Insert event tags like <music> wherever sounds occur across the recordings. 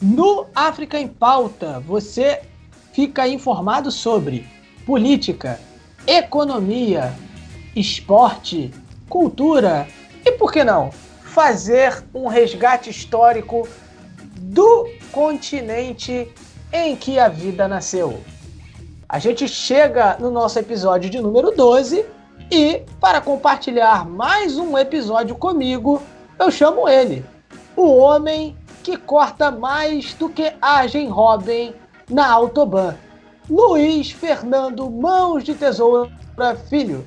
No África em Pauta, você fica informado sobre política, economia, esporte, cultura e, por que não, fazer um resgate histórico do continente em que a vida nasceu. A gente chega no nosso episódio de número 12 e, para compartilhar mais um episódio comigo, eu chamo ele, o homem que corta mais do que Arjen Robin na Autobahn. Luiz Fernando Mãos de Tesoura Filho.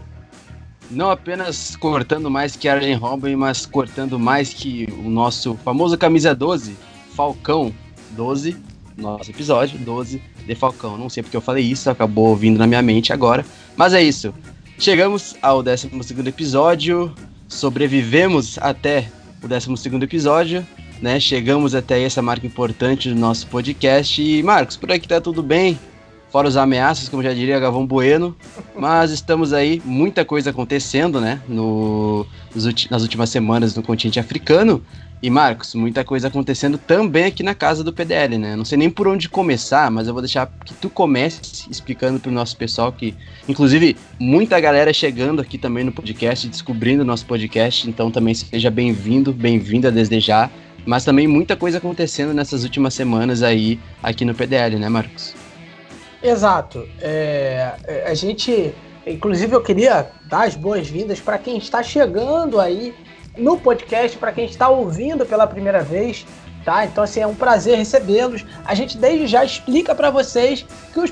Não apenas cortando mais que Arjen Robin, mas cortando mais que o nosso famoso camisa 12, Falcão 12, nosso episódio 12 de Falcão. Não sei porque eu falei isso, acabou vindo na minha mente agora. Mas é isso. Chegamos ao 12 episódio. Sobrevivemos até o 12 episódio. Né? Chegamos até essa marca importante do nosso podcast. E, Marcos, por aqui tá tudo bem. Fora os ameaças, como já diria Gavão Bueno. Mas estamos aí, muita coisa acontecendo, né? No, nas últimas semanas no continente africano. E Marcos, muita coisa acontecendo também aqui na casa do PDL, né? Não sei nem por onde começar, mas eu vou deixar que tu comece explicando para o nosso pessoal que, inclusive, muita galera chegando aqui também no podcast, descobrindo o nosso podcast, então também seja bem-vindo, bem-vinda desde já. Mas também muita coisa acontecendo nessas últimas semanas aí aqui no PDL, né, Marcos? Exato. É, é a gente, inclusive, eu queria dar as boas-vindas para quem está chegando aí no podcast para quem está ouvindo pela primeira vez, tá? Então assim é um prazer recebê-los. A gente desde já explica para vocês que os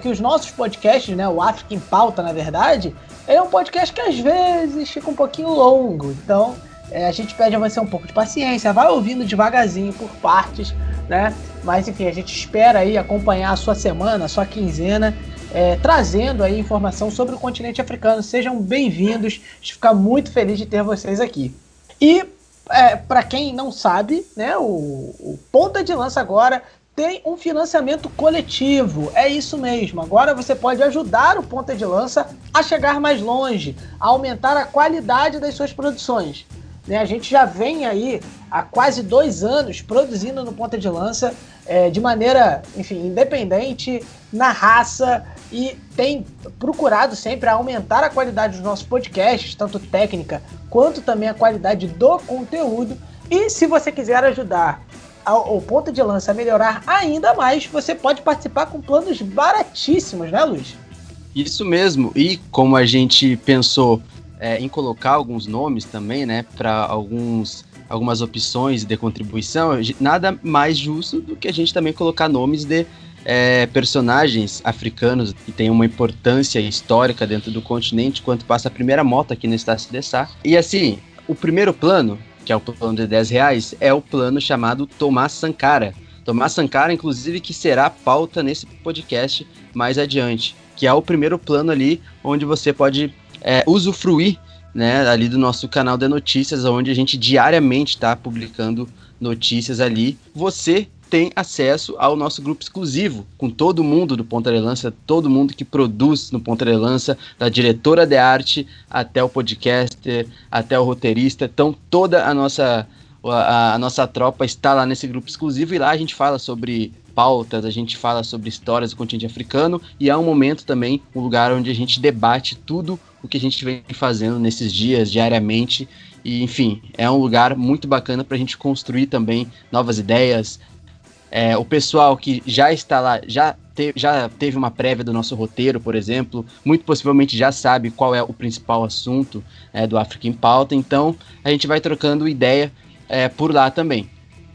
que os nossos podcasts, né, o África em Pauta, na verdade, é um podcast que às vezes fica um pouquinho longo. Então, é, a gente pede a você um pouco de paciência, vai ouvindo devagarzinho por partes, né? Mas enfim, a gente espera aí acompanhar a sua semana, a sua quinzena é, trazendo aí informação sobre o continente africano. Sejam bem-vindos, a gente fica muito feliz de ter vocês aqui. E é, para quem não sabe, né, o, o Ponta de Lança agora tem um financiamento coletivo. É isso mesmo. Agora você pode ajudar o Ponta de Lança a chegar mais longe, a aumentar a qualidade das suas produções. Né, a gente já vem aí há quase dois anos produzindo no Ponta de Lança é, de maneira, enfim, independente, na raça e tem procurado sempre aumentar a qualidade dos nossos podcasts, tanto técnica quanto também a qualidade do conteúdo. E se você quiser ajudar o ponto de lança a melhorar ainda mais, você pode participar com planos baratíssimos, né, Luiz? Isso mesmo. E como a gente pensou é, em colocar alguns nomes também, né, para alguns algumas opções de contribuição, nada mais justo do que a gente também colocar nomes de é, personagens africanos que têm uma importância histórica dentro do continente, quando passa a primeira moto aqui no Estácio de Sá. E assim, o primeiro plano, que é o plano de 10 reais, é o plano chamado Tomás Sankara. Tomás Sankara, inclusive, que será pauta nesse podcast mais adiante, que é o primeiro plano ali onde você pode é, usufruir né, ali do nosso canal de notícias, onde a gente diariamente está publicando notícias ali. Você tem acesso ao nosso grupo exclusivo, com todo mundo do Ponta de Lança, todo mundo que produz no Ponta de Lança, da diretora de arte até o podcaster, até o roteirista. Então, toda a nossa, a, a nossa tropa está lá nesse grupo exclusivo e lá a gente fala sobre pautas, a gente fala sobre histórias do continente africano e é um momento também, um lugar onde a gente debate tudo o que a gente vem fazendo nesses dias, diariamente. E, enfim, é um lugar muito bacana para a gente construir também novas ideias. É, o pessoal que já está lá, já, te, já teve uma prévia do nosso roteiro, por exemplo, muito possivelmente já sabe qual é o principal assunto é, do África em Pauta, então a gente vai trocando ideia é, por lá também.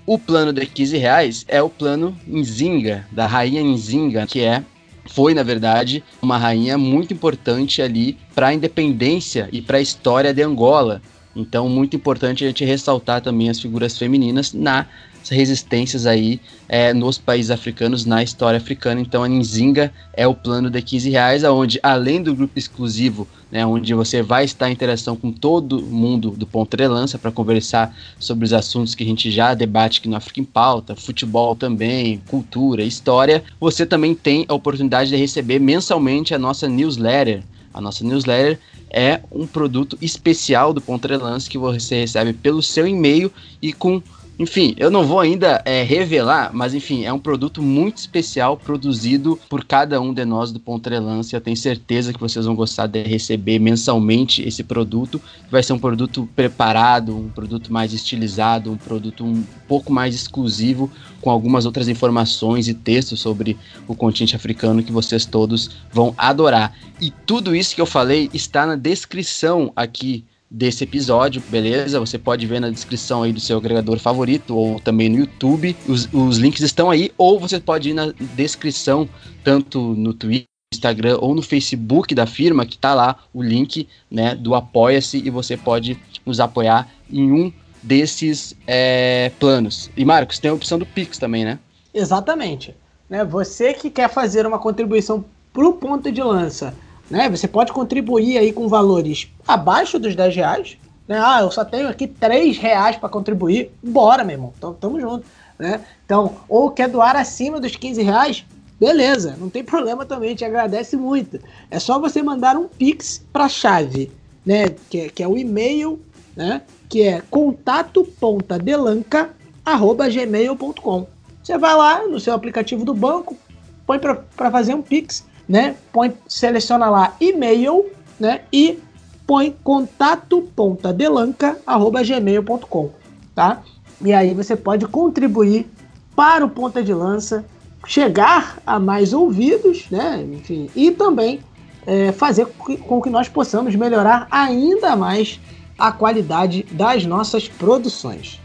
O plano de 15 reais é o plano Nzinga, da rainha Nzinga, que é foi, na verdade, uma rainha muito importante ali para a independência e para a história de Angola. Então, muito importante a gente ressaltar também as figuras femininas nas resistências aí é, nos países africanos, na história africana. Então, a Nzinga é o plano de 15 reais, onde além do grupo exclusivo, né, onde você vai estar em interação com todo mundo do Ponto de Lança para conversar sobre os assuntos que a gente já debate aqui no África em Pauta, futebol também, cultura, história, você também tem a oportunidade de receber mensalmente a nossa newsletter. A nossa newsletter é um produto especial do Pontrelance que você recebe pelo seu e-mail e com enfim, eu não vou ainda é, revelar, mas enfim, é um produto muito especial produzido por cada um de nós do Pontrelance. Eu tenho certeza que vocês vão gostar de receber mensalmente esse produto. Vai ser um produto preparado, um produto mais estilizado, um produto um pouco mais exclusivo, com algumas outras informações e textos sobre o continente africano que vocês todos vão adorar. E tudo isso que eu falei está na descrição aqui desse episódio, beleza? Você pode ver na descrição aí do seu agregador favorito ou também no YouTube. Os, os links estão aí, ou você pode ir na descrição, tanto no Twitter. Instagram ou no Facebook da firma, que tá lá o link né, do Apoia-se e você pode nos apoiar em um desses é, planos. E Marcos, tem a opção do Pix também, né? Exatamente. Né, você que quer fazer uma contribuição para o ponto de lança né? Você pode contribuir aí com valores abaixo dos 10 reais. Né? Ah, eu só tenho aqui 3 reais para contribuir. Bora, meu irmão. Então, tamo junto. Né? Então, ou quer doar acima dos 15 reais, beleza, não tem problema também, te agradece muito. É só você mandar um pix para a chave, né? Que, é, que é o e-mail, né? Que é contato.delanca@gmail.com. Você vai lá no seu aplicativo do banco, põe para fazer um pix né? Põe, seleciona lá e-mail, né? E põe contato.delanca@gmail.com, tá? E aí você pode contribuir para o Ponta de Lança chegar a mais ouvidos, né? Enfim, e também é, fazer com que nós possamos melhorar ainda mais a qualidade das nossas produções.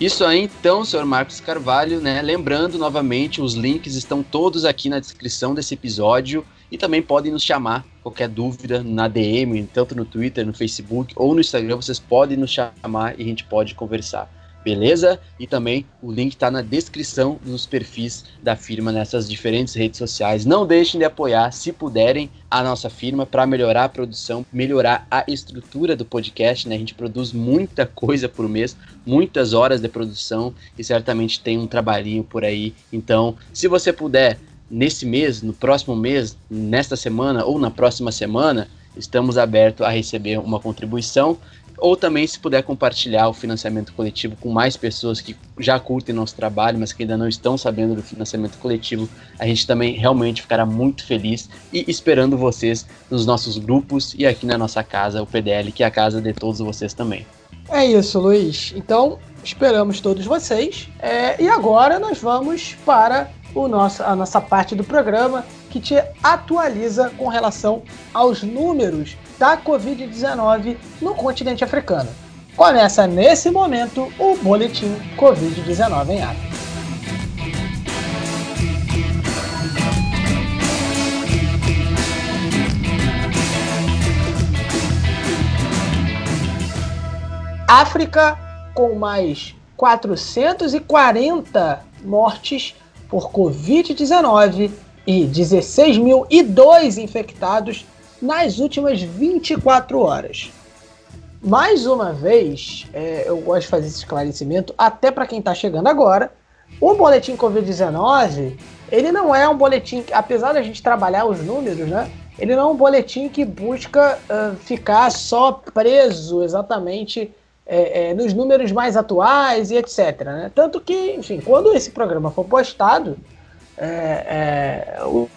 Isso aí, então, senhor Marcos Carvalho, né? Lembrando novamente, os links estão todos aqui na descrição desse episódio e também podem nos chamar qualquer dúvida na DM, tanto no Twitter, no Facebook ou no Instagram, vocês podem nos chamar e a gente pode conversar beleza? E também o link está na descrição dos perfis da firma nessas diferentes redes sociais. Não deixem de apoiar, se puderem, a nossa firma para melhorar a produção, melhorar a estrutura do podcast. Né? A gente produz muita coisa por mês, muitas horas de produção e certamente tem um trabalhinho por aí. Então, se você puder, nesse mês, no próximo mês, nesta semana ou na próxima semana, estamos abertos a receber uma contribuição ou também se puder compartilhar o financiamento coletivo com mais pessoas que já curtem nosso trabalho, mas que ainda não estão sabendo do financiamento coletivo, a gente também realmente ficará muito feliz e esperando vocês nos nossos grupos e aqui na nossa casa, o PDL, que é a casa de todos vocês também. É isso, Luiz. Então, esperamos todos vocês. É, e agora nós vamos para o nosso, a nossa parte do programa que te atualiza com relação aos números da Covid-19 no continente africano. Começa nesse momento o boletim Covid-19 em África. África com mais 440 mortes por Covid-19 e 16.002 infectados nas últimas 24 horas. Mais uma vez, é, eu gosto de fazer esse esclarecimento, até para quem está chegando agora, o boletim Covid-19, ele não é um boletim, apesar da gente trabalhar os números, né? Ele não é um boletim que busca uh, ficar só preso exatamente é, é, nos números mais atuais e etc. Né? Tanto que, enfim, quando esse programa for postado, é, é o,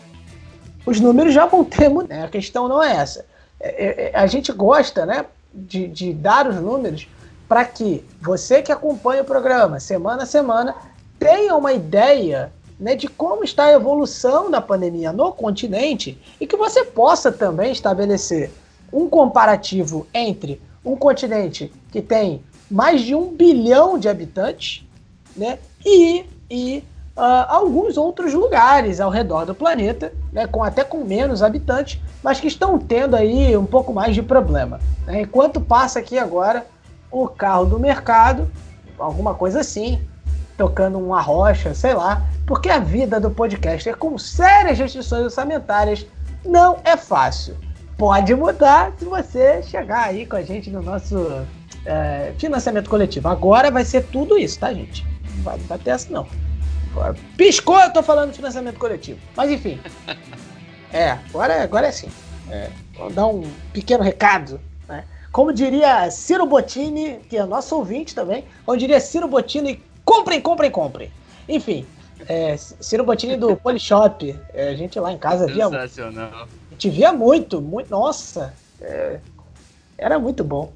os números já vão ter. Né? A questão não é essa. É, é, é, a gente gosta né, de, de dar os números para que você que acompanha o programa semana a semana tenha uma ideia né, de como está a evolução da pandemia no continente e que você possa também estabelecer um comparativo entre um continente que tem mais de um bilhão de habitantes né, e, e uh, alguns outros lugares ao redor do planeta, né, com até com menos habitantes, mas que estão tendo aí um pouco mais de problema. Né? Enquanto passa aqui agora o carro do mercado, alguma coisa assim, tocando uma rocha, sei lá, porque a vida do podcast é com sérias restrições orçamentárias não é fácil. Pode mudar se você chegar aí com a gente no nosso é, financiamento coletivo. Agora vai ser tudo isso, tá, gente? Não vai, não ter essa, não. Piscou, eu tô falando de financiamento coletivo. Mas enfim. <laughs> É, agora, agora é assim. É, vou dar um pequeno recado. Né? Como diria Ciro Bottini, que é nosso ouvinte também, como diria Ciro Bottini, comprem, comprem, comprem. Enfim, é, Ciro Bottini do <laughs> Polishop. É, a gente lá em casa via. Sensacional. A gente via muito, muito. Nossa, é, era muito bom.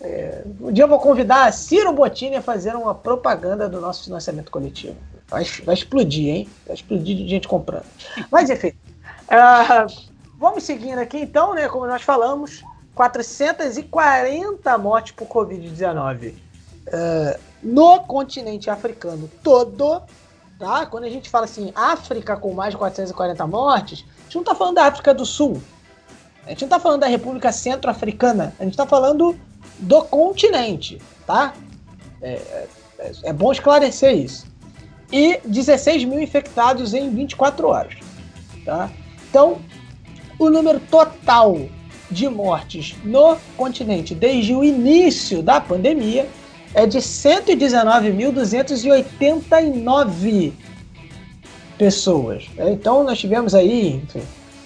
É, um dia eu vou convidar Ciro Bottini a fazer uma propaganda do nosso financiamento coletivo. Vai, vai explodir, hein? Vai explodir de gente comprando. Mas enfim. Uh, vamos seguindo aqui então, né? Como nós falamos, 440 mortes por Covid-19 uh, no continente africano todo. Tá? Quando a gente fala assim, África com mais de 440 mortes, a gente não está falando da África do Sul. A gente não está falando da República Centro-Africana. A gente está falando do continente, tá? É, é, é bom esclarecer isso. E 16 mil infectados em 24 horas, tá? Então, o número total de mortes no continente desde o início da pandemia é de 119.289 pessoas. Então, nós tivemos aí enfim,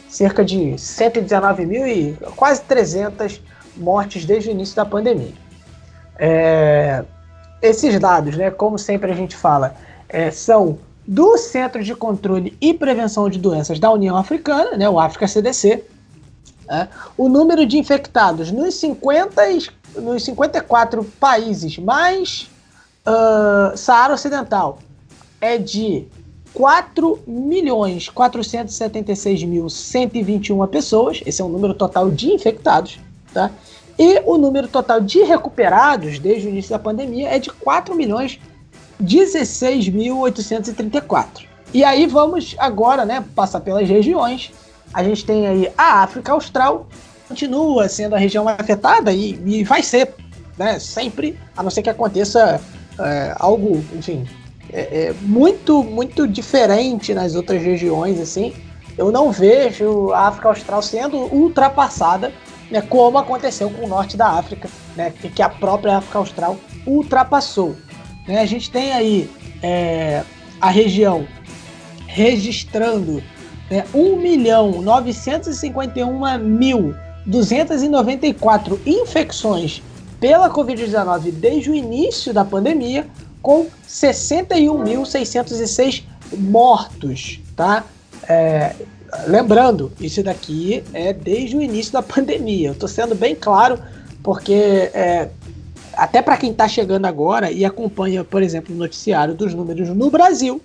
cerca de 119 mil e quase 300 mortes desde o início da pandemia. É, esses dados, né, como sempre a gente fala, é, são do Centro de Controle e Prevenção de Doenças da União Africana, né, o África CDC. É, o número de infectados nos, 50, nos 54 países mais uh, Saara Ocidental é de 4.476.121 pessoas. Esse é o número total de infectados. Tá? E o número total de recuperados desde o início da pandemia é de 4 milhões 16.834. E aí vamos agora, né, passar pelas regiões. A gente tem aí a África Austral, continua sendo a região afetada e, e vai ser, né, sempre, a não ser que aconteça é, algo, enfim, é, é muito, muito diferente nas outras regiões, assim. Eu não vejo a África Austral sendo ultrapassada né, como aconteceu com o norte da África, né, que a própria África Austral ultrapassou. Né, a gente tem aí é, a região registrando né, 1.951.294 infecções pela Covid-19 desde o início da pandemia, com 61.606 mortos, tá? É, lembrando, isso daqui é desde o início da pandemia. Eu estou sendo bem claro, porque é, até para quem está chegando agora e acompanha, por exemplo, o noticiário dos números no Brasil,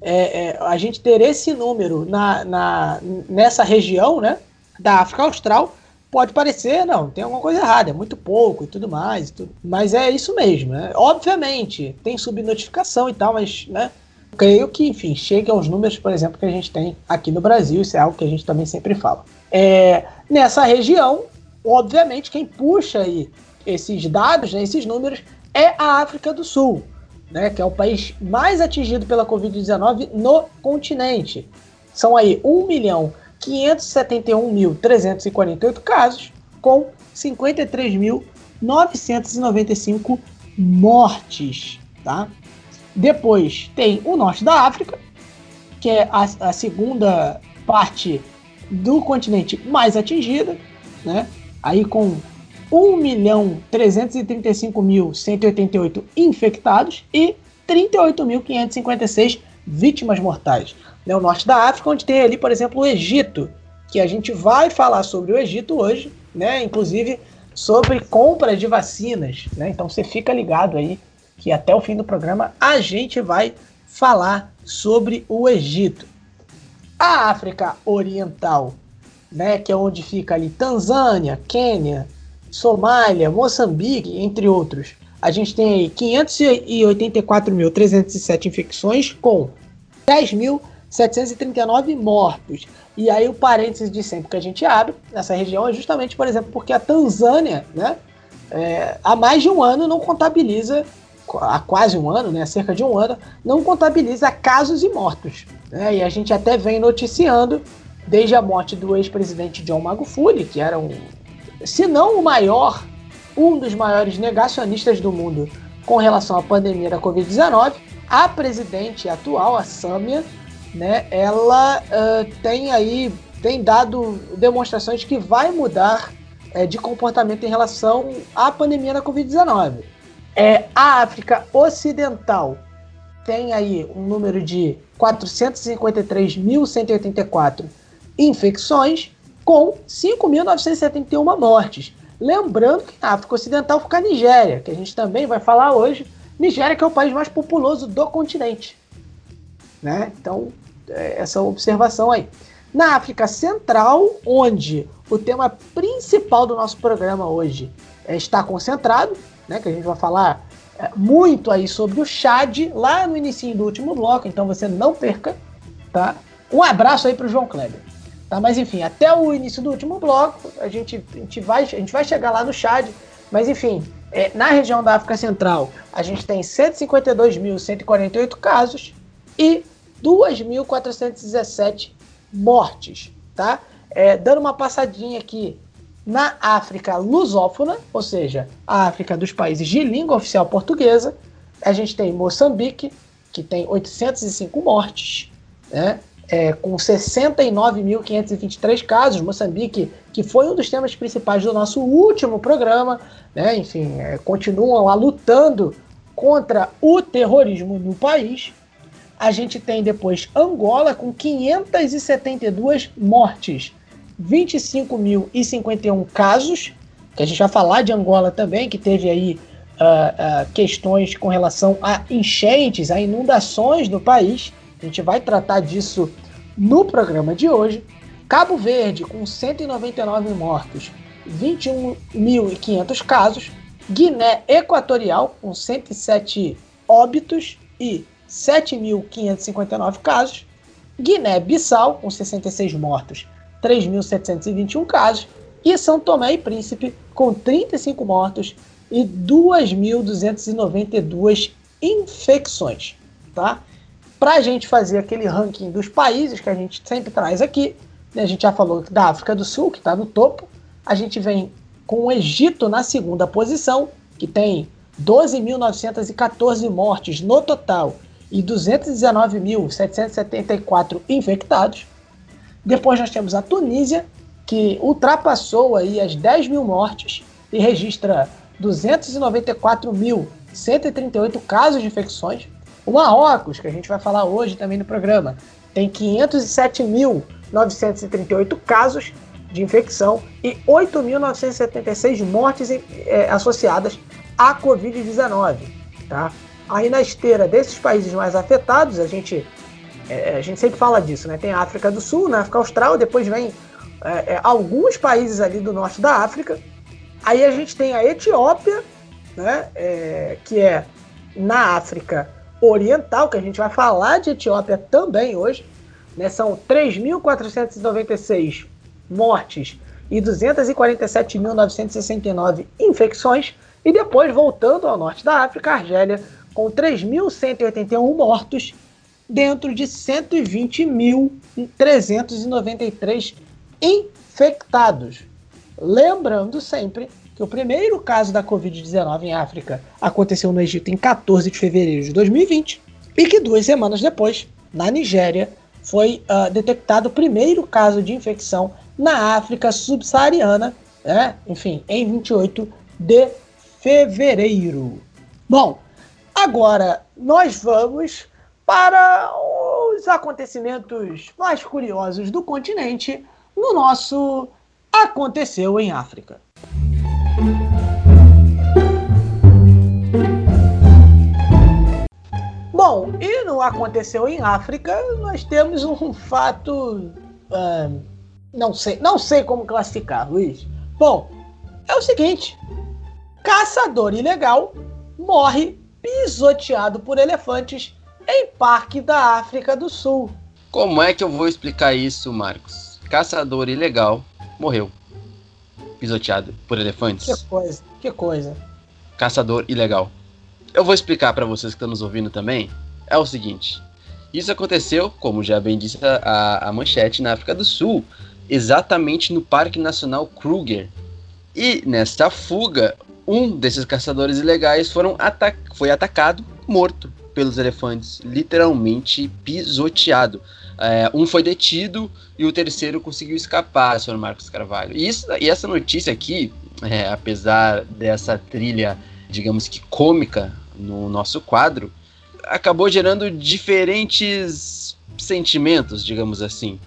é, é, a gente ter esse número na, na, nessa região né, da África Austral pode parecer, não, tem alguma coisa errada, é muito pouco e tudo mais, tudo, mas é isso mesmo. Né? Obviamente, tem subnotificação e tal, mas né, creio que, enfim, chegue aos números, por exemplo, que a gente tem aqui no Brasil, isso é algo que a gente também sempre fala. É, nessa região, obviamente, quem puxa aí esses dados, né, esses números, é a África do Sul, né, que é o país mais atingido pela Covid-19 no continente. São aí 1 milhão 571.348 casos, com 53.995 mortes, tá? Depois tem o norte da África, que é a, a segunda parte do continente mais atingida, né? Aí com 1.335.188 infectados e 38.556 vítimas mortais. Né? O norte da África, onde tem ali, por exemplo, o Egito, que a gente vai falar sobre o Egito hoje, né? Inclusive sobre compra de vacinas, né? Então você fica ligado aí que até o fim do programa a gente vai falar sobre o Egito. A África Oriental, né, que é onde fica ali Tanzânia, Quênia, Somália, Moçambique, entre outros. A gente tem aí 584.307 infecções com 10.739 mortos. E aí o parênteses de sempre que a gente abre nessa região é justamente, por exemplo, porque a Tanzânia, né, é, há mais de um ano não contabiliza, há quase um ano, né, cerca de um ano, não contabiliza casos e mortos. Né, e a gente até vem noticiando, desde a morte do ex-presidente John Magufuli, que era um, se não o maior, um dos maiores negacionistas do mundo com relação à pandemia da Covid-19, a presidente atual, a Samia, né, ela uh, tem aí tem dado demonstrações que vai mudar é, de comportamento em relação à pandemia da Covid-19. É, a África Ocidental tem aí um número de 453.184 infecções com 5.971 mortes. Lembrando que na África Ocidental fica a Nigéria, que a gente também vai falar hoje. Nigéria que é o país mais populoso do continente. Né? Então, é essa observação aí. Na África Central, onde o tema principal do nosso programa hoje é, está concentrado, né, que a gente vai falar é, muito aí sobre o Chad, lá no início do último bloco, então você não perca, tá? Um abraço aí para o João Kleber. Tá, mas enfim, até o início do último bloco, a gente, a gente, vai, a gente vai chegar lá no Chad, mas enfim, é, na região da África Central, a gente tem 152.148 casos e 2.417 mortes, tá? É, dando uma passadinha aqui na África lusófona, ou seja, a África dos países de língua oficial portuguesa, a gente tem Moçambique, que tem 805 mortes, né? É, com 69.523 casos, Moçambique, que foi um dos temas principais do nosso último programa, né? enfim, é, continuam lá lutando contra o terrorismo no país. A gente tem depois Angola com 572 mortes, 25.051 casos, que a gente vai falar de Angola também, que teve aí uh, uh, questões com relação a enchentes, a inundações no país. A gente vai tratar disso no programa de hoje. Cabo Verde com 199 mortos, 21.500 casos. Guiné Equatorial com 107 óbitos e 7.559 casos. Guiné-Bissau, com 66 mortos, 3.721 casos. E São Tomé e Príncipe, com 35 mortos e 2.292 infecções. Tá? Para a gente fazer aquele ranking dos países que a gente sempre traz aqui, né, a gente já falou da África do Sul, que está no topo, a gente vem com o Egito na segunda posição, que tem 12.914 mortes no total e 219.774 infectados. Depois nós temos a Tunísia, que ultrapassou aí as 10 mil mortes e registra 294.138 casos de infecções. O Marrocos, que a gente vai falar hoje também no programa, tem 507.938 casos de infecção e 8.976 mortes é, associadas à Covid-19. Tá? Aí na esteira desses países mais afetados, a gente, é, a gente sempre fala disso, né? Tem a África do Sul, né? África Austral, depois vem é, é, alguns países ali do norte da África. Aí a gente tem a Etiópia, né? É, que é na África Oriental, que a gente vai falar de Etiópia também hoje. Né? São 3.496 mortes e 247.969 infecções. E depois, voltando ao norte da África, Argélia com 3.181 mortos dentro de 120.393 infectados. Lembrando sempre que o primeiro caso da Covid-19 em África aconteceu no Egito em 14 de fevereiro de 2020 e que duas semanas depois, na Nigéria, foi uh, detectado o primeiro caso de infecção na África subsaariana, né? enfim, em 28 de fevereiro. Bom, Agora, nós vamos para os acontecimentos mais curiosos do continente no nosso Aconteceu em África. Bom, e no Aconteceu em África, nós temos um fato. Uh, não, sei, não sei como classificar, Luiz. Bom, é o seguinte: caçador ilegal morre pisoteado por elefantes em parque da África do Sul. Como é que eu vou explicar isso, Marcos? Caçador ilegal morreu. Pisoteado por elefantes. Que coisa, que coisa. Caçador ilegal. Eu vou explicar para vocês que estão nos ouvindo também. É o seguinte: isso aconteceu, como já bem disse a, a manchete, na África do Sul, exatamente no Parque Nacional Kruger. E nessa fuga, um desses caçadores ilegais foram foi atacado, morto pelos elefantes, literalmente pisoteado. É, um foi detido e o terceiro conseguiu escapar, senhor Marcos Carvalho. E, isso, e essa notícia aqui, é, apesar dessa trilha, digamos que cômica no nosso quadro, acabou gerando diferentes sentimentos, digamos assim,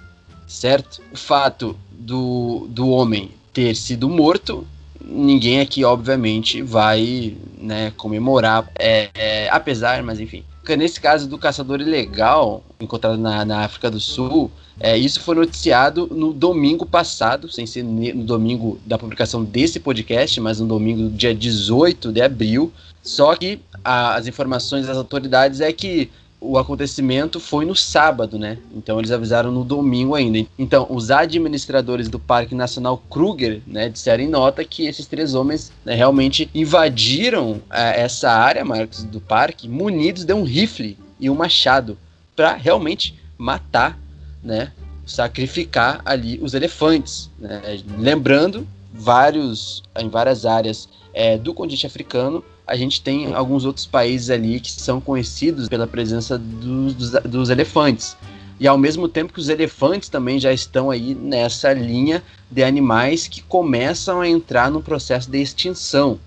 certo? O fato do, do homem ter sido morto, ninguém aqui, obviamente, vai né, comemorar, é, é, apesar, mas enfim. Nesse caso do caçador ilegal encontrado na, na África do Sul, é, isso foi noticiado no domingo passado, sem ser no domingo da publicação desse podcast, mas no domingo, dia 18 de abril. Só que a, as informações das autoridades é que o acontecimento foi no sábado, né? Então eles avisaram no domingo ainda. Então, os administradores do Parque Nacional Kruger, né, disseram em nota que esses três homens né, realmente invadiram é, essa área, Marcos, do parque, munidos de um rifle e um machado para realmente matar, né, sacrificar ali os elefantes. Né? Lembrando, vários em várias áreas é, do continente africano a gente tem alguns outros países ali que são conhecidos pela presença dos, dos, dos, elefantes. E ao mesmo tempo que os elefantes também já estão aí nessa linha de animais que começam a entrar no processo de extinção.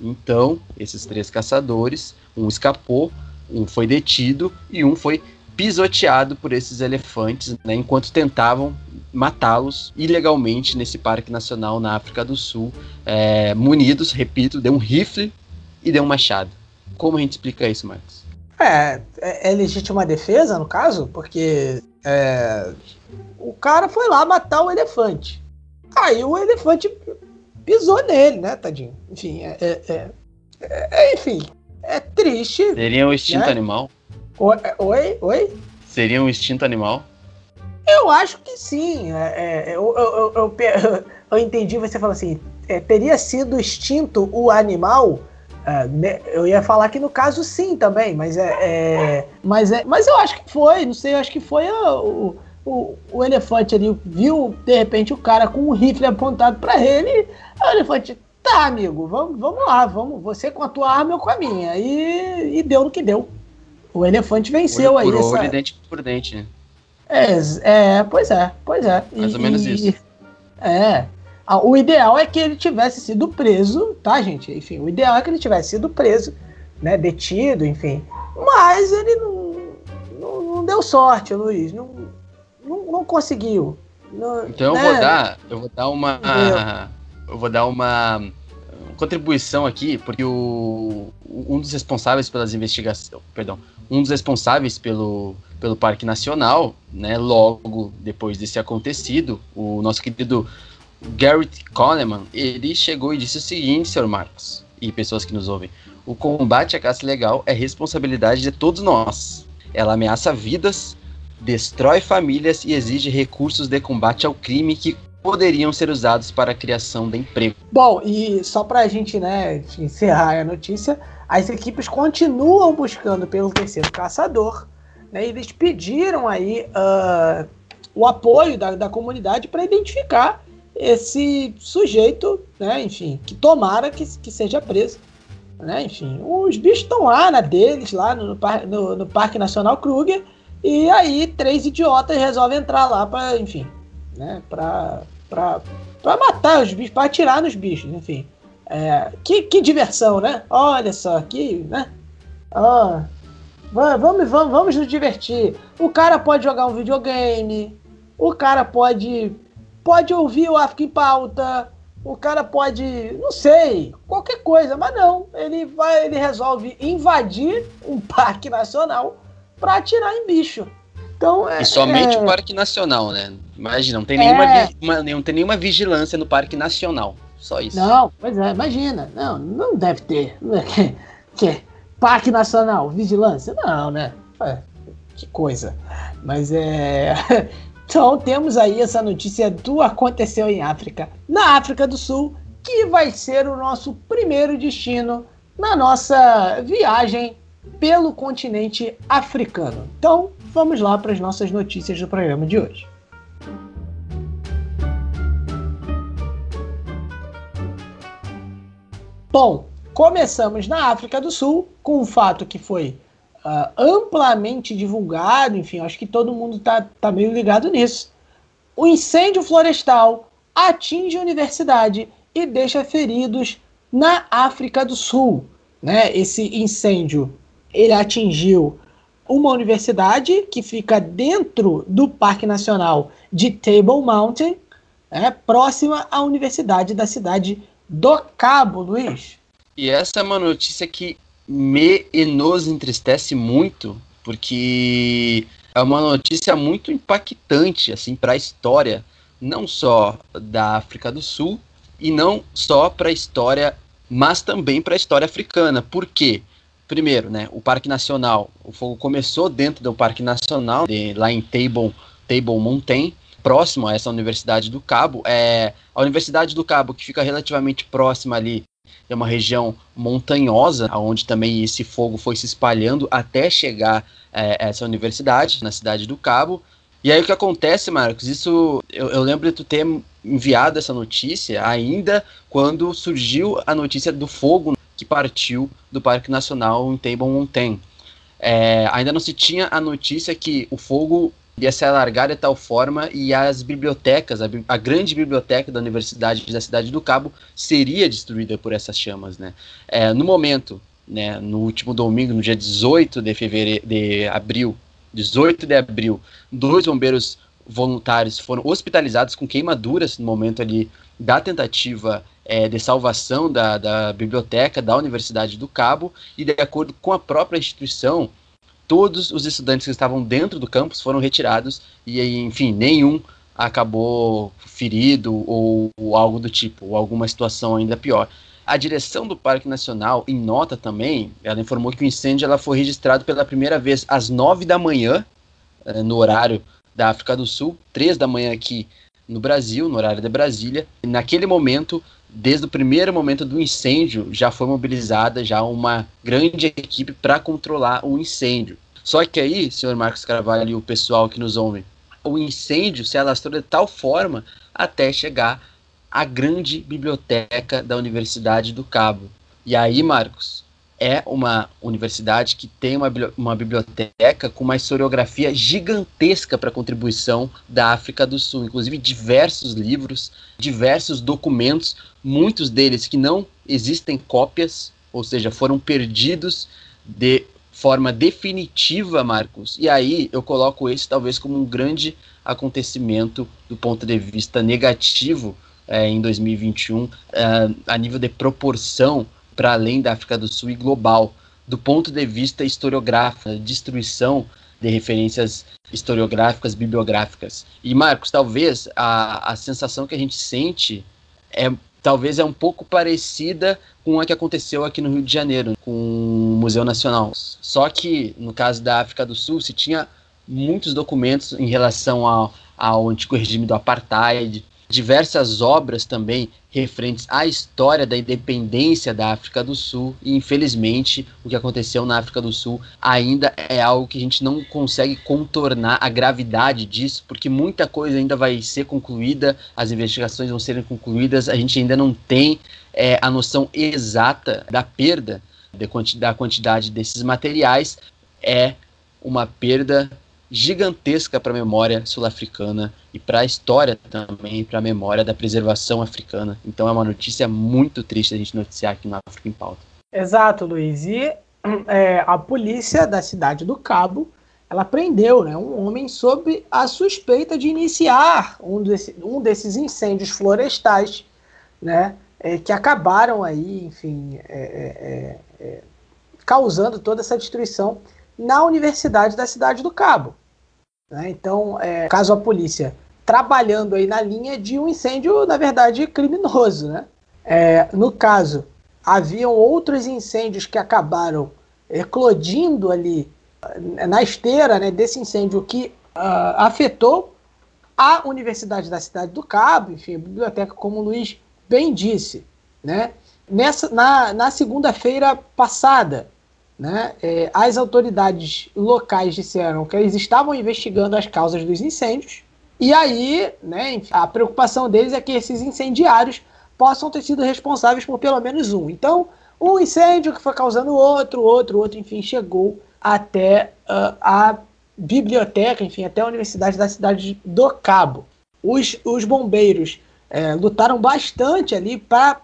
Então, esses três caçadores, um escapou, um foi detido e um foi pisoteado por esses elefantes, né, enquanto tentavam matá-los ilegalmente nesse parque nacional na África do Sul, é, munidos, repito, de um rifle e deu um machado. Como a gente explica isso, Marcos? É, é, é legítima defesa, no caso, porque é, o cara foi lá matar o elefante. Aí o elefante pisou nele, né, tadinho? Enfim, é, é, é, é enfim, é triste. Seria um instinto né? animal? Oi, oi? Seria um instinto animal? Eu acho que sim. Eu, eu, eu, eu, <laughs> entendi você falando assim: teria sido extinto o animal é, eu ia falar que no caso sim também, mas é, é, mas é, mas eu acho que foi, não sei, eu acho que foi o, o, o elefante ali viu de repente o cara com um rifle apontado para ele, o elefante tá amigo, vamos, vamos lá, vamos, você com a tua arma eu com a minha e, e deu no que deu. O elefante venceu olho aí. Por olho, dente por dente? É, é, pois é, pois é. Mais e, ou menos isso. É, ah, o ideal é que ele tivesse sido preso, tá, gente? Enfim, o ideal é que ele tivesse sido preso, né, detido, enfim. Mas ele não, não, não deu sorte, Luiz. Não, não, não conseguiu. Não, então né? eu vou dar, eu vou dar uma, eu vou dar uma contribuição aqui, porque o, um dos responsáveis pelas investigações, perdão, um dos responsáveis pelo, pelo Parque Nacional, né, logo depois desse acontecido, o nosso querido Garrett Coleman, ele chegou e disse o seguinte, senhor Marcos, e pessoas que nos ouvem: o combate à caça legal é responsabilidade de todos nós. Ela ameaça vidas, destrói famílias e exige recursos de combate ao crime que poderiam ser usados para a criação de emprego. Bom, e só para a gente né, encerrar a notícia, as equipes continuam buscando pelo terceiro caçador. Né, eles pediram aí uh, o apoio da, da comunidade para identificar esse sujeito, né, enfim, que tomara que, que seja preso. Né, enfim, os bichos estão lá na deles, lá no, no, no, Parque Nacional Kruger, e aí três idiotas resolvem entrar lá para, enfim, né, para matar os bichos, para atirar nos bichos, enfim. É, que, que diversão, né? Olha só, que, né? Vamos, vamos, vamos nos divertir. O cara pode jogar um videogame, o cara pode pode ouvir o África em Pauta, o cara pode, não sei, qualquer coisa, mas não, ele vai, ele resolve invadir um <laughs> parque nacional para atirar em bicho. Então, é, e somente é... o Parque Nacional, né? Imagina, não tem, nenhuma, é... uma, não tem nenhuma vigilância no Parque Nacional. Só isso. Não, pois é, imagina. Não, não deve ter. Que, que, Parque Nacional, vigilância? Não, né? É, que coisa. Mas é. <laughs> Então temos aí essa notícia do aconteceu em África, na África do Sul, que vai ser o nosso primeiro destino na nossa viagem pelo continente africano. Então vamos lá para as nossas notícias do programa de hoje. Bom, começamos na África do Sul com um fato que foi uh, amplamente divulgado, enfim, acho que todo mundo está tá meio ligado nisso. O incêndio florestal atinge a universidade e deixa feridos na África do Sul. Né? Esse incêndio ele atingiu uma universidade que fica dentro do Parque Nacional de Table Mountain, né? próxima à Universidade da cidade do Cabo, Luiz. E essa é uma notícia que me e nos entristece muito, porque é uma notícia muito impactante assim para a história, não só da África do Sul e não só para a história, mas também para a história africana. Por quê? Primeiro, né, o Parque Nacional, o fogo começou dentro do Parque Nacional, de, lá em Table, Table Mountain, próximo a essa Universidade do Cabo. É, a Universidade do Cabo, que fica relativamente próxima ali é uma região montanhosa, onde também esse fogo foi se espalhando até chegar é, essa universidade, na cidade do Cabo. E aí o que acontece, Marcos? Isso eu, eu lembro de tu ter enviado essa notícia ainda quando surgiu a notícia do fogo que partiu do Parque Nacional em Table Mountain. É, ainda não se tinha a notícia que o fogo ia se alargar de tal forma e as bibliotecas, a, a, grande biblioteca da Universidade da Cidade do Cabo seria destruída por essas chamas, né? É, no momento, né, no último domingo, no dia 18 de fevereiro, de abril, 18 de abril, dois bombeiros voluntários foram hospitalizados com queimaduras no momento ali da tentativa é, de salvação da, da biblioteca da Universidade do Cabo e de acordo com a própria instituição todos os estudantes que estavam dentro do campus foram retirados e, enfim, nenhum acabou ferido ou, ou, algo do tipo, ou alguma situação ainda pior. A direção do Parque Nacional, em nota também, ela informou que o incêndio ela foi registrado pela primeira vez às nove da manhã, eh, no horário da África do Sul, três da manhã aqui no Brasil, no horário de Brasília. Naquele momento, desde o primeiro momento do incêndio, já foi mobilizada já uma grande equipe para controlar o incêndio. Só que aí, senhor Marcos Carvalho e o pessoal que nos ouve, o incêndio se alastrou de tal forma até chegar à grande biblioteca da Universidade do Cabo. E aí, Marcos, é uma universidade que tem uma, uma biblioteca com uma historiografia gigantesca para a contribuição da África do Sul, inclusive diversos livros, diversos documentos, muitos deles que não existem cópias, ou seja, foram perdidos de forma definitiva, Marcos. E aí eu coloco esse talvez como um grande acontecimento do ponto de vista negativo é, em 2021, é, a nível de proporção para além da África do Sul e global, do ponto de vista historiográfico, destruição de referências historiográficas, bibliográficas. E Marcos, talvez a, a sensação que a gente sente é talvez é um pouco parecida com a que aconteceu aqui no Rio de Janeiro, com o Museu Nacional. Só que no caso da África do Sul se tinha muitos documentos em relação ao, ao antigo regime do apartheid, diversas obras também referentes à história da independência da África do Sul. E infelizmente o que aconteceu na África do Sul ainda é algo que a gente não consegue contornar a gravidade disso, porque muita coisa ainda vai ser concluída, as investigações vão serem concluídas, a gente ainda não tem é, a noção exata da perda da quantidade desses materiais, é uma perda gigantesca para a memória sul-africana e para a história também, para a memória da preservação africana. Então é uma notícia muito triste a gente noticiar aqui no África em Pauta. Exato, Luiz. E é, a polícia da cidade do Cabo ela prendeu né, um homem sob a suspeita de iniciar um, desse, um desses incêndios florestais, né, é, que acabaram aí, enfim, é, é, é causando toda essa destruição na Universidade da Cidade do Cabo. Né? Então, é, caso a polícia trabalhando aí na linha de um incêndio, na verdade, criminoso. Né? É, no caso, haviam outros incêndios que acabaram eclodindo ali na esteira né, desse incêndio que uh, afetou a Universidade da Cidade do Cabo, enfim, a biblioteca, como o Luiz bem disse, né? Nessa, na, na segunda-feira passada, né, é, as autoridades locais disseram que eles estavam investigando as causas dos incêndios, e aí né, a preocupação deles é que esses incendiários possam ter sido responsáveis por pelo menos um. Então, um incêndio que foi causando outro, outro, outro, enfim, chegou até uh, a biblioteca, enfim, até a Universidade da Cidade do Cabo. Os, os bombeiros é, lutaram bastante ali para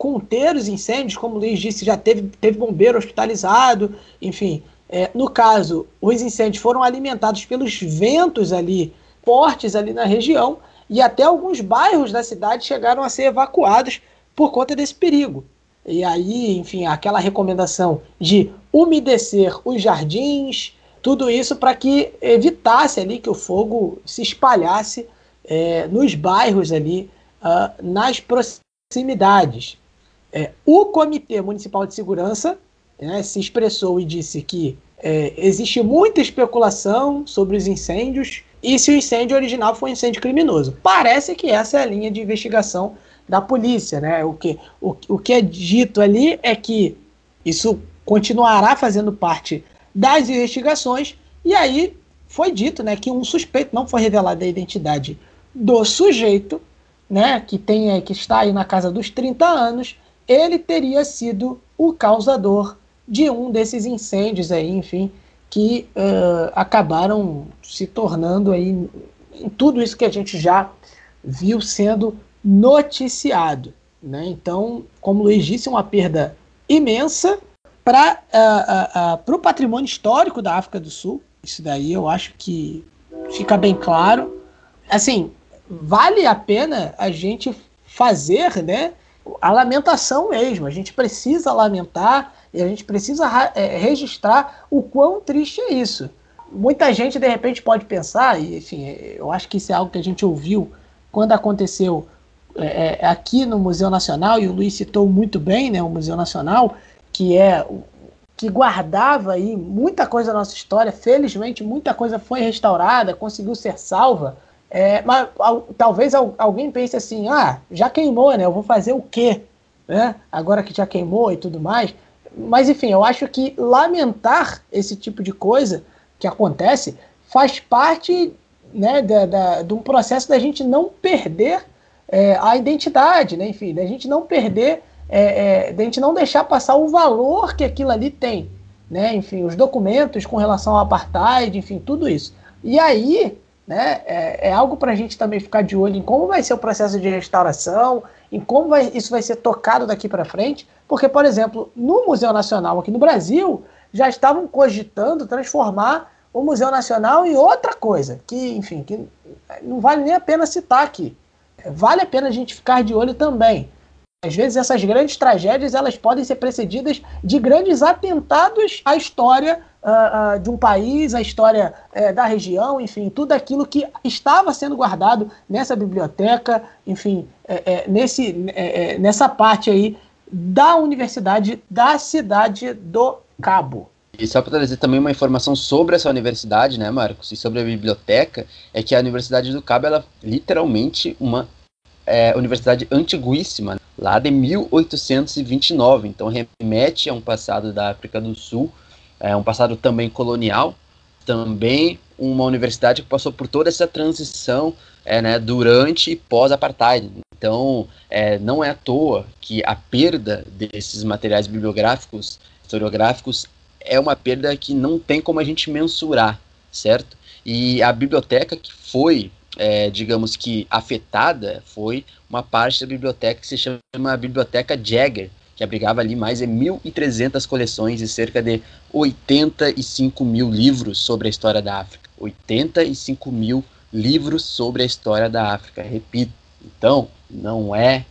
conter os incêndios, como o Luiz disse, já teve, teve bombeiro hospitalizado, enfim. É, no caso, os incêndios foram alimentados pelos ventos ali, fortes ali na região, e até alguns bairros da cidade chegaram a ser evacuados por conta desse perigo. E aí, enfim, aquela recomendação de umedecer os jardins, tudo isso para que evitasse ali que o fogo se espalhasse é, nos bairros ali, uh, nas proximidades. É, o Comitê Municipal de Segurança né, se expressou e disse que é, existe muita especulação sobre os incêndios e se o incêndio original foi um incêndio criminoso. Parece que essa é a linha de investigação da polícia. Né? O, que, o, o que é dito ali é que isso continuará fazendo parte das investigações, e aí foi dito né, que um suspeito, não foi revelada a identidade do sujeito, né, que, tem, que está aí na casa dos 30 anos, ele teria sido o causador de um desses incêndios aí, enfim, que uh, acabaram se tornando aí em tudo isso que a gente já viu sendo noticiado. Né? Então, como o Luiz disse, uma perda imensa para uh, uh, uh, o patrimônio histórico da África do Sul. Isso daí eu acho que fica bem claro. Assim, vale a pena a gente fazer né, a lamentação mesmo. A gente precisa lamentar e a gente precisa é, registrar o quão triste é isso. Muita gente, de repente, pode pensar, e enfim, eu acho que isso é algo que a gente ouviu quando aconteceu é, é aqui no Museu Nacional, e o Luiz citou muito bem né, o Museu Nacional, que é que guardava aí muita coisa da nossa história. Felizmente, muita coisa foi restaurada, conseguiu ser salva. É, mas al, talvez al, alguém pense assim: ah, já queimou, né? Eu vou fazer o quê? Né? Agora que já queimou e tudo mais. Mas enfim, eu acho que lamentar esse tipo de coisa que acontece faz parte né, da, da, de um processo da gente não perder é, a identidade, né? Enfim, da gente não perder é, é, de a gente não deixar passar o valor que aquilo ali tem, né? Enfim, os documentos com relação ao apartheid, enfim, tudo isso. E aí, né, é, é algo para a gente também ficar de olho em como vai ser o processo de restauração, em como vai, isso vai ser tocado daqui para frente, porque, por exemplo, no Museu Nacional aqui no Brasil, já estavam cogitando transformar o Museu Nacional em outra coisa, que, enfim, que não vale nem a pena citar aqui. Vale a pena a gente ficar de olho também. Às vezes essas grandes tragédias elas podem ser precedidas de grandes atentados à história uh, de um país, à história uh, da região, enfim, tudo aquilo que estava sendo guardado nessa biblioteca, enfim, é, é, nesse, é, nessa parte aí da Universidade da Cidade do Cabo. E só para trazer também uma informação sobre essa universidade, né, Marcos, e sobre a biblioteca, é que a Universidade do Cabo, ela é literalmente uma é, universidade antiguíssima, lá de 1829. Então remete a um passado da África do Sul, é um passado também colonial, também uma universidade que passou por toda essa transição é, né, durante e pós-apartheid. Então, é, não é à toa que a perda desses materiais bibliográficos, historiográficos, é uma perda que não tem como a gente mensurar, certo? E a biblioteca que foi é, digamos que afetada foi uma parte da biblioteca que se chama Biblioteca Jagger, que abrigava ali mais de 1.300 coleções e cerca de 85 mil livros sobre a história da África. 85 mil livros sobre a história da África, repito. Então, não é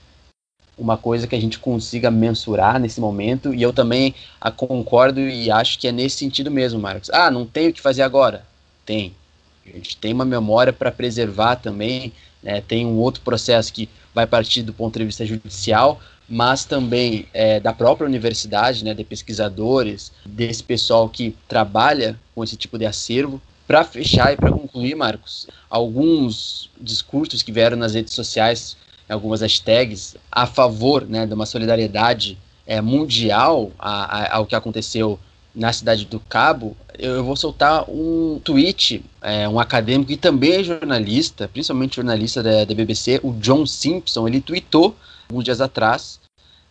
uma coisa que a gente consiga mensurar nesse momento, e eu também concordo e acho que é nesse sentido mesmo, Marcos. Ah, não tem o que fazer agora? Tem. A gente tem uma memória para preservar também, né, tem um outro processo que vai partir do ponto de vista judicial, mas também é, da própria universidade, né, de pesquisadores, desse pessoal que trabalha com esse tipo de acervo, Para fechar e para concluir, Marcos, alguns discursos que vieram nas redes sociais, algumas hashtags, a favor né, de uma solidariedade é, mundial a, a, ao que aconteceu na cidade do Cabo, eu vou soltar um tweet, é, um acadêmico e também jornalista, principalmente jornalista da, da BBC, o John Simpson, ele tweetou alguns dias atrás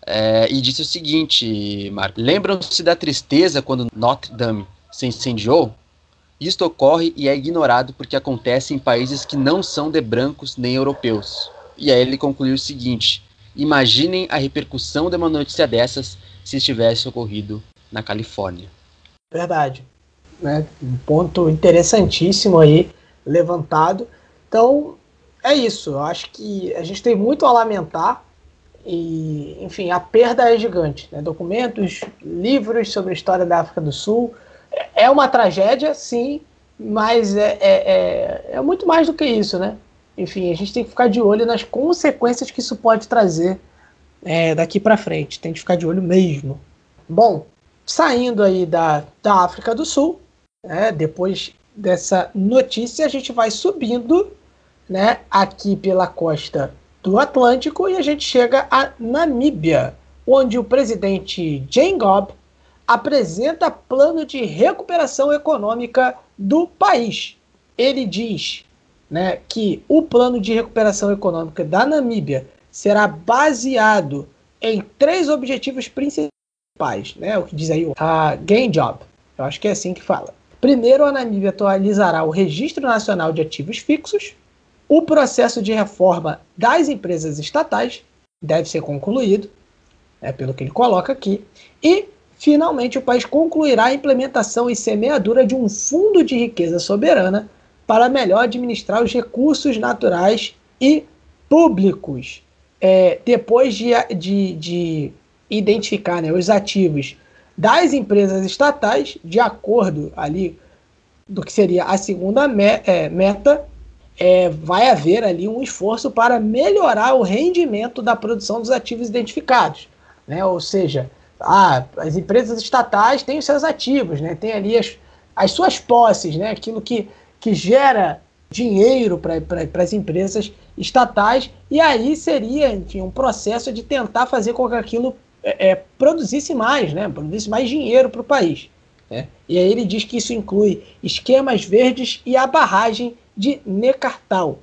é, e disse o seguinte, Marco, lembram-se da tristeza quando Notre Dame se incendiou? Isto ocorre e é ignorado porque acontece em países que não são de brancos nem europeus. E aí ele concluiu o seguinte: imaginem a repercussão de uma notícia dessas se estivesse ocorrido na Califórnia. Verdade. Né? Um ponto interessantíssimo aí levantado. Então, é isso. Eu acho que a gente tem muito a lamentar. E, enfim, a perda é gigante. Né? Documentos, livros sobre a história da África do Sul, é uma tragédia, sim, mas é, é, é, é, muito mais do que isso, né? Enfim, a gente tem que ficar de olho nas consequências que isso pode trazer é, daqui para frente. Tem que ficar de olho mesmo. Bom, saindo aí da, da África do Sul, né, depois dessa notícia, a gente vai subindo né, aqui pela costa do Atlântico e a gente chega a Namíbia, onde o presidente Jane Gobb apresenta plano de recuperação econômica do país. Ele diz né, que o plano de recuperação econômica da Namíbia será baseado em três objetivos principais, né, o que diz aí a Gain Job. Eu acho que é assim que fala. Primeiro, a Namíbia atualizará o Registro Nacional de Ativos Fixos. O processo de reforma das empresas estatais deve ser concluído, é pelo que ele coloca aqui. E finalmente o país concluirá a implementação e semeadura de um fundo de riqueza soberana para melhor administrar os recursos naturais e públicos. É, depois de, de, de identificar né, os ativos das empresas estatais, de acordo ali do que seria a segunda me, é, meta, é, vai haver ali um esforço para melhorar o rendimento da produção dos ativos identificados. Né? Ou seja, ah, as empresas estatais têm os seus ativos, né? tem ali as, as suas posses, né? aquilo que, que gera dinheiro para as empresas estatais, e aí seria enfim, um processo de tentar fazer com que aquilo é, é produzisse mais, né? produzisse mais dinheiro para o país. Né? E aí ele diz que isso inclui esquemas verdes e a barragem de Necartal.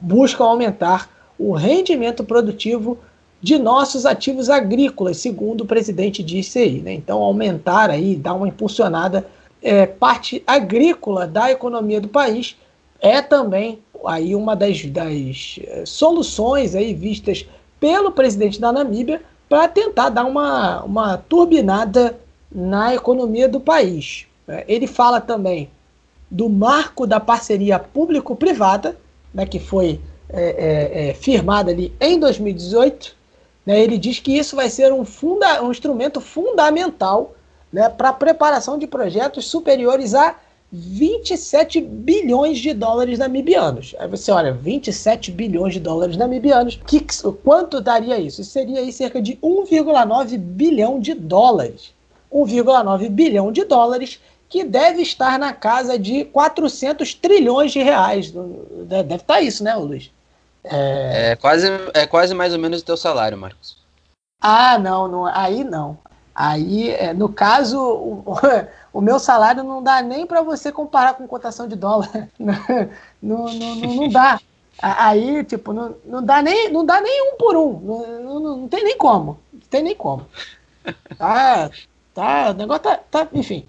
Buscam aumentar o rendimento produtivo de nossos ativos agrícolas, segundo o presidente disse aí. Né? Então, aumentar aí, dar uma impulsionada é, parte agrícola da economia do país é também aí uma das, das é, soluções aí vistas pelo presidente da Namíbia para tentar dar uma, uma turbinada na economia do país. É, ele fala também do marco da parceria público-privada, né, que foi é, é, é firmada ali em 2018, né, ele diz que isso vai ser um, funda um instrumento fundamental né, para a preparação de projetos superiores a 27 bilhões de dólares namibianos. Aí você olha, 27 bilhões de dólares namibianos, que, quanto daria isso? Isso seria aí cerca de 1,9 bilhão de dólares. 1,9 bilhão de dólares que deve estar na casa de 400 trilhões de reais. Deve estar isso, né, Luiz? É... é... quase, é quase mais ou menos o teu salário, Marcos. Ah, não, não aí não. Aí, é, no caso, o, <laughs> o, meu salário não dá nem para você comparar com cotação de dólar. <laughs> Não, não, não, não dá. Aí, tipo, não, não, dá nem, não dá nem um por um. Não, não, não tem nem como. Não tem nem como. Tá, tá, o negócio tá, tá enfim.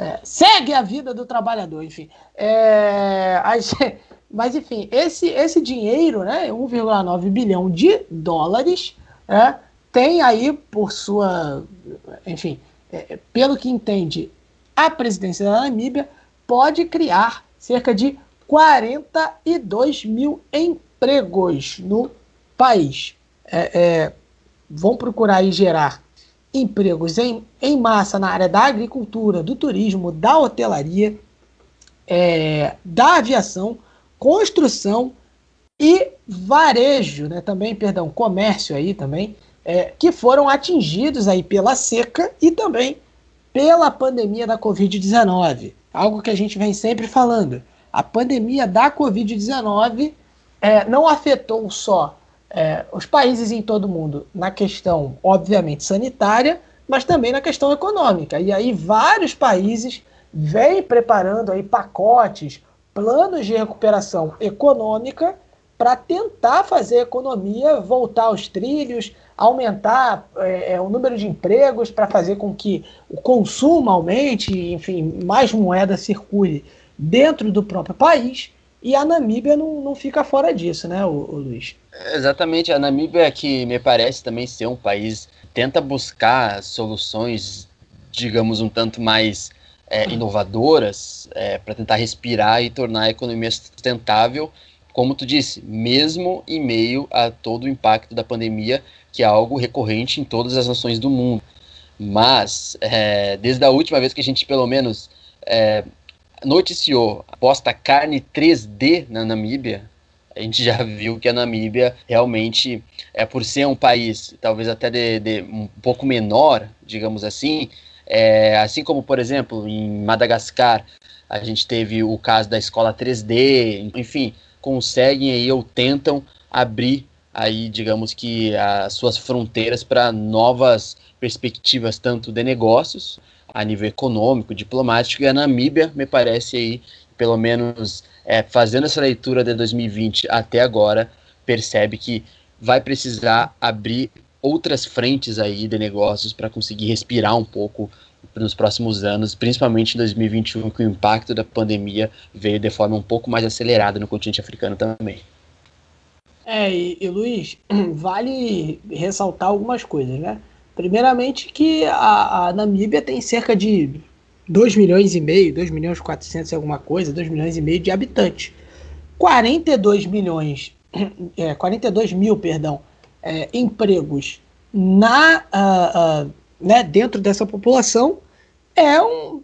É, segue a vida do trabalhador, enfim. É, aí, <laughs> mas, enfim, esse, esse dinheiro, né, 1,9 bilhão de dólares, é, tem aí por sua. Enfim, é, pelo que entende a presidência da Namíbia, pode criar cerca de 42 mil empregos no país. É, é, vão procurar aí gerar empregos em, em massa na área da agricultura, do turismo, da hotelaria, é, da aviação, construção e varejo, né, também, perdão, comércio aí também, é, que foram atingidos aí pela seca e também pela pandemia da Covid-19. algo que a gente vem sempre falando. A pandemia da Covid-19 é, não afetou só é, os países em todo o mundo na questão, obviamente, sanitária, mas também na questão econômica. E aí vários países vêm preparando aí pacotes, planos de recuperação econômica para tentar fazer a economia voltar aos trilhos, aumentar é, é o número de empregos para fazer com que o consumo aumente, enfim, mais moeda circule dentro do próprio país. E a Namíbia não, não fica fora disso, né, o, o Luiz? Exatamente, a Namíbia que me parece também ser um país tenta buscar soluções, digamos, um tanto mais é, inovadoras é, para tentar respirar e tornar a economia sustentável, como tu disse, mesmo em meio a todo o impacto da pandemia, que é algo recorrente em todas as nações do mundo. Mas, é, desde a última vez que a gente, pelo menos, é, noticiou aposta carne 3D na Namíbia, a gente já viu que a Namíbia realmente, é por ser um país talvez até de, de um pouco menor, digamos assim, é, assim como, por exemplo, em Madagascar, a gente teve o caso da escola 3D, enfim, conseguem aí ou tentam abrir aí, digamos que as suas fronteiras para novas perspectivas, tanto de negócios, a nível econômico, diplomático, e a Namíbia, me parece aí, pelo menos é, fazendo essa leitura de 2020 até agora, percebe que vai precisar abrir outras frentes aí de negócios para conseguir respirar um pouco nos próximos anos, principalmente em 2021, que o impacto da pandemia veio de forma um pouco mais acelerada no continente africano também. É, e, e Luiz, <clears throat> vale ressaltar algumas coisas, né? Primeiramente que a, a Namíbia tem cerca de 2 milhões e meio, 2 milhões e 400 e alguma coisa, 2 milhões e meio de habitantes. 42 milhões, <clears throat> é, 42 mil, perdão, é, empregos na, uh, uh, né, dentro dessa população é um,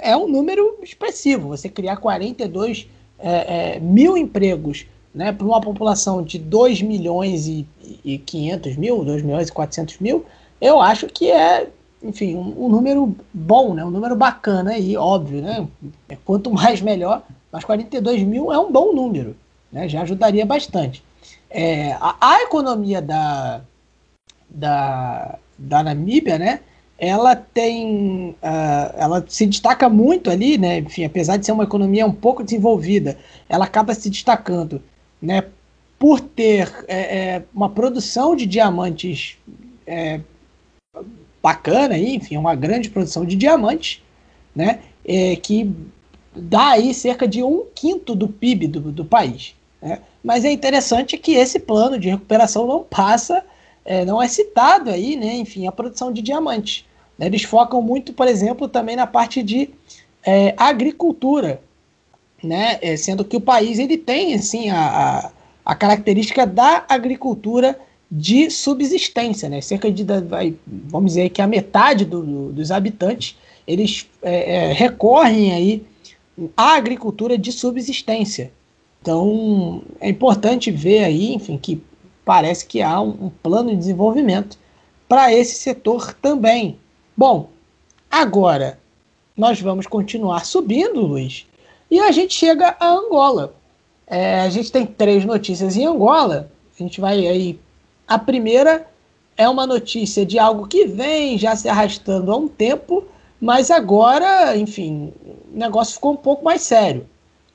é um número expressivo. Você criar 42 é, é, mil empregos né, para uma população de 2 milhões e, e 500 mil, 2 milhões e 400 mil, eu acho que é, enfim, um, um número bom, né, um número bacana aí, óbvio, né? Quanto mais melhor, mas 42 mil é um bom número, né, já ajudaria bastante. É, a, a, economia da, da, da Namíbia, né, ela tem, uh, ela se destaca muito ali, né, enfim, apesar de ser uma economia um pouco desenvolvida, ela acaba se destacando, né, por ter é, é, uma produção de diamantes é, bacana, aí, enfim, uma grande produção de diamantes, né, é, que dá aí cerca de um quinto do PIB do, do país. Né? Mas é interessante que esse plano de recuperação não passa, é, não é citado aí, né? Enfim, a produção de diamantes. Né? Eles focam muito, por exemplo, também na parte de é, agricultura, né? É, sendo que o país ele tem assim a, a, a característica da agricultura de subsistência, né? Cerca de, vamos dizer que a metade do, do, dos habitantes eles é, é, recorrem aí à agricultura de subsistência. Então é importante ver aí, enfim, que parece que há um, um plano de desenvolvimento para esse setor também. Bom, agora nós vamos continuar subindo, Luiz, e a gente chega a Angola. É, a gente tem três notícias em Angola. A gente vai aí a primeira é uma notícia de algo que vem já se arrastando há um tempo, mas agora, enfim, o negócio ficou um pouco mais sério.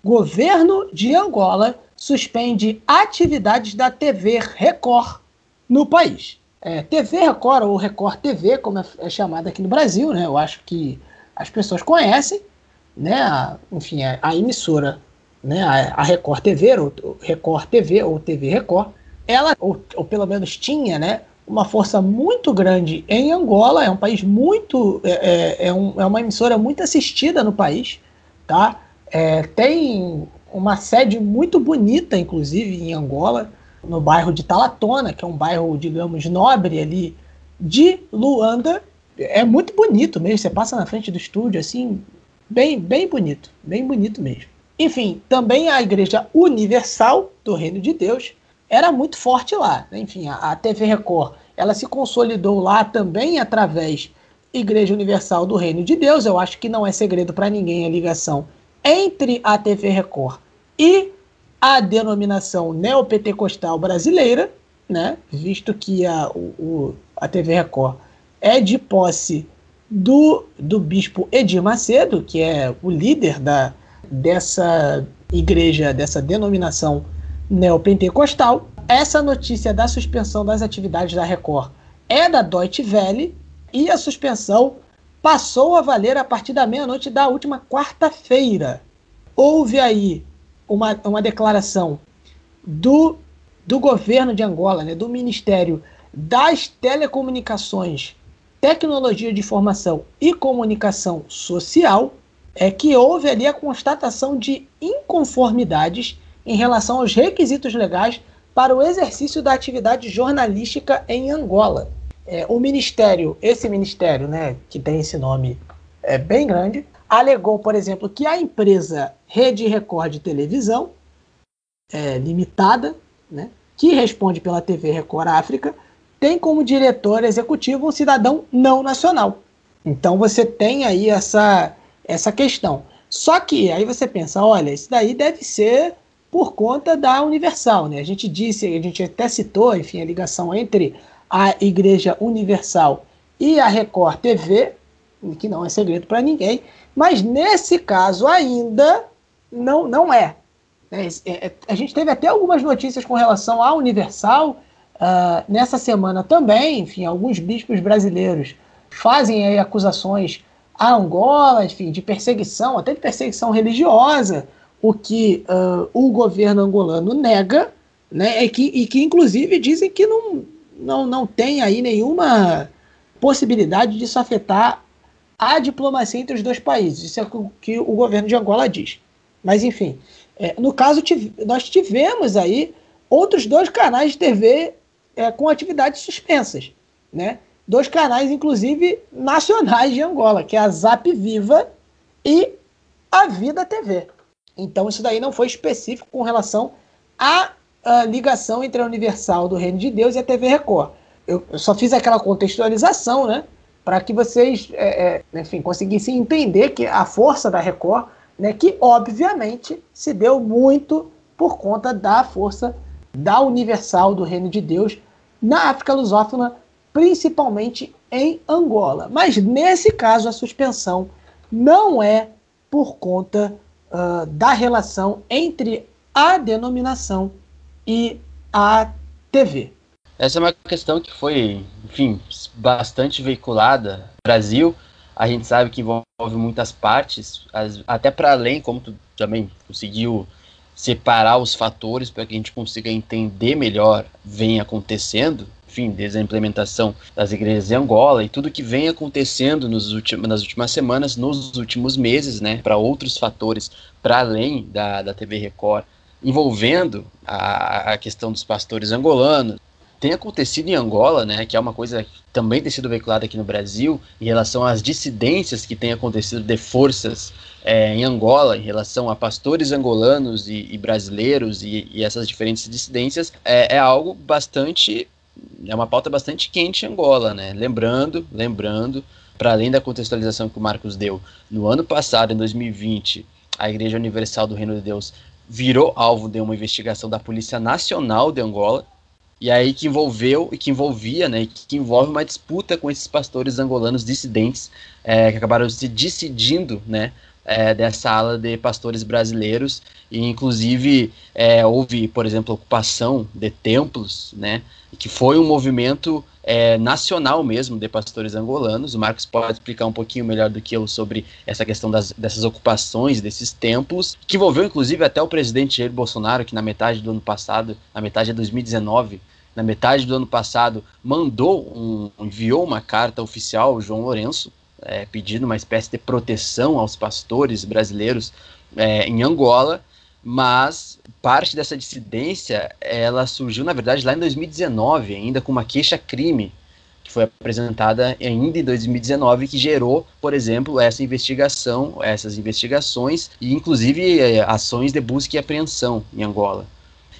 Governo de Angola suspende atividades da TV Record no país. É, TV Record, ou Record TV, como é, é chamada aqui no Brasil, né? Eu acho que as pessoas conhecem, né? A, enfim, a, a emissora, né? A, a Record TV, ou Record TV, ou TV Record, ela, ou, ou pelo menos tinha, né, uma força muito grande em Angola, é um país muito. É, é, é, um, é uma emissora muito assistida no país, tá? É, tem uma sede muito bonita, inclusive, em Angola, no bairro de Talatona, que é um bairro, digamos, nobre ali de Luanda. É muito bonito mesmo, você passa na frente do estúdio, assim, bem, bem bonito, bem bonito mesmo. Enfim, também a Igreja Universal do Reino de Deus, era muito forte lá. Enfim, a, a TV Record ela se consolidou lá também através Igreja Universal do Reino de Deus. Eu acho que não é segredo para ninguém a ligação entre a TV Record e a denominação neopentecostal brasileira, né? visto que a, o, a TV Record é de posse do, do bispo Edir Macedo, que é o líder da, dessa igreja, dessa denominação neopentecostal. Essa notícia da suspensão das atividades da Record é da Deutsche Welle e a suspensão passou a valer a partir da meia-noite da última quarta-feira. Houve aí uma, uma declaração do, do governo de Angola, né, do Ministério das Telecomunicações, Tecnologia de Informação e Comunicação Social, é que houve ali a constatação de inconformidades em relação aos requisitos legais para o exercício da atividade jornalística em Angola. É, o ministério, esse ministério, né, que tem esse nome é bem grande, alegou, por exemplo, que a empresa Rede Record de Televisão é, Limitada, né, que responde pela TV Record África, tem como diretor executivo um cidadão não nacional. Então você tem aí essa, essa questão. Só que aí você pensa, olha, isso daí deve ser por conta da Universal, né? A gente disse, a gente até citou, enfim, a ligação entre a Igreja Universal e a Record TV, que não é segredo para ninguém, mas nesse caso ainda não, não é. é. é. A gente teve até algumas notícias com relação à Universal uh, nessa semana também, enfim, alguns bispos brasileiros fazem aí acusações a Angola, enfim, de perseguição, até de perseguição religiosa, o que uh, o governo angolano nega, né, e que, e que inclusive dizem que não, não, não tem aí nenhuma possibilidade disso afetar a diplomacia entre os dois países. Isso é o que o governo de Angola diz. Mas, enfim, é, no caso, nós tivemos aí outros dois canais de TV é, com atividades suspensas. Né? Dois canais, inclusive, nacionais de Angola, que é a Zap Viva e a Vida TV. Então, isso daí não foi específico com relação à, à ligação entre a Universal do Reino de Deus e a TV Record. Eu, eu só fiz aquela contextualização, né? Para que vocês, é, é, enfim, conseguissem entender que a força da Record, né, que obviamente se deu muito por conta da força da Universal do Reino de Deus na África lusófona, principalmente em Angola. Mas nesse caso, a suspensão não é por conta uh, da relação entre a denominação e a TV. Essa é uma questão que foi, enfim, bastante veiculada no Brasil. A gente sabe que envolve muitas partes, até para além, como tu também conseguiu separar os fatores para que a gente consiga entender melhor vem acontecendo, enfim, desde a implementação das igrejas em Angola e tudo que vem acontecendo nos últimos, nas últimas semanas, nos últimos meses, né, para outros fatores, para além da, da TV Record, envolvendo a, a questão dos pastores angolanos, tem acontecido em Angola, né, que é uma coisa que também tem sido veiculada aqui no Brasil, em relação às dissidências que têm acontecido de forças é, em Angola, em relação a pastores angolanos e, e brasileiros e, e, essas diferentes dissidências, é, é algo bastante é uma pauta bastante quente em Angola, né? Lembrando, lembrando, para além da contextualização que o Marcos deu, no ano passado, em 2020, a Igreja Universal do Reino de Deus virou alvo de uma investigação da Polícia Nacional de Angola, e aí que envolveu e que envolvia, né, que envolve uma disputa com esses pastores angolanos dissidentes é, que acabaram se decidindo, né, é, dessa ala de pastores brasileiros e inclusive é, houve, por exemplo, ocupação de templos, né, que foi um movimento é, nacional mesmo de pastores angolanos. O Marcos pode explicar um pouquinho melhor do que eu sobre essa questão das, dessas ocupações desses templos, que envolveu inclusive até o presidente Jair Bolsonaro, que na metade do ano passado, na metade de 2019, na metade do ano passado, mandou um, enviou uma carta oficial ao João Lourenço, é, pedindo uma espécie de proteção aos pastores brasileiros é, em Angola, mas parte dessa dissidência ela surgiu na verdade lá em 2019 ainda com uma queixa crime que foi apresentada ainda em 2019 que gerou por exemplo essa investigação essas investigações e inclusive é, ações de busca e apreensão em Angola.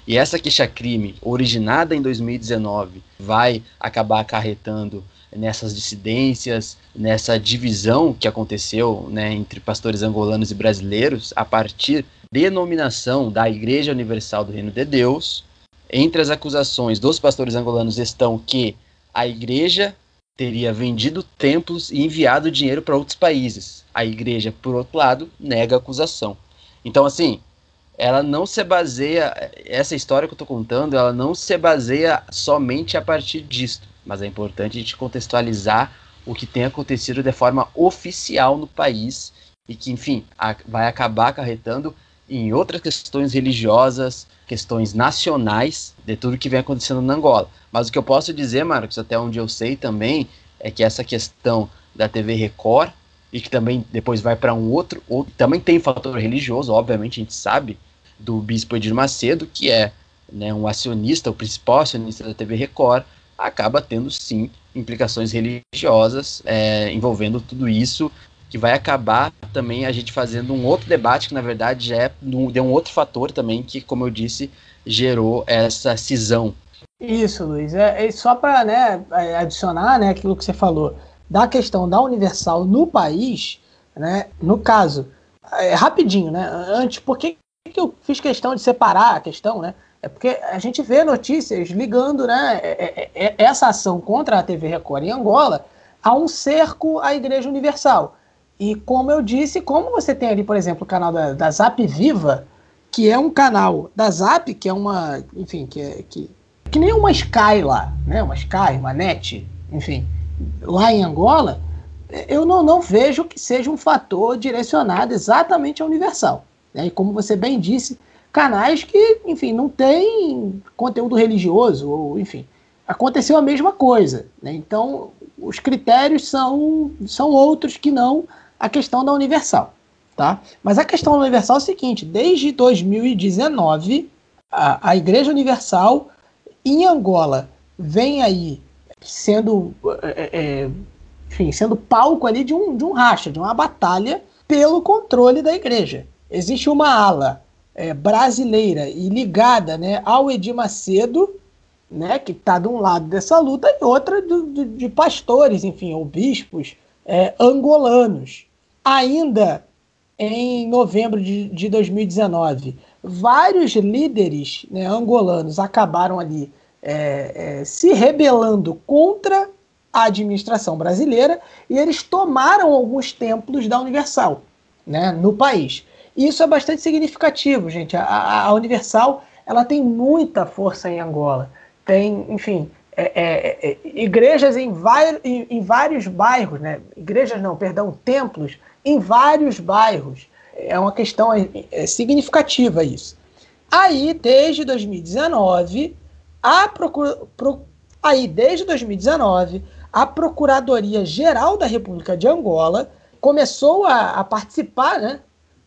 E essa queixa crime originada em 2019 vai acabar acarretando nessas dissidências nessa divisão que aconteceu né, entre pastores angolanos e brasileiros a partir denominação da Igreja Universal do Reino de Deus. Entre as acusações dos pastores angolanos estão que a igreja teria vendido templos e enviado dinheiro para outros países. A igreja, por outro lado, nega a acusação. Então, assim, ela não se baseia, essa história que eu estou contando, ela não se baseia somente a partir disto, mas é importante a gente contextualizar o que tem acontecido de forma oficial no país e que, enfim, a, vai acabar acarretando em outras questões religiosas, questões nacionais de tudo que vem acontecendo na Angola. Mas o que eu posso dizer, Marcos, até onde eu sei também, é que essa questão da TV Record e que também depois vai para um outro, ou também tem fator religioso, obviamente a gente sabe, do bispo Edir Macedo, que é né, um acionista, o principal acionista da TV Record, acaba tendo sim implicações religiosas é, envolvendo tudo isso, que vai acabar também a gente fazendo um outro debate, que na verdade já é de um outro fator também, que, como eu disse, gerou essa cisão. Isso, Luiz. É, é só para né, adicionar né, aquilo que você falou da questão da Universal no país, né? No caso, é, rapidinho, né? Antes, por que, que eu fiz questão de separar a questão, né? É porque a gente vê notícias ligando, né, é, é, é, essa ação contra a TV Record em Angola a um cerco à Igreja Universal. E como eu disse, como você tem ali, por exemplo, o canal da, da Zap Viva, que é um canal da Zap, que é uma, enfim, que é que, que nem uma Sky lá, né? Uma Sky, uma NET, enfim lá em Angola, eu não, não vejo que seja um fator direcionado exatamente à Universal. Né? E como você bem disse, canais que, enfim, não tem conteúdo religioso, ou enfim, aconteceu a mesma coisa. Né? Então, os critérios são, são outros que não a questão da Universal. Tá? Mas a questão da Universal é o seguinte: desde 2019, a, a Igreja Universal em Angola vem aí sendo, é, é, enfim, sendo palco ali de um, de um racha, de uma batalha pelo controle da igreja. Existe uma ala é, brasileira e ligada né, ao Edir Macedo, né, que está de um lado dessa luta, e outra de, pastores, enfim, ou bispos é, angolanos. Ainda em novembro de, de 2019, vários líderes né, angolanos acabaram ali é, é, se rebelando contra a administração brasileira e eles tomaram alguns templos da Universal né, no país. Isso é bastante significativo, gente. A, a, a Universal ela tem muita força em Angola. Tem, enfim, é, é, é, igrejas em, vai, em, em, vários bairros, né? igrejas não, perdão, templos em vários bairros. É uma questão é, é significativa isso. Aí, desde 2019, a pro, aí, desde 2019, a Procuradoria Geral da República de Angola começou a, a participar né,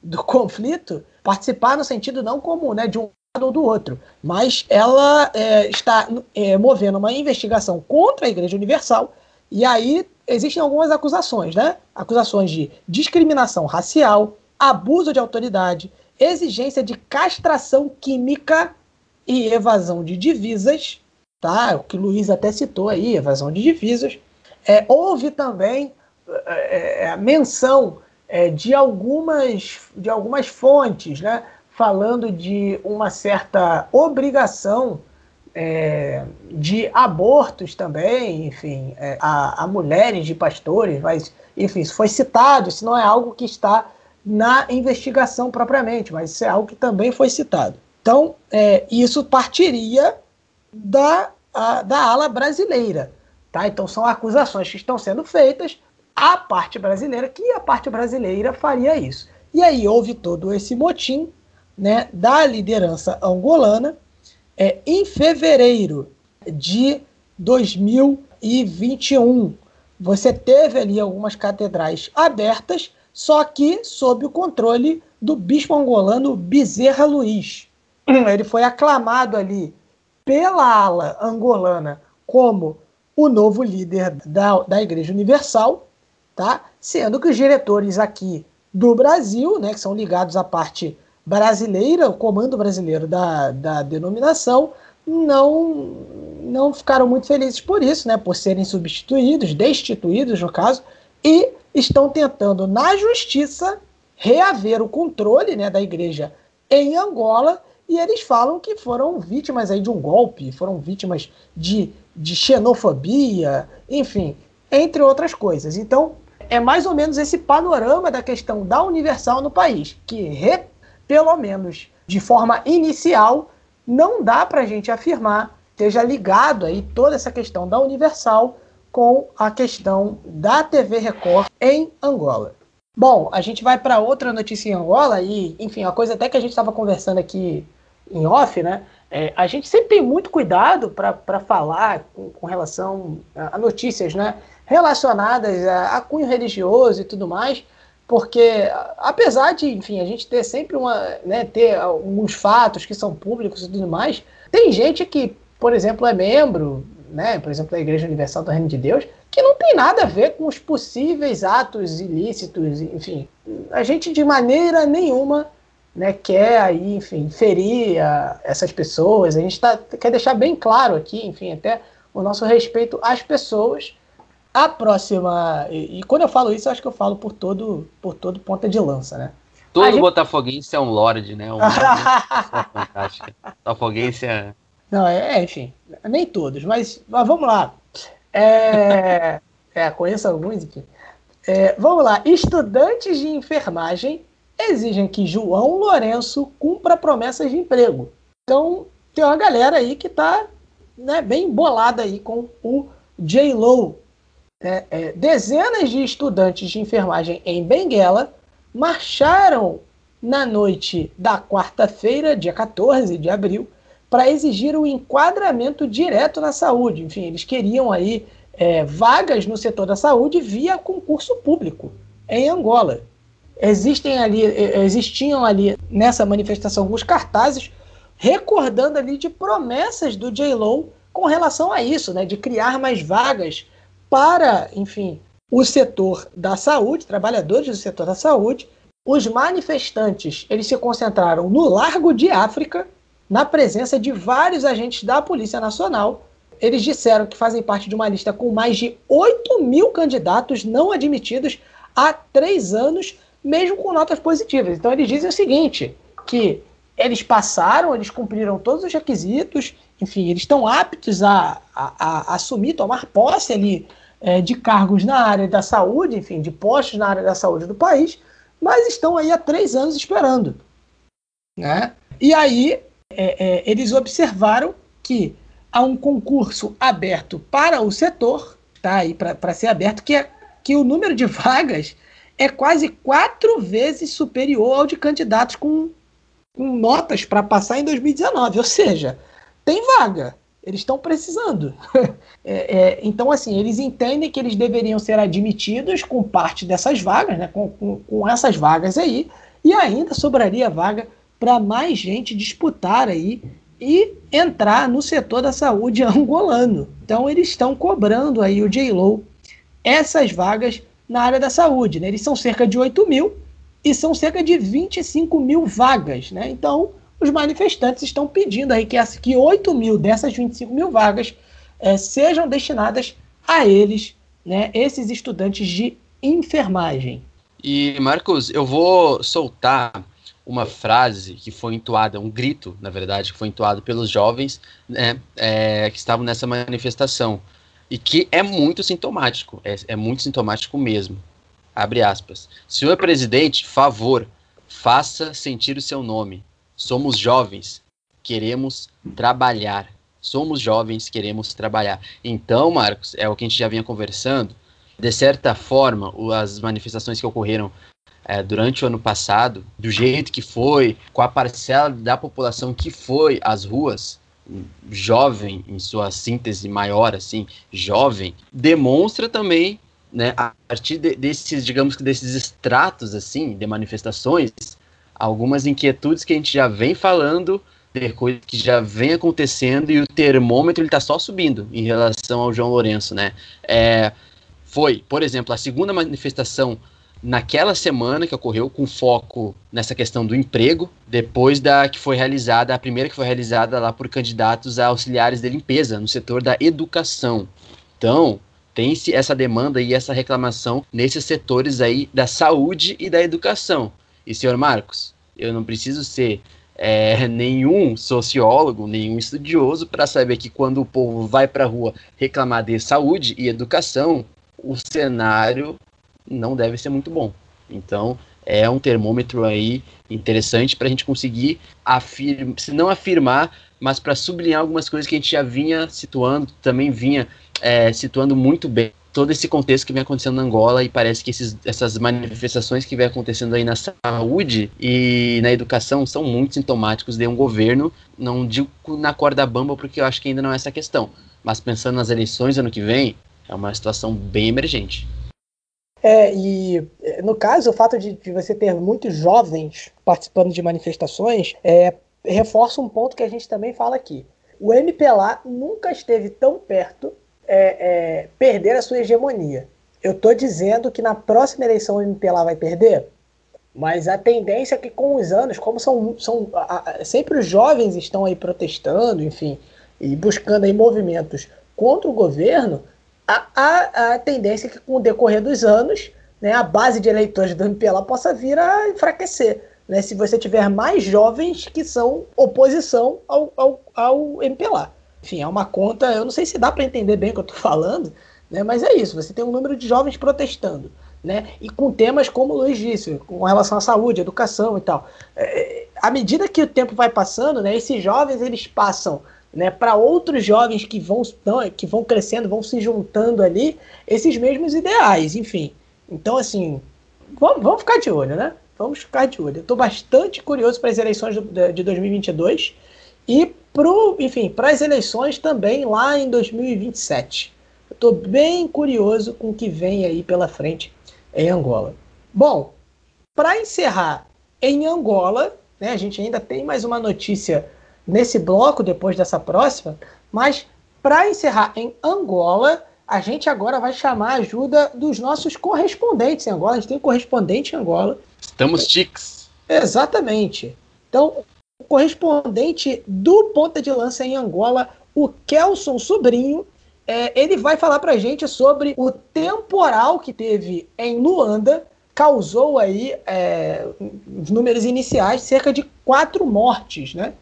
do <laughs> conflito, participar no sentido não como né, de um lado ou do outro, mas ela é, está é, movendo uma investigação contra a Igreja Universal, e aí existem algumas acusações, né? Acusações de discriminação racial, abuso de autoridade, exigência de castração química e evasão de divisas, tá? O que o Luiz até citou aí, evasão de divisas. É, houve também é, é, a menção é, de, algumas, de algumas fontes, né? Falando de uma certa obrigação é, de abortos também, enfim, é, a, a, mulheres de pastores, mas, enfim, isso foi citado, isso não é algo que está na investigação propriamente, mas isso é algo que também foi citado. Então, é, isso partiria da, a, da ala brasileira. Tá? Então, são acusações que estão sendo feitas à parte brasileira, que a parte brasileira faria isso. E aí houve todo esse motim né, da liderança angolana é, em fevereiro de 2021. Você teve ali algumas catedrais abertas, só que sob o controle do bispo angolano Bezerra Luiz. ele foi aclamado ali pela ala angolana como o novo líder da, da Igreja Universal, tá? sendo que os diretores aqui do Brasil, né, que são ligados à parte brasileira, o comando brasileiro da, da denominação, não, não ficaram muito felizes por isso, né, por serem substituídos, destituídos no caso, e estão tentando, na justiça, reaver o controle né, da igreja em Angola e eles falam que foram vítimas aí de um golpe, foram vítimas de, de xenofobia, enfim, entre outras coisas. Então, é mais ou menos esse panorama da questão da Universal no país, que, pelo menos de forma inicial, não dá para a gente afirmar esteja ligado aí toda essa questão da Universal com a questão da TV Record em Angola. Bom, a gente vai para outra notícia em Angola e, enfim, a coisa até que a gente estava conversando aqui em off, né? É, a gente sempre tem muito cuidado para falar com, com, relação a, notícias, né? Relacionadas a, a, cunho religioso e tudo mais, porque apesar de, enfim, a gente ter sempre uma, né, ter alguns fatos que são públicos e tudo mais, tem gente que, por exemplo, é membro né, por exemplo, da Igreja Universal do Reino de Deus, que não tem nada a ver com os possíveis atos ilícitos, enfim. A gente de maneira nenhuma né, quer aí, enfim, ferir a, essas pessoas. A gente tá, quer deixar bem claro aqui, enfim, até o nosso respeito às pessoas. A próxima, e, e quando eu falo isso, eu acho que eu falo por todo, por todo ponta de lança, né? Todo gente... botafoguense é um lorde, né? Um é <laughs> fantástico. Botafoguense é não, é, é, enfim, nem todos, mas, mas vamos lá. É, <laughs> é, conheço alguns, enfim. É, vamos lá. Estudantes de enfermagem exigem que João Lourenço cumpra promessas de emprego. Então, tem uma galera aí que está né, bem bolada aí com o J-Lo. É, é, dezenas de estudantes de enfermagem em Benguela marcharam na noite da quarta-feira, dia 14 de abril, para exigir o enquadramento direto na saúde. Enfim, eles queriam aí é, vagas no setor da saúde via concurso público em Angola. Existem ali, existiam ali nessa manifestação alguns cartazes recordando ali de promessas do J-Lo com relação a isso, né, de criar mais vagas para, enfim, o setor da saúde, trabalhadores do setor da saúde. Os manifestantes, eles se concentraram no Largo de África, na presença de vários agentes da Polícia Nacional. Eles disseram que fazem parte de uma lista com mais de 8 mil candidatos não admitidos há três anos, mesmo com notas positivas. Então eles dizem o seguinte: que eles passaram, eles cumpriram todos os requisitos, enfim, eles estão aptos a, a, a assumir, tomar posse ali é, de cargos na área da saúde, enfim, de postos na área da saúde do país, mas estão aí há três anos esperando. Né? E aí é, é, eles observaram que há um concurso aberto para o setor, tá aí para ser aberto, que, é, que o número de vagas é quase quatro vezes superior ao de candidatos com, com notas para passar em 2019. Ou seja, tem vaga, eles estão precisando. <laughs> é, é, então, assim, eles entendem que eles deveriam ser admitidos com parte dessas vagas, né, com, com, com essas vagas aí, e ainda sobraria vaga para mais gente disputar aí e entrar no setor da saúde <laughs> angolano. Então eles estão cobrando aí o J-Lo essas vagas na área da saúde. Né? Eles são cerca de 8 mil e são cerca de 25 mil vagas. Né? Então os manifestantes estão pedindo aí que, que 8 mil dessas 25 mil vagas é, sejam destinadas a eles, né, esses estudantes de enfermagem. E Marcos, eu vou soltar uma frase que foi entoada, um grito, na verdade, que foi entoado pelos jovens né, é, que estavam nessa manifestação. E que é muito sintomático, é, é muito sintomático mesmo. Abre aspas. Senhor presidente, favor, faça sentir o seu nome. Somos jovens, queremos trabalhar. Somos jovens, queremos trabalhar. Então, Marcos, é o que a gente já vinha conversando. De certa forma, as manifestações que ocorreram é, durante o ano passado, do jeito que foi, com a parcela da população que foi às ruas, jovem em sua síntese maior, assim, jovem, demonstra também, né, a partir de, desses, digamos que desses extratos, assim, de manifestações, algumas inquietudes que a gente já vem falando, de coisas que já vem acontecendo e o termômetro ele está só subindo em relação ao João Lourenço, né? É, foi, por exemplo, a segunda manifestação naquela semana que ocorreu, com foco nessa questão do emprego, depois da que foi realizada, a primeira que foi realizada lá por candidatos a auxiliares de limpeza no setor da educação. Então, tem-se essa demanda e essa reclamação nesses setores aí da saúde e da educação. E, senhor Marcos, eu não preciso ser é, <laughs> nenhum sociólogo, nenhum estudioso para saber que quando o povo vai para a rua reclamar de saúde e educação, o cenário não deve ser muito bom. Então, é um termômetro aí interessante para a gente conseguir afirmar, se não afirmar, mas para sublinhar algumas coisas que a gente já vinha situando, também vinha é, situando muito bem todo esse contexto que vem acontecendo na Angola e parece que esses, essas manifestações que vem acontecendo aí na saúde e na educação são muito sintomáticos de um governo, não digo na corda bamba porque eu acho que ainda não é essa questão, mas pensando nas eleições ano que vem, é uma situação bem emergente. É, e no caso, o fato de, de você ter muitos jovens participando de manifestações é, reforça um ponto que a gente também fala aqui. O MPLA nunca esteve tão perto é, é, perder a sua hegemonia. Eu estou dizendo que na próxima eleição o MPLA vai perder, mas a tendência é que com os anos, como são, são a, a, sempre os jovens estão aí protestando, enfim, e buscando aí movimentos contra o governo, a, a, a tendência é que com o decorrer dos anos, né, a base de eleitores do MPLA possa vir a enfraquecer. Né, se você tiver mais jovens que são oposição ao, ao, ao MPLA. Enfim, é uma conta, eu não sei se dá para entender bem o que eu estou falando, né? mas é isso, você tem um número de jovens protestando. Né? E com temas como o Luiz disse, com relação à saúde, educação e tal. É, à medida que o tempo vai passando, né, esses jovens eles passam né, para outros jovens que vão, que vão crescendo, vão se juntando ali, esses mesmos ideais, enfim. Então, assim, vamos, vamos ficar de olho, né? Vamos ficar de olho. Eu estou bastante curioso para as eleições de 2022 e pro, enfim, para as eleições também lá em 2027. Estou bem curioso com o que vem aí pela frente em Angola. Bom, para encerrar em Angola, né, a gente ainda tem mais uma notícia nesse bloco depois dessa próxima, mas para encerrar em Angola, a gente agora vai chamar a ajuda dos nossos correspondentes em Angola. A gente tem um correspondente em Angola. Estamos tics. Exatamente. Então, correspondente do Ponta de Lança em Angola, o Kelson Sobrinho, é, ele vai falar para a gente sobre o temporal que teve em Luanda, causou aí, é, os números iniciais, cerca de quatro mortes, né?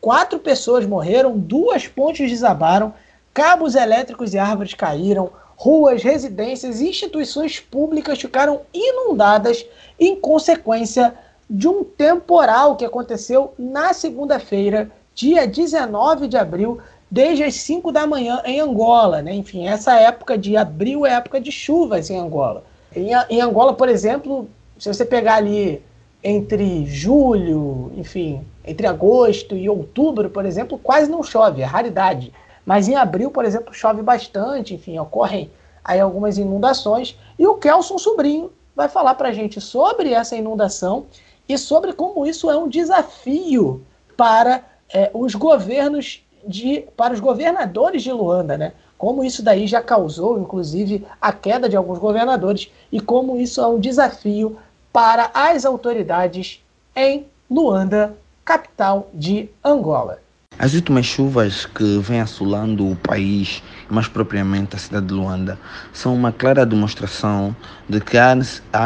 Quatro pessoas morreram, duas pontes desabaram, cabos elétricos e árvores caíram, ruas, residências e instituições públicas ficaram inundadas em consequência de um temporal que aconteceu na segunda-feira, dia 19 de abril, desde as 5 da manhã em Angola. Né? Enfim, essa época de abril é época de chuvas em Angola. Em, em Angola, por exemplo, se você pegar ali entre julho, enfim, entre agosto e outubro, por exemplo, quase não chove, é raridade. Mas em abril, por exemplo, chove bastante, enfim, ocorrem aí algumas inundações. E o Kelson Sobrinho vai falar para a gente sobre essa inundação e sobre como isso é um desafio para é, os governos de, para os governadores de Luanda, né? Como isso daí já causou, inclusive, a queda de alguns governadores e como isso é um desafio para as autoridades em Luanda, capital de Angola. As últimas chuvas que vêm assolando o país, mais propriamente a cidade de Luanda, são uma clara demonstração de que há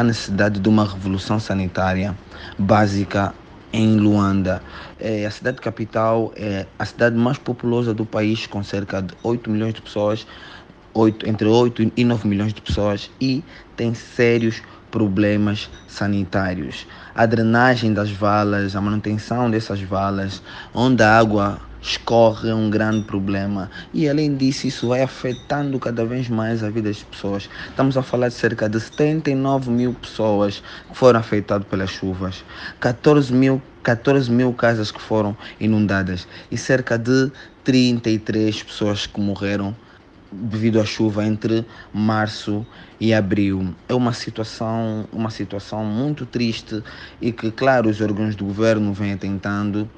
necessidade de uma revolução sanitária básica em Luanda. É, a cidade capital é a cidade mais populosa do país, com cerca de 8 milhões de pessoas, 8, entre 8 e 9 milhões de pessoas, e tem sérios problemas sanitários. A drenagem das valas, a manutenção dessas valas, onde a água escorre um grande problema. E além disso, isso vai afetando cada vez mais a vida das pessoas. Estamos a falar de cerca de 79 mil pessoas que foram afetadas pelas chuvas, 14 mil, 14 mil casas que foram inundadas e cerca de 33 pessoas que morreram devido à chuva entre março e abril. É uma situação, uma situação muito triste e que, claro, os órgãos do governo vêm tentando,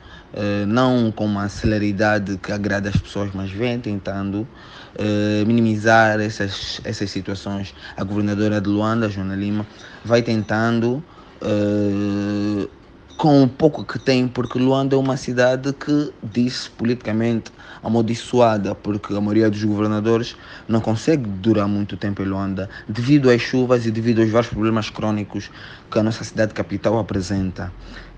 não com uma celeridade que agrada as pessoas, mas vêm tentando eh, minimizar essas, essas situações. A governadora de Luanda, Joana Lima, vai tentando eh, com o pouco que tem, porque Luanda é uma cidade que disse politicamente amaldiçoada, porque a maioria dos governadores não consegue durar muito tempo em Luanda, devido às chuvas e devido aos vários problemas crônicos que a nossa cidade capital apresenta.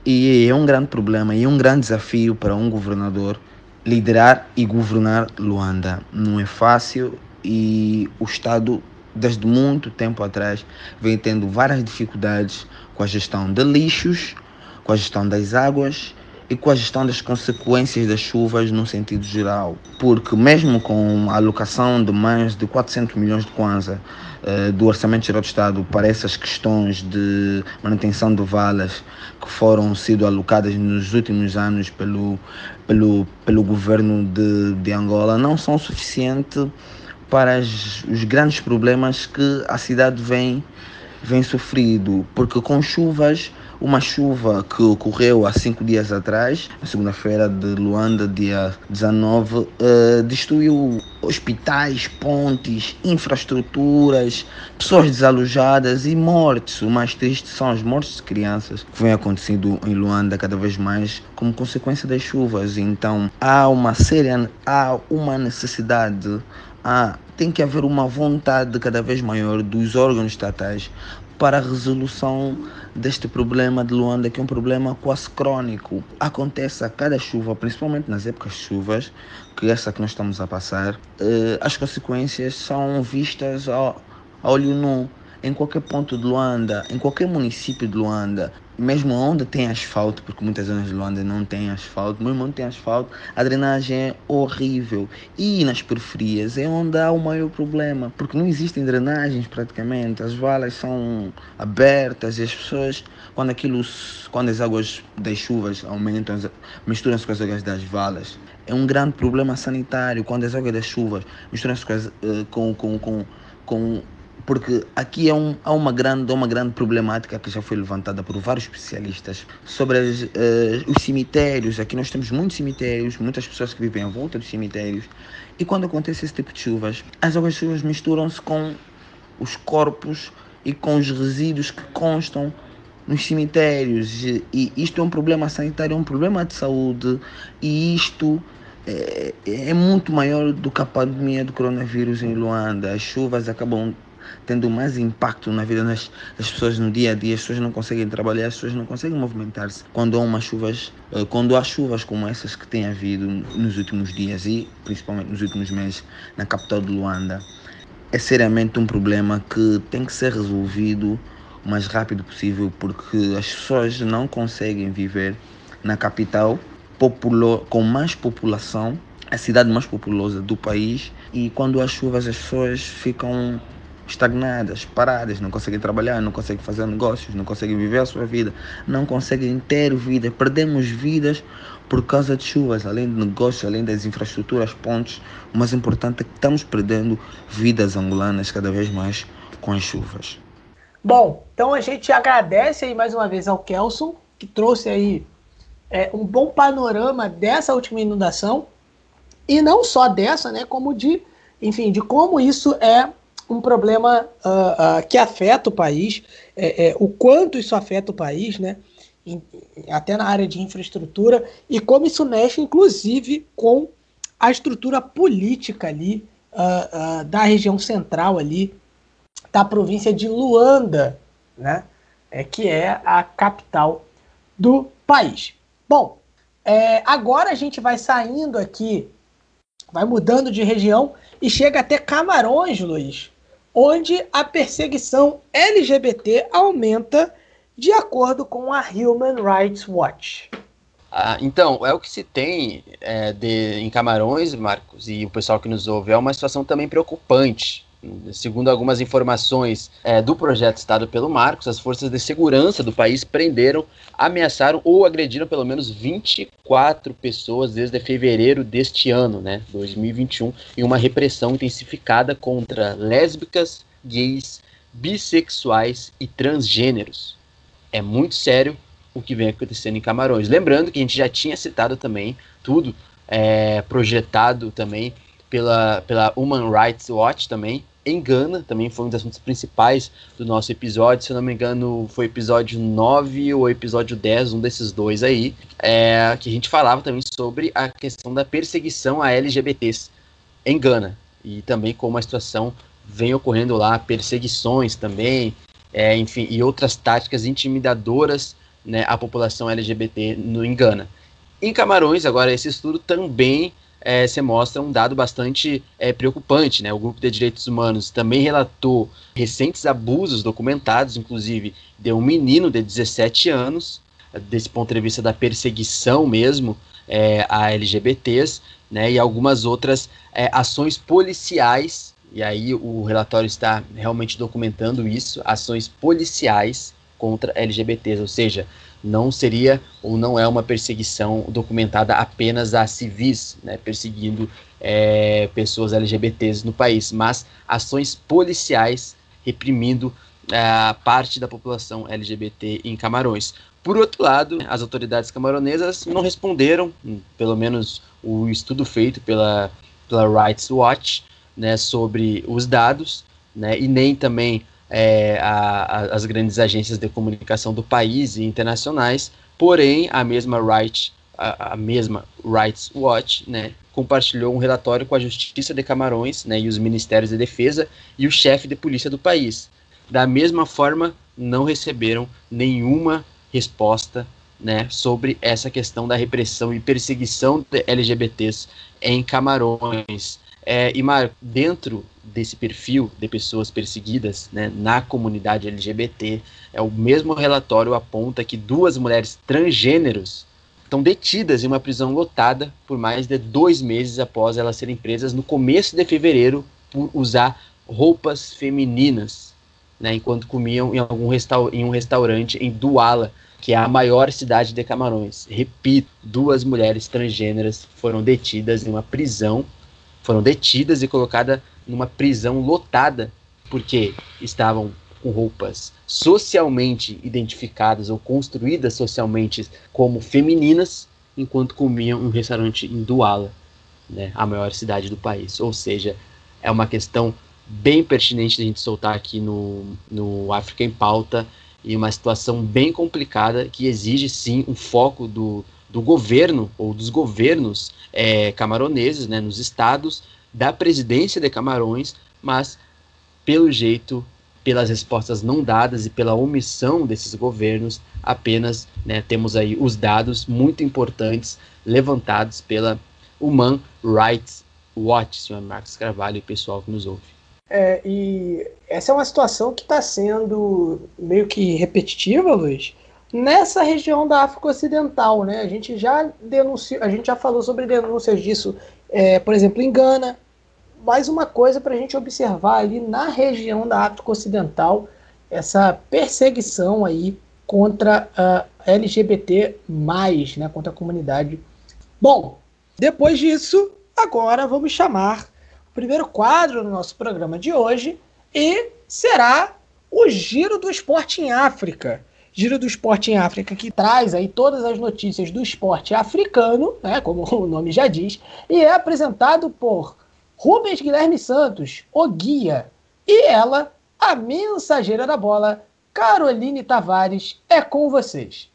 E é um grande problema e um grande desafio para um governador liderar e governar Luanda. Não é fácil e o Estado, desde muito tempo atrás, vem tendo várias dificuldades com a gestão de lixos, com a gestão das águas e com a gestão das consequências das chuvas no sentido geral. Porque mesmo com a alocação de mais de 400 milhões de kwanza do Orçamento Geral do Estado para essas questões de manutenção de valas que foram sido alocadas nos últimos anos pelo, pelo, pelo governo de, de Angola, não são suficientes para as, os grandes problemas que a cidade vem, vem sofrendo. Porque com chuvas uma chuva que ocorreu há cinco dias atrás, na segunda-feira de Luanda, dia 19, uh, eh, destruiu hospitais, pontes, infraestruturas, pessoas desalojadas e mortes. O mais triste são as mortes de crianças que vem acontecendo em Luanda cada vez mais como consequência das chuvas. Então há uma séria, há uma necessidade, há, tem que haver uma vontade cada vez maior dos órgãos estatais para a resolução deste problema de Luanda, que é um problema quase crônico. Acontece a cada chuva, principalmente nas épocas de chuvas, que é essa que nós estamos a passar, eh, as consequências são vistas a olho nu em qualquer ponto de Luanda, em qualquer município de Luanda, mesmo onde tem asfalto, porque muitas zonas de Luanda não tem asfalto, mesmo onde tem asfalto, a drenagem é horrível. E nas periferias é onde há o maior problema, porque não existem drenagens praticamente, as valas são abertas e as pessoas, quando aquilo, quando as águas das chuvas aumentam, misturam-se com as águas das valas. É um grande problema sanitário quando as águas das chuvas misturam-se com, com, com, com, com porque aqui é um, há uma grande, uma grande problemática que já foi levantada por vários especialistas sobre as, uh, os cemitérios. Aqui nós temos muitos cemitérios, muitas pessoas que vivem à volta dos cemitérios. E quando acontece esse tipo de chuvas, as águas chuvas misturam-se com os corpos e com os resíduos que constam nos cemitérios. E isto é um problema sanitário, é um problema de saúde. E isto é, é muito maior do que a pandemia do coronavírus em Luanda. As chuvas acabam tendo mais impacto na vida das, das, pessoas no dia a dia. As pessoas não conseguem trabalhar, as pessoas não conseguem movimentar-se. Quando há umas chuvas, eh, quando há chuvas como essas que tem havido nos últimos dias e principalmente nos últimos meses na capital de Luanda, é seriamente um problema que tem que ser resolvido o mais rápido possível porque as pessoas não conseguem viver na capital com mais população, a cidade mais populosa do país e quando há chuvas as pessoas ficam estagnadas, paradas, não conseguem trabalhar, não conseguem fazer negócios, não conseguem viver a sua vida, não conseguem ter vida. Perdemos vidas por causa de chuvas, além de negócios, além das infraestruturas, pontes. O mais importante é que estamos perdendo vidas angolanas cada vez mais com as chuvas. Bom, então a gente agradece aí mais uma vez ao Kelson, que trouxe aí é, um bom panorama dessa última inundação, e não só dessa, né, como de, enfim, de como isso é um problema uh, uh, que afeta o país, é, é, o quanto isso afeta o país, né? Em, até na área de infraestrutura, e como isso mexe, inclusive, com a estrutura política ali uh, da região central ali da província de Luanda, né? É, que é a capital do país. Bom, é, agora a gente vai saindo aqui, vai mudando de região e chega até Camarões, Luiz onde a perseguição LGBT aumenta de acordo com a Human Rights Watch. Ah, então, é o que se tem é, de, em Camarões, Marcos, e o pessoal que nos ouve, é uma situação também preocupante. Segundo algumas informações é, do projeto estado pelo Marcos, as forças de segurança do país prenderam, ameaçaram ou agrediram pelo menos 24 pessoas desde fevereiro deste ano, né, 2021, em uma repressão intensificada contra lésbicas, gays, bissexuais e transgêneros. É muito sério o que vem acontecendo em Camarões. Lembrando que a gente já tinha citado também tudo é, projetado também pela, pela Human Rights Watch também, em Gana, também foi um dos assuntos principais do nosso episódio, se eu não me engano foi episódio 9 ou episódio 10, um desses dois aí, é, que a gente falava também sobre a questão da perseguição a LGBTs em Gana, e também como a situação vem ocorrendo lá, perseguições também, é, enfim, e outras táticas intimidadoras né, à população LGBT no Engana. Em Camarões, agora, esse estudo também é, se mostra um dado bastante é, preocupante. Né? O Grupo de Direitos Humanos também relatou recentes abusos documentados, inclusive de um menino de 17 anos, desse ponto de vista da perseguição mesmo é, a LGBTs, né, e algumas outras é, ações policiais e aí o relatório está realmente documentando isso, ações policiais contra LGBTs, ou seja, não seria ou não é uma perseguição documentada apenas a civis, né, perseguindo é, pessoas LGBTs no país, mas ações policiais reprimindo a é, parte da população LGBT em Camarões. Por outro lado, as autoridades camaronesas não responderam, pelo menos o estudo feito pela, pela Rights Watch, né, sobre os dados, né, e nem também é, a, a, as grandes agências de comunicação do país e internacionais, porém a mesma Right, a, a, mesma Rights Watch, né, compartilhou um relatório com a Justiça de Camarões, né, e os Ministérios de Defesa e o chefe de polícia do país. Da mesma forma, não receberam nenhuma resposta né, sobre essa questão da repressão e perseguição de LGBTs em Camarões. É, e, Marco, dentro desse perfil de pessoas perseguidas né, na comunidade LGBT, é o mesmo relatório aponta que duas mulheres transgêneros estão detidas em uma prisão lotada por mais de dois meses após elas serem presas no começo de fevereiro por usar roupas femininas, né, enquanto comiam em, algum em um restaurante em Duala, que é a maior cidade de Camarões. Repito, duas mulheres transgêneras foram detidas em uma prisão foram detidas e colocadas numa prisão lotada porque estavam com roupas socialmente identificadas ou construídas socialmente como femininas, enquanto comiam um restaurante em Douala, né, a maior cidade do país. Ou seja, é uma questão bem pertinente de a gente soltar aqui no, no África em Pauta e uma situação bem complicada que exige sim um foco do, do governo ou dos governos é, camaroneses, né, nos estados, da presidência de Camarões, mas pelo jeito, pelas respostas não dadas e pela omissão desses governos, apenas né, temos aí os dados muito importantes levantados pela Human Rights Watch, senhor Marcos Carvalho e pessoal que nos ouve. É, e essa é uma situação que está sendo meio que repetitiva, Luiz, nessa região da África Ocidental, né? A gente já denunciou, a gente já falou sobre denúncias disso, é, por exemplo, em Gana. Mais uma coisa para a gente observar ali na região da África Ocidental, essa perseguição aí contra a LGBT+, né, contra a comunidade. Bom, depois disso, agora vamos chamar o primeiro quadro do nosso programa de hoje e será o Giro do Esporte em África. Giro do Esporte em África, que traz aí todas as notícias do esporte africano, né, como o nome já diz, e é apresentado por Rubens Guilherme Santos, o guia, e ela, a mensageira da bola, Caroline Tavares, é com vocês.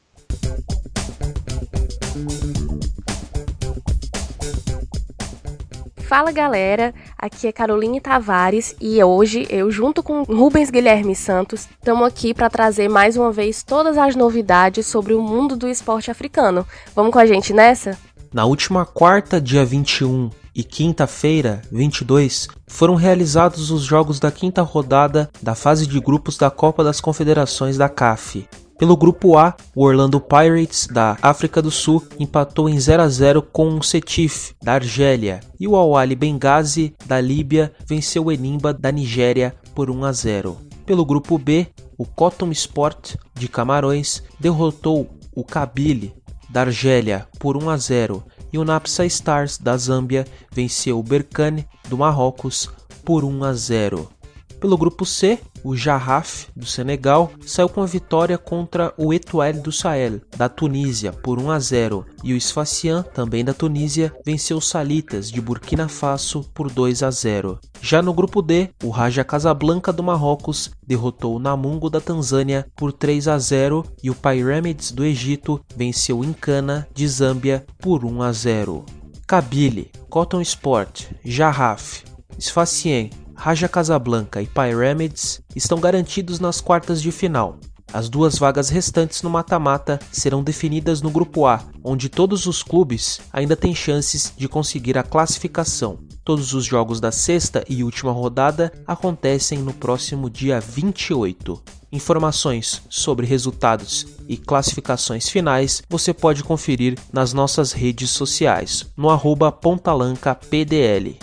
Fala galera, aqui é Caroline Tavares e hoje eu, junto com Rubens Guilherme Santos, estamos aqui para trazer mais uma vez todas as novidades sobre o mundo do esporte africano. Vamos com a gente nessa? Na última quarta, dia 21 e quinta-feira, 22, foram realizados os jogos da quinta rodada da fase de grupos da Copa das Confederações da CAF. Pelo grupo A, o Orlando Pirates da África do Sul empatou em 0 a 0 com o Setif da Argélia e o Al Ahly Benghazi da Líbia venceu o Enimba da Nigéria por 1 a 0. Pelo grupo B, o Cotton Sport de Camarões derrotou o Kabyle da Argélia por 1 a 0 e o Napsa Stars da Zâmbia venceu o Berkane do Marrocos por 1 a 0. Pelo grupo C, o Jarraf, do Senegal, saiu com a vitória contra o Etoile do Sahel, da Tunísia, por 1 a 0, e o Sfaxian, também da Tunísia, venceu o Salitas, de Burkina Faso, por 2 a 0. Já no grupo D, o Raja Casablanca do Marrocos derrotou o Namungo da Tanzânia por 3 a 0 e o Pyramids do Egito venceu o Incana de Zâmbia por 1 a 0. Kabyle, Cotton Sport, Jarraf, Sfacien, Raja Casablanca e Pyramids estão garantidos nas quartas de final. As duas vagas restantes no mata-mata serão definidas no grupo A, onde todos os clubes ainda têm chances de conseguir a classificação. Todos os jogos da sexta e última rodada acontecem no próximo dia 28. Informações sobre resultados e classificações finais você pode conferir nas nossas redes sociais, no arroba pontalancapdl.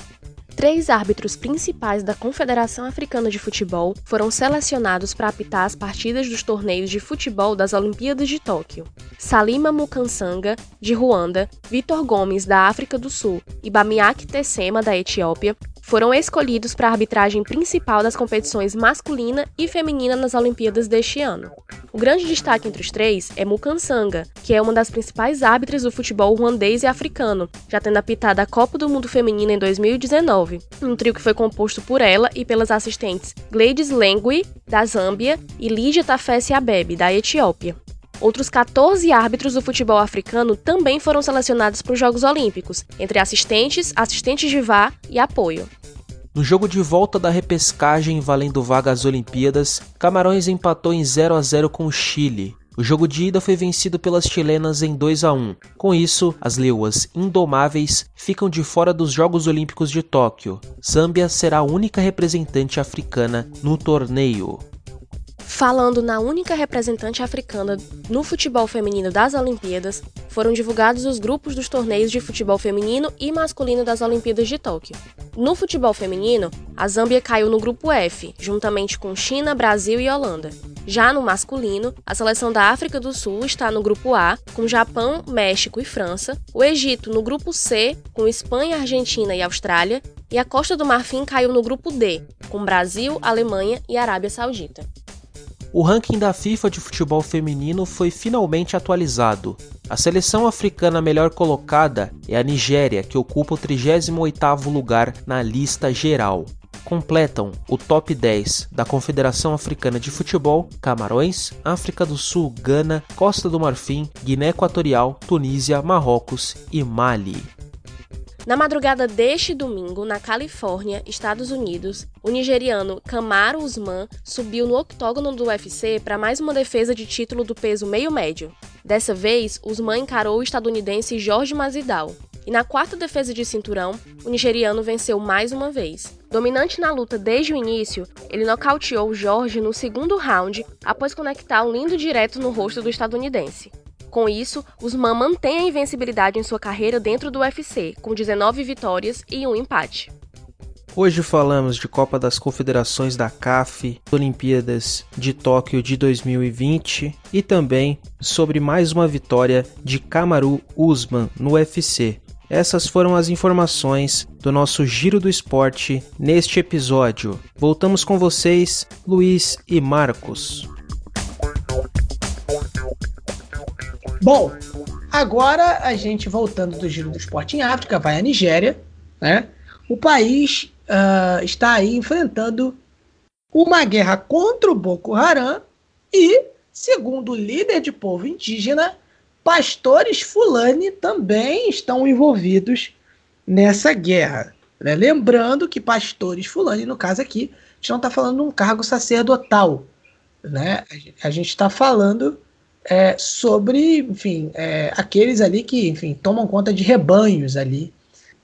Três árbitros principais da Confederação Africana de Futebol foram selecionados para apitar as partidas dos torneios de futebol das Olimpíadas de Tóquio. Salima Mukansanga, de Ruanda, Vitor Gomes, da África do Sul e Bamiak Tessema, da Etiópia, foram escolhidos para a arbitragem principal das competições masculina e feminina nas Olimpíadas deste ano. O grande destaque entre os três é Mukansanga, que é uma das principais árbitras do futebol ruandês e africano, já tendo apitado a Copa do Mundo Feminina em 2019, um trio que foi composto por ela e pelas assistentes Gladys Lengui, da Zâmbia, e Lígia Tafesse Abebe, da Etiópia. Outros 14 árbitros do futebol africano também foram selecionados para os Jogos Olímpicos, entre assistentes, assistentes de VAR e apoio. No jogo de volta da repescagem valendo vaga às Olimpíadas, Camarões empatou em 0 a 0 com o Chile. O jogo de ida foi vencido pelas chilenas em 2 a 1. Com isso, as leoas indomáveis ficam de fora dos Jogos Olímpicos de Tóquio. Zâmbia será a única representante africana no torneio. Falando na única representante africana no futebol feminino das Olimpíadas, foram divulgados os grupos dos torneios de futebol feminino e masculino das Olimpíadas de Tóquio. No futebol feminino, a Zâmbia caiu no grupo F, juntamente com China, Brasil e Holanda. Já no masculino, a seleção da África do Sul está no grupo A, com Japão, México e França, o Egito no grupo C, com Espanha, Argentina e Austrália, e a Costa do Marfim caiu no grupo D, com Brasil, Alemanha e Arábia Saudita. O ranking da FIFA de futebol feminino foi finalmente atualizado. A seleção africana melhor colocada é a Nigéria, que ocupa o 38º lugar na lista geral. Completam o top 10 da Confederação Africana de Futebol Camarões, África do Sul, Gana, Costa do Marfim, Guiné Equatorial, Tunísia, Marrocos e Mali. Na madrugada deste domingo, na Califórnia, Estados Unidos, o nigeriano Kamaru Usman subiu no octógono do UFC para mais uma defesa de título do peso meio-médio. Dessa vez, Usman encarou o estadunidense Jorge Masvidal. E na quarta defesa de cinturão, o nigeriano venceu mais uma vez. Dominante na luta desde o início, ele nocauteou Jorge no segundo round após conectar um lindo direto no rosto do estadunidense. Com isso, Usman mantém a invencibilidade em sua carreira dentro do UFC, com 19 vitórias e um empate. Hoje falamos de Copa das Confederações da CAF, Olimpíadas de Tóquio de 2020 e também sobre mais uma vitória de Kamaru Usman no UFC. Essas foram as informações do nosso Giro do Esporte neste episódio. Voltamos com vocês, Luiz e Marcos. Bom, agora a gente voltando do Giro do Esporte em África, vai à Nigéria, né? O país uh, está aí enfrentando uma guerra contra o Boko Haram e, segundo o líder de povo indígena, pastores fulani também estão envolvidos nessa guerra. Né? Lembrando que pastores fulani, no caso aqui, a gente não está falando de um cargo sacerdotal. Né? A gente está falando é, sobre, enfim, é, aqueles ali que, enfim, tomam conta de rebanhos ali,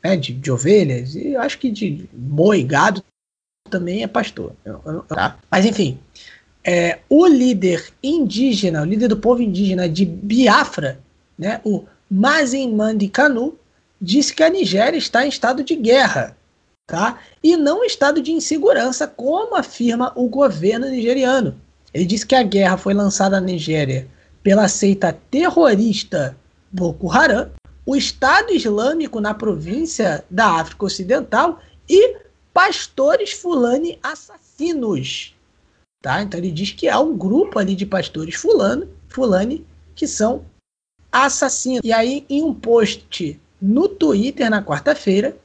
né, de, de ovelhas, e acho que de boi, gado também é pastor. Tá? Mas, enfim, é, o líder indígena, o líder do povo indígena de Biafra, né, o Mazin Kanu, disse que a Nigéria está em estado de guerra, tá? E não em estado de insegurança, como afirma o governo nigeriano. Ele disse que a guerra foi lançada na Nigéria pela seita terrorista Boko Haram, o Estado Islâmico na província da África Ocidental e pastores fulani assassinos. Tá? Então ele diz que há um grupo ali de pastores fulano, fulani que são assassinos. E aí, em um post no Twitter na quarta-feira,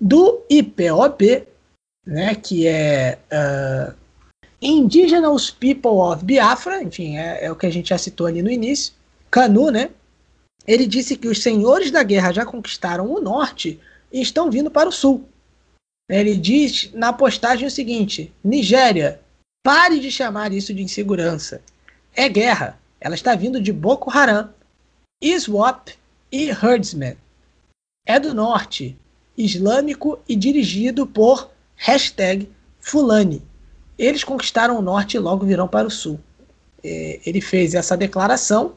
do IPOB, né, que é uh, Indigenous People of Biafra, enfim, é, é, o que a gente já citou ali no início, Canu, né? Ele disse que os senhores da guerra já conquistaram o norte e estão vindo para o sul. Ele diz na postagem o seguinte: Nigéria, pare de chamar isso de insegurança. É guerra. Ela está vindo de Boko Haram, ISWAP e Herdsmen. É do norte, islâmico e dirigido por hashtag Fulani. Eles conquistaram o norte e logo virão para o sul. É, ele fez essa declaração,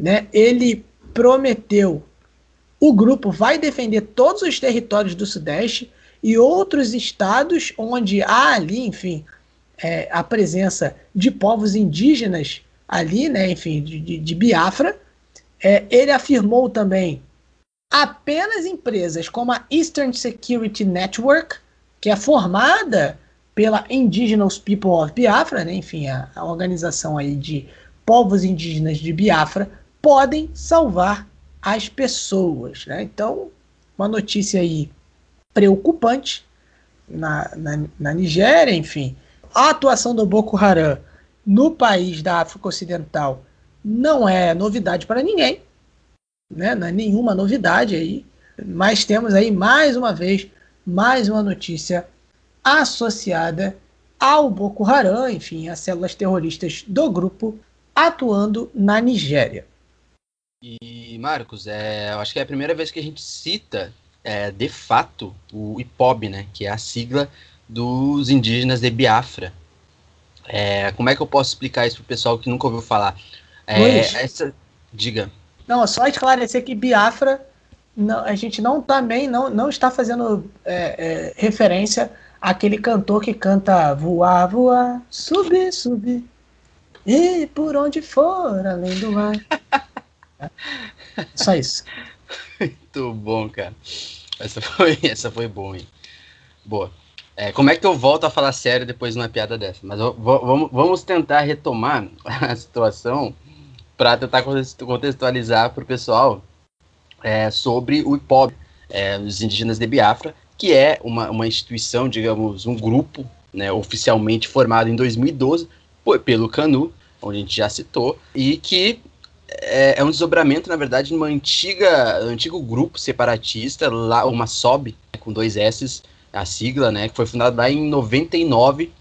né? ele prometeu o grupo vai defender todos os territórios do Sudeste e outros estados onde há ali, enfim, é, a presença de povos indígenas ali, né, enfim, de, de, de Biafra. É, ele afirmou também apenas empresas como a Eastern Security Network, que é formada pela Indigenous People of Biafra, né, enfim, a, a organização aí de povos indígenas de Biafra, podem salvar as pessoas. Né? Então, uma notícia aí preocupante na, na, na Nigéria, enfim. A atuação do Boko Haram no país da África Ocidental não é novidade para ninguém, né? não é nenhuma novidade aí, mas temos aí mais uma vez mais uma notícia associada ao Boko Haram, enfim, as células terroristas do grupo atuando na Nigéria. E, Marcos, é, eu acho que é a primeira vez que a gente cita, é, de fato, o IPOB, né, que é a sigla dos indígenas de Biafra. É, como é que eu posso explicar isso para o pessoal que nunca ouviu falar? É, essa, diga. Não, só esclarecer que Biafra, não, a gente não também não, não está fazendo é, é, referência àquele cantor que canta voar, voar, subir, subir, e por onde for, além do mar. Só isso. Muito bom, cara. Essa foi, <laughs> essa foi boa, hein? Boa. É, como é que eu volto a falar sério depois de uma piada dessa? Mas vamos, vamos tentar retomar <laughs> a situação para tentar contextualizar para o pessoal é, sobre o IPOB, é, os indígenas de Biafra, que é uma, uma instituição, digamos, um grupo né, oficialmente formado em 2012 pelo CANU, onde a gente já citou, e que é, é, um desdobramento, na verdade, de uma antiga, um antigo grupo separatista, lá, uma SOB, com dois S, a sigla, né, que foi fundada lá em 99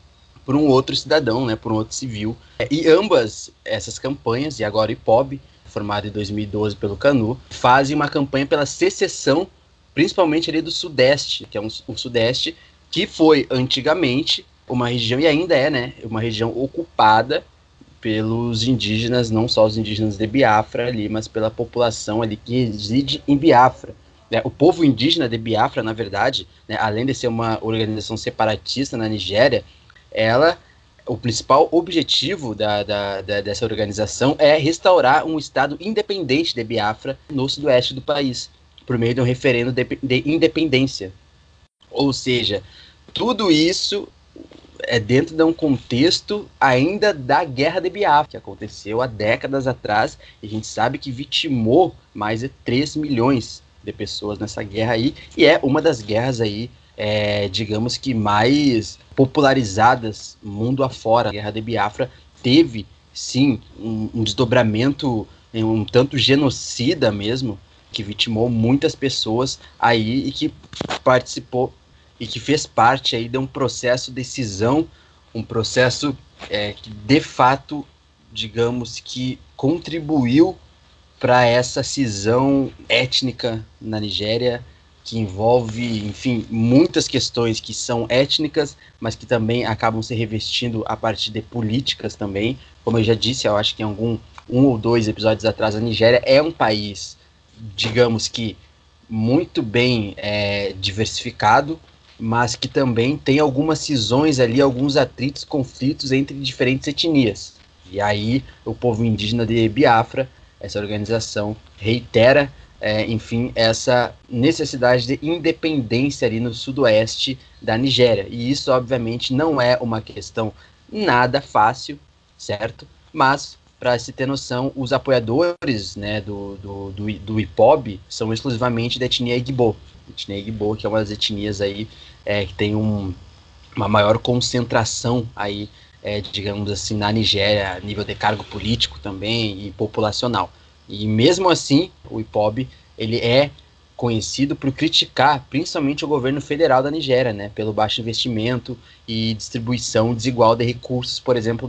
por um outro cidadão, né, por um outro civil. E ambas essas campanhas, e agora o IPOB, formado em 2012 pelo CANU, fazem uma campanha pela secessão, principalmente ali do Sudeste, que é um, um Sudeste que foi antigamente uma região, e ainda é, né, uma região ocupada pelos indígenas, não só os indígenas de Biafra ali, mas pela população ali que reside em Biafra. Né? O povo indígena de Biafra, na verdade, né, além de ser uma organização separatista na Nigéria, ela, o principal objetivo da, da, da, dessa organização é restaurar um estado independente de Biafra no sudoeste do país, por meio de um referendo de, de independência. Ou seja, tudo isso é dentro de um contexto ainda da Guerra de Biafra, que aconteceu há décadas atrás, e a gente sabe que vitimou mais de 3 milhões de pessoas nessa guerra aí, e é uma das guerras aí, é, digamos que mais popularizadas mundo afora. A Guerra de Biafra teve, sim, um, um desdobramento um tanto genocida mesmo, que vitimou muitas pessoas aí e que participou e que fez parte aí de um processo de decisão, um processo é, que de fato, digamos que contribuiu para essa cisão étnica na Nigéria, que envolve, enfim, muitas questões que são étnicas, mas que também acabam se revestindo a partir de políticas também. Como eu já disse, eu acho que em algum um ou dois episódios atrás, a Nigéria é um país, digamos que muito bem é, diversificado, mas que também tem algumas cisões ali, alguns atritos, conflitos entre diferentes etnias. E aí o povo indígena de Biafra, essa organização, reitera é, enfim, essa necessidade de independência ali no sudoeste da Nigéria. E isso, obviamente, não é uma questão nada fácil, certo? Mas, para se ter noção, os apoiadores né, do, do, do, do IPOB são exclusivamente da etnia Igbo. Etnia Igbo, que é uma das etnias aí é, que tem um, uma maior concentração aí, é, digamos assim, na Nigéria, a nível de cargo político também e populacional. E mesmo assim, o IPOB ele é conhecido por criticar principalmente o governo federal da Nigéria, né, pelo baixo investimento e distribuição desigual de recursos, por exemplo,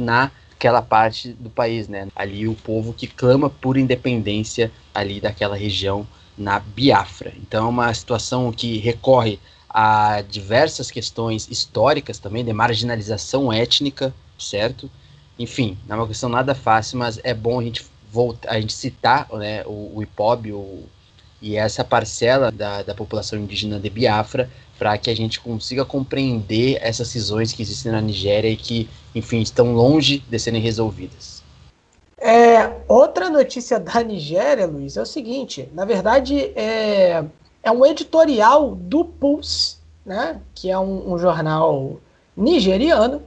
naquela parte do país, né, ali o povo que clama por independência ali daquela região na Biafra. Então é uma situação que recorre a diversas questões históricas também de marginalização étnica, certo? Enfim, não é uma questão nada fácil, mas é bom a gente voltar, a gente citar né, o, o IPOB o, e essa parcela da, da população indígena de Biafra para que a gente consiga compreender essas cisões que existem na Nigéria e que, enfim, estão longe de serem resolvidas. É, outra notícia da Nigéria, Luiz, é o seguinte: na verdade, é, é um editorial do Pulse, né, que é um, um jornal nigeriano,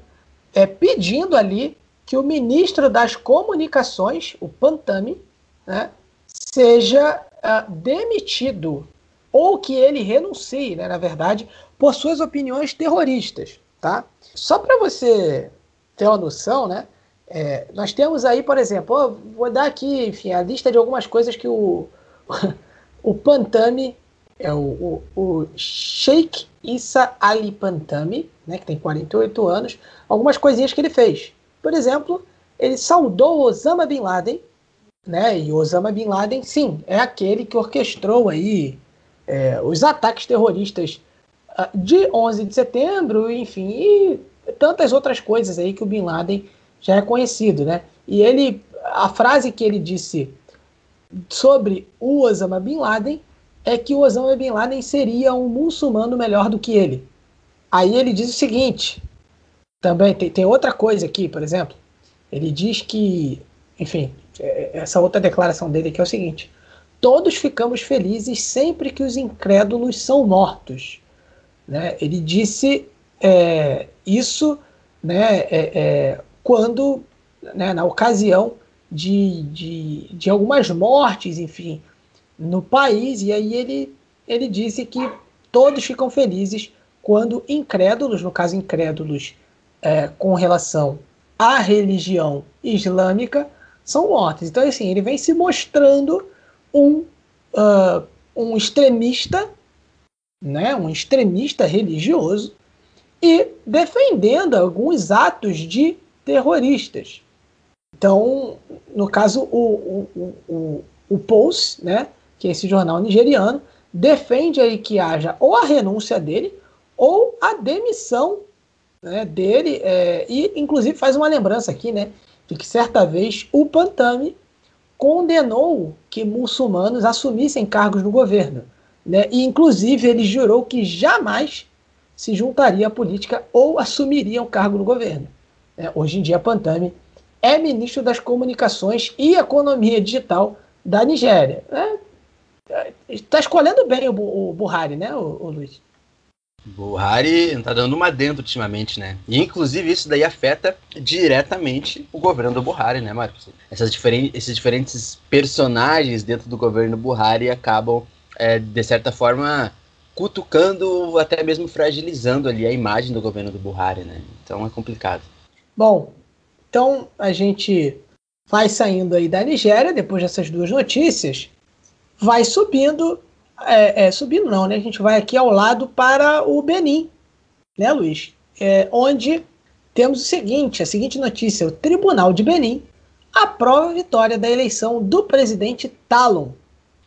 é, pedindo ali que o ministro das Comunicações, o Pantami, né, seja uh, demitido ou que ele renuncie, né, na verdade, por suas opiniões terroristas, tá? Só para você ter uma noção, né? É, nós temos aí, por exemplo, vou dar aqui, enfim, a lista de algumas coisas que o, <laughs> o Pantami, é o, o, o Sheikh Issa Ali Pantami, né, que tem 48 anos, algumas coisinhas que ele fez. Por exemplo, ele saudou Osama Bin Laden, né? E Osama Bin Laden, sim, é aquele que orquestrou aí é, os ataques terroristas uh, de 11 de setembro, enfim, e tantas outras coisas aí que o Bin Laden já é conhecido, né? E ele, a frase que ele disse sobre o Osama Bin Laden é que o Osama Bin Laden seria um muçulmano melhor do que ele. Aí ele diz o seguinte: também tem, tem outra coisa aqui, por exemplo. Ele diz que, enfim, essa outra declaração dele aqui é o seguinte: todos ficamos felizes sempre que os incrédulos são mortos. Né? Ele disse é, isso né, é, é, quando, né, na ocasião de, de, de algumas mortes, enfim, no país, e aí ele, ele disse que todos ficam felizes quando incrédulos, no caso incrédulos é, com relação à religião islâmica são mortos. Então, assim, ele vem se mostrando um, uh, um extremista, né, um extremista religioso, e defendendo alguns atos de terroristas. Então, no caso, o, o, o, o Pulse, né, que é esse jornal nigeriano, defende aí que haja ou a renúncia dele ou a demissão né, dele, é, e inclusive faz uma lembrança aqui, né, de que certa vez o Pantami condenou que muçulmanos assumissem cargos no governo, né, e inclusive ele jurou que jamais se juntaria à política ou assumiria um cargo no governo. É, hoje em dia, Pantami é ministro das Comunicações e Economia Digital da Nigéria. Está é, escolhendo bem o, o Buhari, né, o, o Luiz? Buhari tá dando uma dentro ultimamente, né? E inclusive isso daí afeta diretamente o governo do Buhari, né, Marcos? Essas diferen esses diferentes personagens dentro do governo Buhari acabam, é, de certa forma, cutucando, até mesmo fragilizando ali a imagem do governo do Buhari, né? Então é complicado. Bom, então a gente vai saindo aí da Nigéria, depois dessas duas notícias, vai subindo é, é, subindo não, né? A gente vai aqui ao lado para o Benin, né, Luiz? É, onde temos o seguinte, a seguinte notícia: o Tribunal de Benin aprova a vitória da eleição do presidente Talon.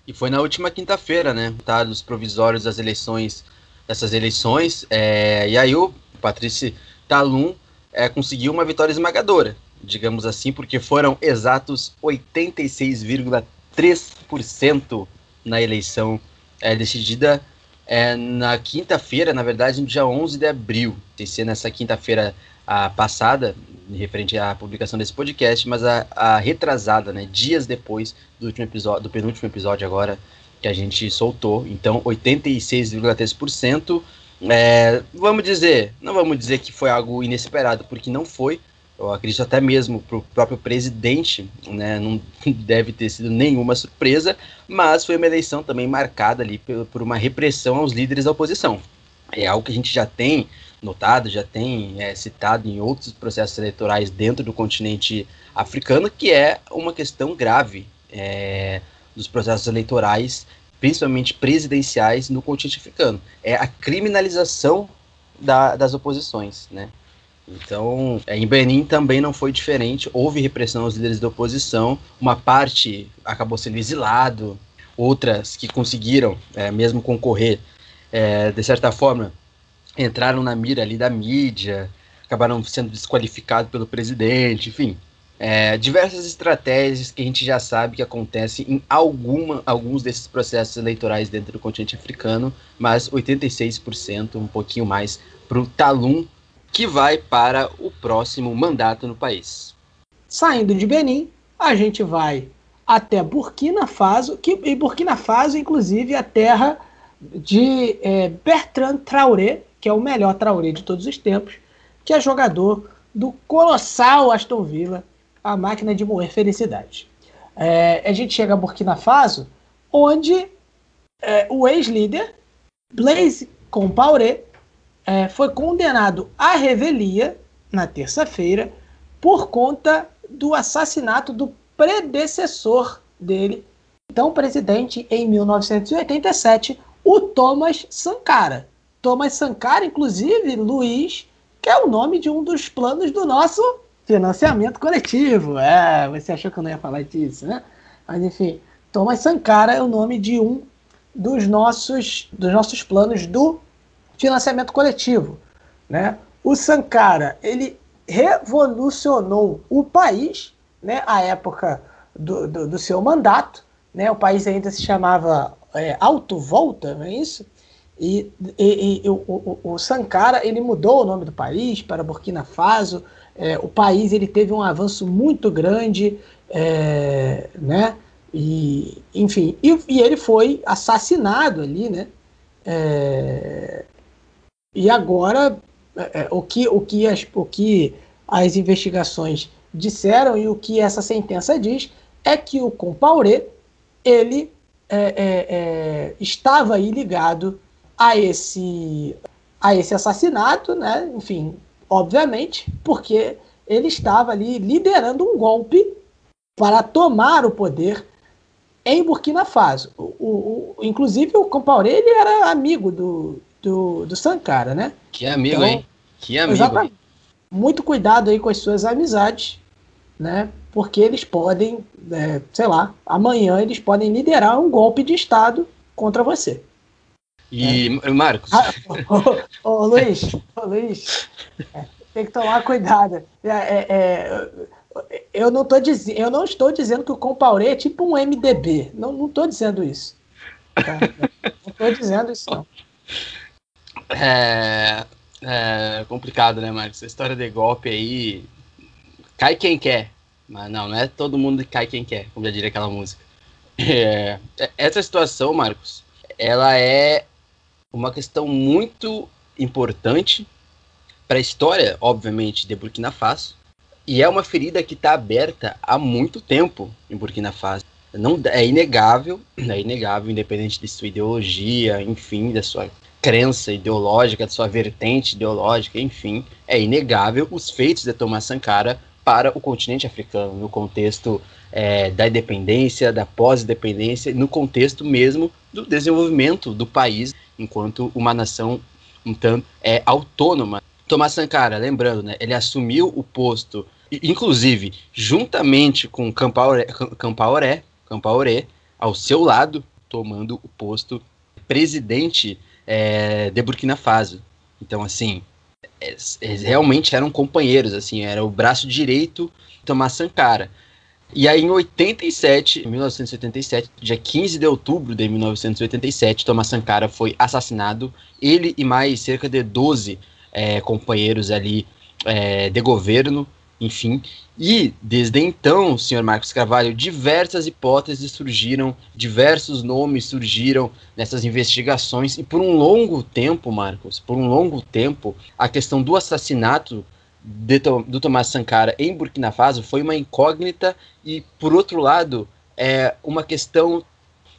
E foi na última quinta-feira, né? Tá, dos provisórios das eleições, dessas eleições. É, e aí o Patrício Talon é, conseguiu uma vitória esmagadora, digamos assim, porque foram exatos 86,3% na eleição é decidida é, na quinta-feira, na verdade, no dia 11 de abril. Tem ser nessa quinta-feira passada, referente à publicação desse podcast, mas a, a, retrasada, né, dias depois do último episódio, do penúltimo episódio agora, que a gente soltou. Então, 86,3%. É, vamos dizer, não vamos dizer que foi algo inesperado, porque não foi. Eu acredito até mesmo para o próprio presidente, né, não <laughs> deve ter sido nenhuma surpresa, mas foi uma eleição também marcada ali por, por uma repressão aos líderes da oposição. É algo que a gente já tem notado, já tem é, citado em outros processos eleitorais dentro do continente africano, que é uma questão grave é, dos processos eleitorais, principalmente presidenciais, no continente africano. É a criminalização da, das oposições, né? Então, é, em Benin também não foi diferente. Houve repressão aos líderes da oposição. Uma parte acabou sendo exilado, outras que conseguiram é, mesmo concorrer, é, de certa forma, entraram na mira ali da mídia, acabaram sendo desqualificados pelo presidente, enfim. É, diversas estratégias que a gente já sabe que acontecem em alguma, alguns desses processos eleitorais dentro do continente africano, mas 86%, um pouquinho mais, para o Talum, que vai para o próximo mandato no país. Saindo de Benin, a gente vai até Burkina Faso, que e Burkina Faso, inclusive, é a terra de é, Bertrand Traoré, que é o melhor Traoré de todos os tempos, que é jogador do colossal Aston Villa, a máquina de moer felicidade. É, a gente chega a Burkina Faso, onde é, o ex-líder, Blaise Compaoré, é, foi condenado à revelia na terça-feira por conta do assassinato do predecessor dele, então presidente em 1987, o Thomas Sankara. Thomas Sankara, inclusive, Luiz, que é o nome de um dos planos do nosso Financiamento coletivo. É, você achou que eu não ia falar disso, né? Mas enfim, Thomas Sankara é o nome de um dos nossos, dos nossos planos do financiamento coletivo. Né? O Sankara ele revolucionou o país né, à época do, do, do seu mandato. Né? O país ainda se chamava é, Alto Volta, não é isso? E, e, e o, o, o, Sankara ele mudou o nome do país para Burkina Faso, é, o país ele teve um avanço muito grande, é, né? E, enfim, e, e, ele foi assassinado ali, né? É, e agora é, é, o, que, o, que as, o que as investigações disseram e o que essa sentença diz é que o Compaoré ele é, estava aí ligado a esse, a esse assassinato, né? Enfim, obviamente, porque ele estava ali liderando um golpe para tomar o poder em Burkina Faso. O, o, o inclusive, o Compaoré ele era amigo do, do, do Sankara, né? Que amigo, então, hein? Que amigo. Exatamente. Muito cuidado aí com as suas amizades, né? Porque eles podem, é, sei lá, amanhã eles podem liderar um golpe de Estado contra você. E, é. Marcos. Ah, ô, ô, ô, Luiz, ô, Luiz, é, tem que tomar cuidado. É, é, é eu, não tô diz, eu não estou dizendo que o Compaoré é tipo um MDB. Não, não estou dizendo isso. Tá? Não estou dizendo isso, não. É, é complicado, né, Marcos? Essa história de golpe aí. Cai quem quer. Mas não, não é todo mundo que cai quem quer, como já diria aquela música. É, essa situação, Marcos, ela é uma questão muito importante para a história, obviamente, de Burkina Faso. E é uma ferida que está aberta há muito tempo em Burkina Faso. Não, é inegável, é inegável, independente de sua ideologia, enfim, da sua crença ideológica, da sua vertente ideológica, enfim, é inegável os feitos de Thomas Sankara para o continente africano, no contexto é, da independência, da pós-independência, no contexto mesmo do desenvolvimento do país enquanto uma nação um tanto é, autônoma. Thomas Sankara, lembrando, né, ele assumiu o posto, inclusive juntamente com Campaoré, Campaoré ao seu lado, tomando o posto presidente é, de Burkina Faso. Então, assim, eles realmente eram companheiros, assim, era o braço direito de Thomas Sankara. E aí, em 87, 1987, dia 15 de outubro de 1987, Thomas Sankara foi assassinado. Ele e mais cerca de 12 é, companheiros ali é, de governo enfim. E desde então, senhor Marcos Carvalho, diversas hipóteses surgiram, diversos nomes surgiram nessas investigações, e por um longo tempo, Marcos, por um longo tempo, a questão do assassinato de, do Tomás Sankara em Burkina Faso foi uma incógnita e, por outro lado, é uma questão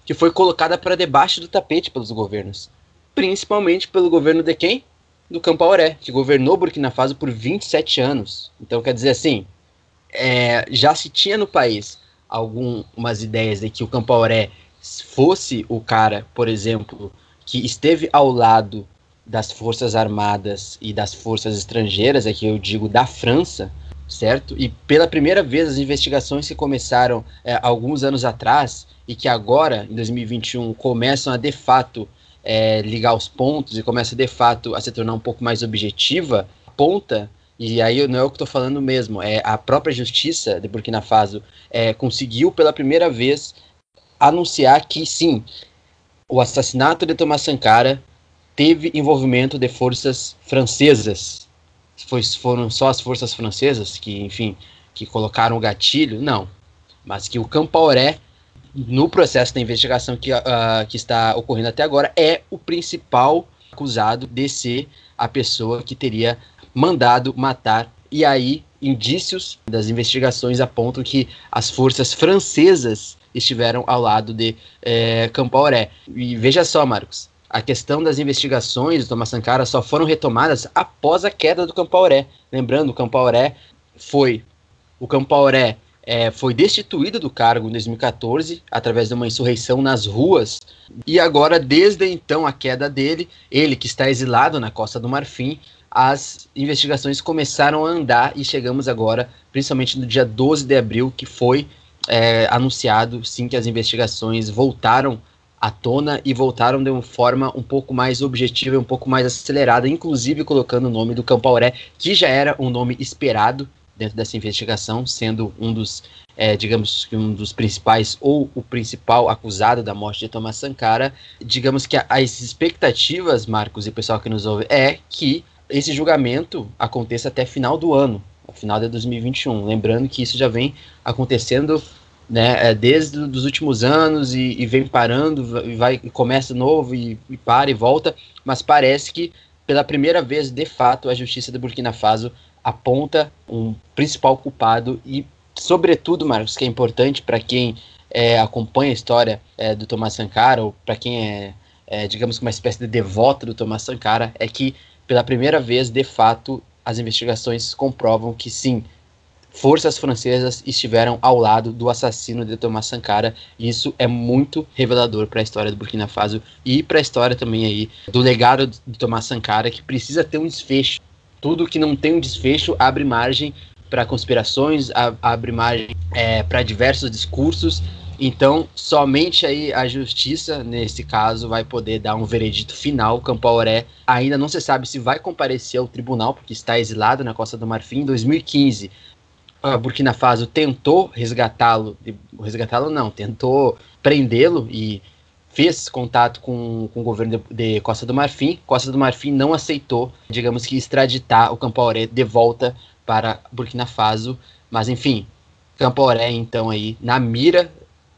que foi colocada para debaixo do tapete pelos governos, principalmente pelo governo de quem? do Campaoré, que governou Burkina Faso por 27 anos. Então, quer dizer assim, é, já se tinha no país algumas ideias de que o Campaoré fosse o cara, por exemplo, que esteve ao lado das forças armadas e das forças estrangeiras, aqui eu digo da França, certo? E pela primeira vez as investigações que começaram é, alguns anos atrás e que agora, em 2021, começam a de fato é, ligar os pontos e começa de fato a se tornar um pouco mais objetiva, ponta, e aí não é o que estou falando mesmo, é a própria justiça de Burkina Faso é, conseguiu pela primeira vez anunciar que sim, o assassinato de Thomas Sankara teve envolvimento de forças francesas. Foi, foram só as forças francesas que, enfim, que colocaram o gatilho? Não. Mas que o Campaoré no processo da investigação que, uh, que está ocorrendo até agora, é o principal acusado de ser a pessoa que teria mandado matar. E aí, indícios das investigações apontam que as forças francesas estiveram ao lado de é, Campaoré. E veja só, Marcos, a questão das investigações do Thomas Sankara só foram retomadas após a queda do Campaoré. Lembrando, o Campaoré foi o Campaoré é, foi destituído do cargo em 2014 através de uma insurreição nas ruas e agora desde então a queda dele, ele que está exilado na Costa do Marfim, as investigações começaram a andar e chegamos agora, principalmente no dia 12 de abril, que foi é, anunciado sim que as investigações voltaram à tona e voltaram de uma forma um pouco mais objetiva e um pouco mais acelerada, inclusive colocando o nome do Campaoré, que já era um nome esperado dentro dessa investigação, sendo um dos, é, digamos que um dos principais ou o principal acusado da morte de Thomas Sankara. Digamos que as expectativas, Marcos e pessoal que nos ouve, é que esse julgamento aconteça até final do ano, final de 2021. Lembrando que isso já vem acontecendo né, é, desde os últimos anos e, e, vem parando, e vai, e começa novo e, e para e volta, mas parece que pela primeira vez, de fato, a justiça de Burkina Faso aponta um principal culpado e, sobretudo, Marcos, que é importante para quem é, acompanha a história é, do Thomas Sankara, ou para quem é, é, digamos, uma espécie de devoto do Thomas Sankara, é que, pela primeira vez, de fato, as investigações comprovam que sim, forças francesas estiveram ao lado do assassino de Thomas Sankara. E isso é muito revelador para a história do Burkina Faso e para a história também aí do legado de Thomas Sankara, que precisa ter um desfecho tudo que não tem um desfecho abre margem para conspirações, abre margem é, para diversos discursos. Então, somente aí a justiça, nesse caso, vai poder dar um veredito final. Campaoré ainda não se sabe se vai comparecer ao tribunal, porque está exilado na Costa do Marfim. Em 2015, a Burkina Faso tentou resgatá-lo, resgatá-lo não, tentou prendê-lo e fez contato com, com o governo de, de, Costa do Marfim. Costa do Marfim não aceitou, digamos que, extraditar o Campaoré de volta para Burkina Faso. Mas, enfim, Campaoré, então, aí na mira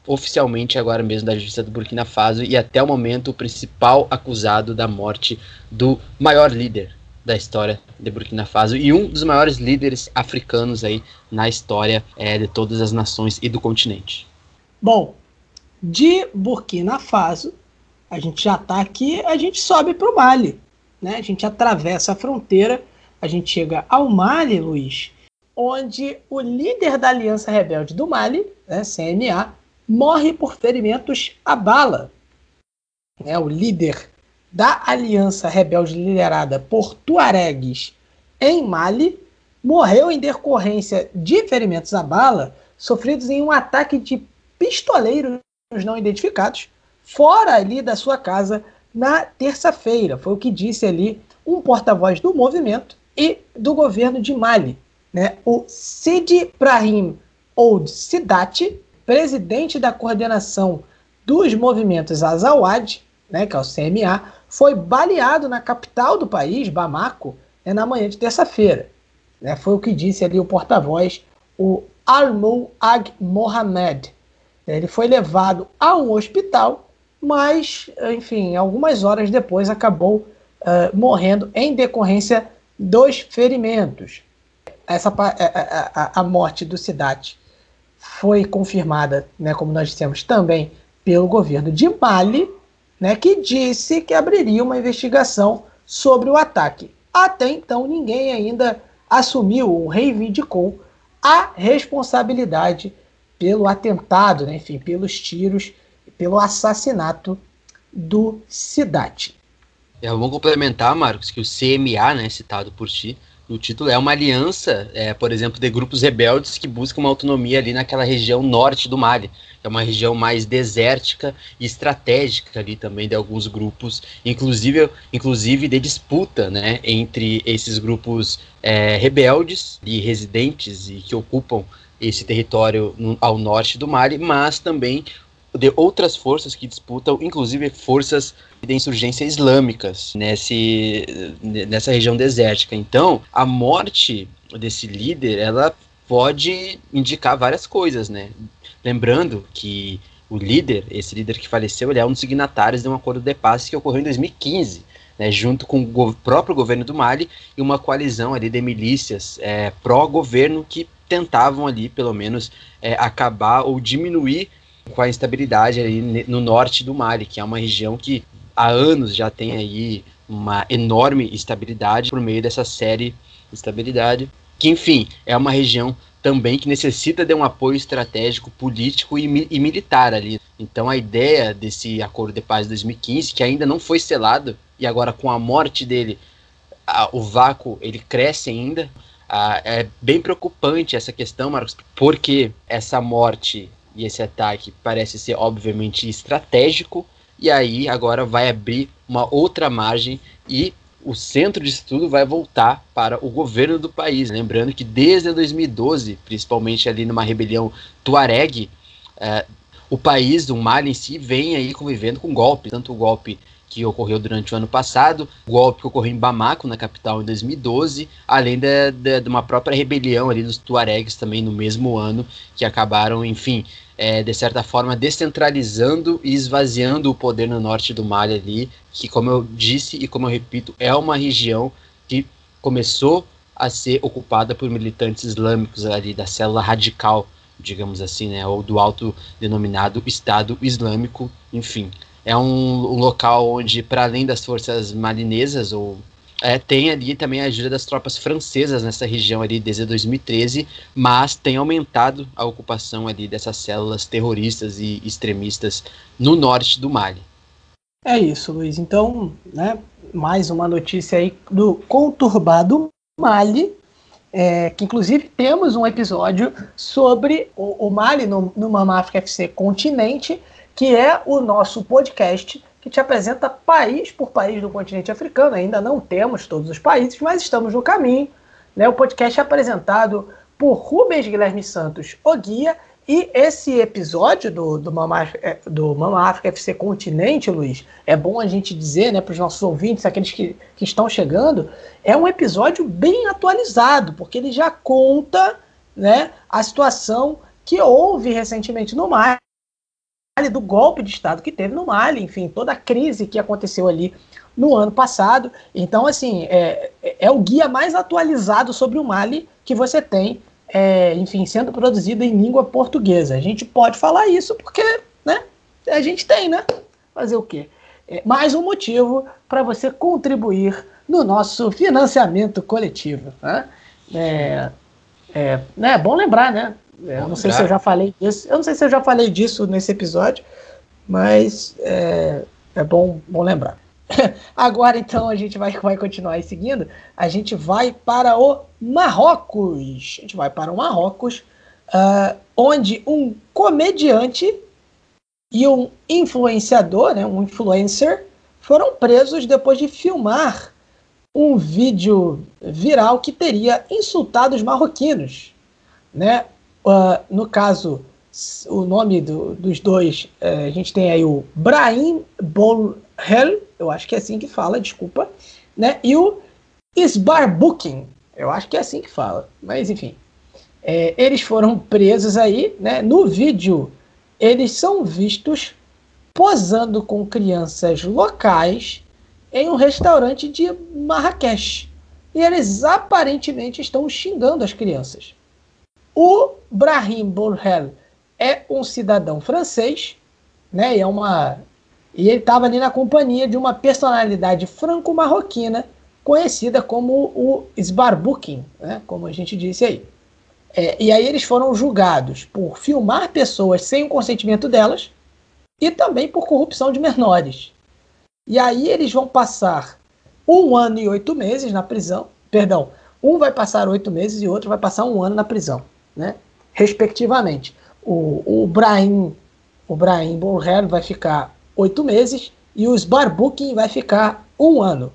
oficialmente agora mesmo da justiça do Burkina Faso e até o momento o principal acusado da morte do maior líder da história de Burkina Faso e um dos maiores líderes africanos aí na história é, de todas as nações e do continente. Bom, de Burkina Faso, a gente já está aqui, a gente sobe para o Mali. Né? A gente atravessa a fronteira, a gente chega ao Mali, Luiz, onde o líder da Aliança Rebelde do Mali, né, CNA, morre por ferimentos à bala. É, o líder da Aliança Rebelde liderada por Tuaregues em Mali morreu em decorrência de ferimentos à bala sofridos em um ataque de pistoleiros não identificados fora ali da sua casa na terça-feira. Foi o que disse ali um porta-voz do movimento e do governo de Mali, né? O Sidi Brahim Old Sidati, presidente da coordenação dos movimentos Azawad, né, que é o CMA, foi baleado na capital do país, Bamako, né, na manhã de terça-feira. Né? Foi o que disse ali o porta-voz, o Almou Ag Mohamed. Ele foi levado a um hospital, mas, enfim, algumas horas depois acabou uh, morrendo em decorrência dos ferimentos. Essa, a, a, a morte do Sidat foi confirmada, né, como nós dissemos, também pelo governo de Mali, né, que disse que abriria uma investigação sobre o ataque. Até então, ninguém ainda assumiu ou reivindicou a responsabilidade pelo atentado, né, enfim, pelos tiros, pelo assassinato do Sidat. É, complementar, Marcos, que o CMA, né, citado por ti, no título é uma aliança, é, por exemplo, de grupos rebeldes que buscam uma autonomia ali naquela região norte do Mali. É uma região mais desértica e estratégica ali também de alguns grupos, inclusive, inclusive de disputa né, entre esses grupos é, rebeldes e residentes e que ocupam esse território no, ao norte do Mali, mas também de outras forças que disputam, inclusive forças de insurgência islâmicas nesse, nessa região desértica. Então, a morte desse líder, ela pode indicar várias coisas, né? Lembrando que o líder, esse líder que faleceu, ele é um dos signatários de um acordo de paz que ocorreu em 2015, né, junto com o go próprio governo do Mali e uma coalizão ali de milícias é, pró-governo que tentavam ali, pelo menos, é, acabar ou diminuir com a instabilidade ali no norte do Mali, que é uma região que há anos já tem aí uma enorme estabilidade por meio dessa série de estabilidade, que enfim, é uma região também que necessita de um apoio estratégico, político e, e, militar ali. Então a ideia desse acordo de paz de 2015, que ainda não foi selado, e agora com a morte dele, a, o vácuo ele cresce ainda. A, é bem preocupante essa questão, Marcos, porque essa morte e esse ataque parece ser obviamente estratégico, e aí agora vai abrir uma outra margem e o centro disso tudo vai voltar para o governo do país. Lembrando que desde 2012, principalmente ali numa rebelião tuareg, é, o país, o Mali em si, vem aí convivendo com golpes, tanto o golpe que ocorreu durante o ano passado, o golpe que ocorreu em Bamako, na capital, em 2012, além de, de, de uma própria rebelião ali dos tuaregs também no mesmo ano, que acabaram, enfim, é, de certa forma, descentralizando e esvaziando o poder no norte do Mali ali, que, como eu disse e como eu repito, é uma região que começou a ser ocupada por militantes islâmicos ali, da célula radical, digamos assim, né, ou do autodenominado Estado Islâmico, enfim. É um, um local onde, para além das forças malinesas ou é, tem ali também a ajuda das tropas francesas nessa região ali desde 2013, mas tem aumentado a ocupação ali dessas células terroristas e extremistas no norte do Mali. É isso, Luiz. Então, né, mais uma notícia aí do conturbado Mali, é, que inclusive temos um episódio sobre o, o Mali no, no Mama África FC Continente, que é o nosso podcast que te apresenta país por país do continente africano. Ainda não temos todos os países, mas estamos no caminho. Né? O podcast é apresentado por Rubens Guilherme Santos, o guia, e esse episódio do, do, Mama, é, do Mama África FC Continente, Luiz, é bom a gente dizer né, para os nossos ouvintes, aqueles que, que estão chegando, é um episódio bem atualizado, porque ele já conta né, a situação que houve recentemente no mar do golpe de Estado que teve no Mali, enfim, toda a crise que aconteceu ali no ano passado. Então, assim, é, é o guia mais atualizado sobre o Mali que você tem, é, enfim, sendo produzido em língua portuguesa. A gente pode falar isso porque, né, a gente tem, né? Fazer o quê? É mais um motivo para você contribuir no nosso financiamento coletivo. Né? É, é, né, é bom lembrar, né? É, eu não sei se eu já falei disso. Eu não sei se eu já falei disso nesse episódio, mas é, é bom, bom lembrar. <laughs> Agora então a gente vai, vai continuar aí seguindo. A gente vai para o Marrocos. A gente vai para o Marrocos, uh, onde um comediante e um influenciador, né, um influencer, foram presos depois de filmar um vídeo viral que teria insultado os marroquinos. Né? Uh, no caso, o nome do, dos dois, uh, a gente tem aí o Brahim Bolhel, eu acho que é assim que fala, desculpa, né? E o Isbarbukin, Eu acho que é assim que fala, mas enfim. É, eles foram presos aí, né? No vídeo, eles são vistos posando com crianças locais em um restaurante de Marrakech. E eles aparentemente estão xingando as crianças. O Brahim Borrell é um cidadão francês, né? E é uma e ele estava ali na companhia de uma personalidade franco-marroquina conhecida como o Sbarbukin, né? Como a gente disse aí. É, e aí eles foram julgados por filmar pessoas sem o consentimento delas e também por corrupção de menores. E aí eles vão passar um ano e oito meses na prisão. Perdão, um vai passar oito meses e outro vai passar um ano na prisão, né? Respectivamente. O, o Brahim, o Brahim Borrell vai ficar oito meses e o Sbarbukin vai ficar um ano.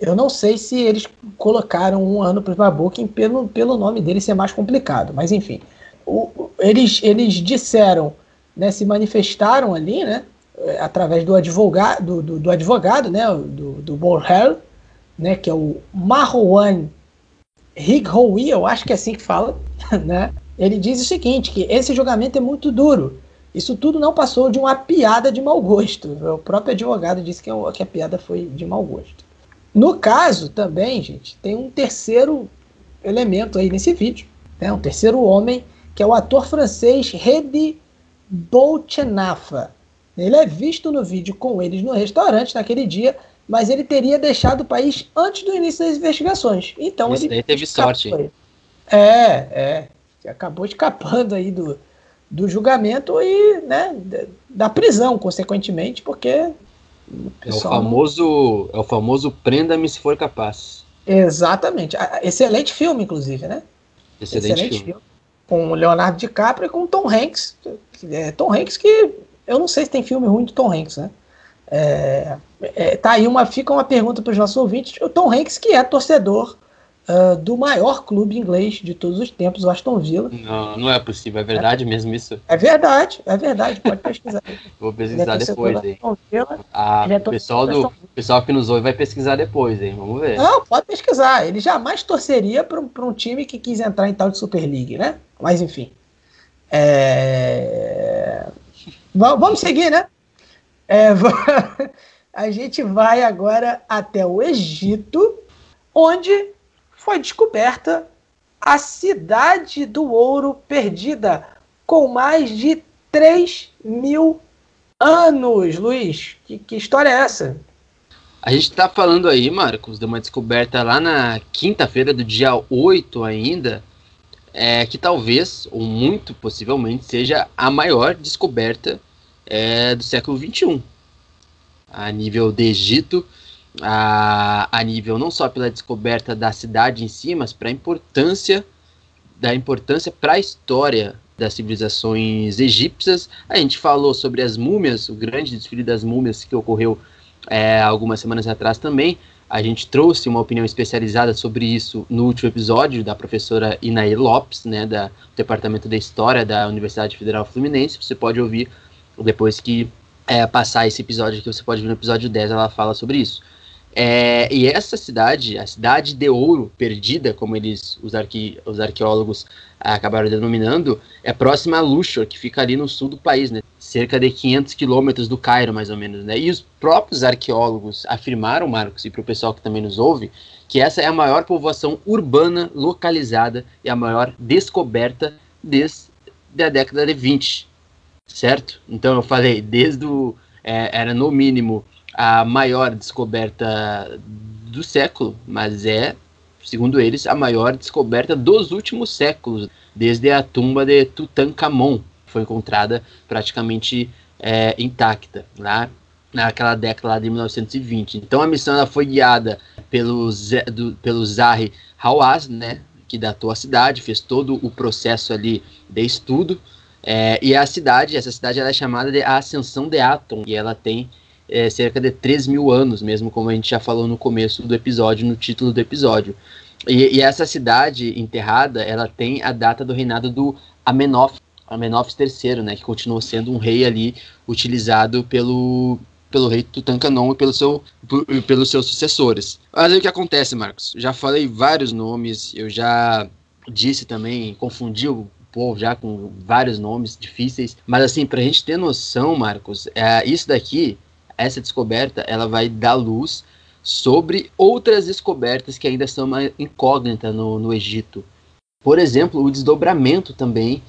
Eu não sei se eles colocaram um ano para o Sbarbukin pelo, pelo nome dele ser mais complicado, mas enfim. O, eles, eles disseram, né, se manifestaram ali, né, através do advogado, do, do advogado, né, do, do Borrell, né, que é o Marwan Highoui, eu acho que é assim que fala, <laughs> né, ele diz o seguinte, que esse julgamento é muito duro. Isso tudo não passou de uma piada de mau gosto. O próprio advogado disse que, que a piada foi de mau gosto. No caso, também, gente, tem um terceiro elemento aí nesse vídeo. Né, um terceiro homem, que é o ator francês Redi Bolchenafa. Ele é visto no vídeo com eles no restaurante naquele dia, mas ele teria deixado o país antes do início das investigações. Então Isso ele teve sorte. É, é. Acabou escapando aí do, do julgamento e né, da prisão, consequentemente, porque é o famoso não... é o famoso prenda-me se for capaz. Exatamente. Excelente filme, inclusive, né? Excelente, Excelente filme. filme. Com Leonardo DiCaprio e com Tom Hanks. É, Tom Hanks que eu não sei se tem filme ruim do Tom Hanks, né? É, é, tá aí uma, fica uma pergunta para os nossos ouvintes. O Tom Hanks, que é torcedor uh, do maior clube inglês de todos os tempos, o Aston Villa. Não, não é possível. É verdade é, mesmo isso? É verdade, é verdade. Pode pesquisar. <laughs> Vou pesquisar é depois, hein? Ah, é o pessoal, do, pessoal que nos ouve vai pesquisar depois, hein? Vamos ver. Não, pode pesquisar. Ele jamais torceria para um, um time que quis entrar em tal de Super League, né? Mas enfim. É... Vamos seguir, né? É, <laughs> a gente vai agora até o Egito, onde foi descoberta a cidade do ouro perdida, com mais de 3 mil anos. Luiz, que, que história é essa? A gente está falando aí, Marcos, de uma descoberta lá na quinta-feira do dia 8 ainda, é, que talvez, ou muito possivelmente, seja a maior descoberta é, do século XXI. A nível de Egito, a, a nível não só pela descoberta da cidade em si, mas para a importância da importância para a história das civilizações egípcias. A gente falou sobre as múmias, o grande desfile das múmias que ocorreu é, algumas semanas atrás também. A gente trouxe uma opinião especializada sobre isso no último episódio da professora Inaê Lopes, né, da, do Departamento de História da Universidade Federal Fluminense. Você pode ouvir depois que é, passar esse episódio que você pode ver no episódio 10, ela fala sobre isso. É, e essa cidade, a cidade de ouro perdida, como eles, os, arque, os arqueólogos acabaram denominando, é próxima a Luxor, que fica ali no sul do país, né? cerca de 500 quilômetros do Cairo, mais ou menos. Né? E os próprios arqueólogos afirmaram, Marcos, e para o pessoal que também nos ouve, que essa é a maior povoação urbana localizada e a maior descoberta desde a década de 20 certo? Então eu falei, desde o. É, era no mínimo a maior descoberta do século, mas é, segundo eles, a maior descoberta dos últimos séculos, desde a tumba de Tutankhamon, foi encontrada praticamente é, intacta lá naquela década lá de 1920. Então a missão ela foi guiada pelo, do, pelo Zahi Hawass, né, que datou a cidade, fez todo o processo ali de estudo, é, e a cidade, essa cidade ela é chamada de Ascensão de Atom, e ela tem é, cerca de 3 mil anos, mesmo como a gente já falou no começo do episódio, no título do episódio. E, e essa cidade enterrada, ela tem a data do reinado do Amenófis, Amenófis III, né, que continuou sendo um rei ali utilizado pelo, pelo rei Tutankhamon e pelo seu, por, pelos seus sucessores. Mas aí o que acontece, Marcos? Já falei vários nomes, eu já disse também, confundi o povo já com vários nomes difíceis, mas assim, pra gente ter noção, Marcos, é, isso daqui, essa descoberta, ela vai dar luz sobre outras descobertas que ainda são uma incógnita no, no Egito. Por exemplo, o desdobramento também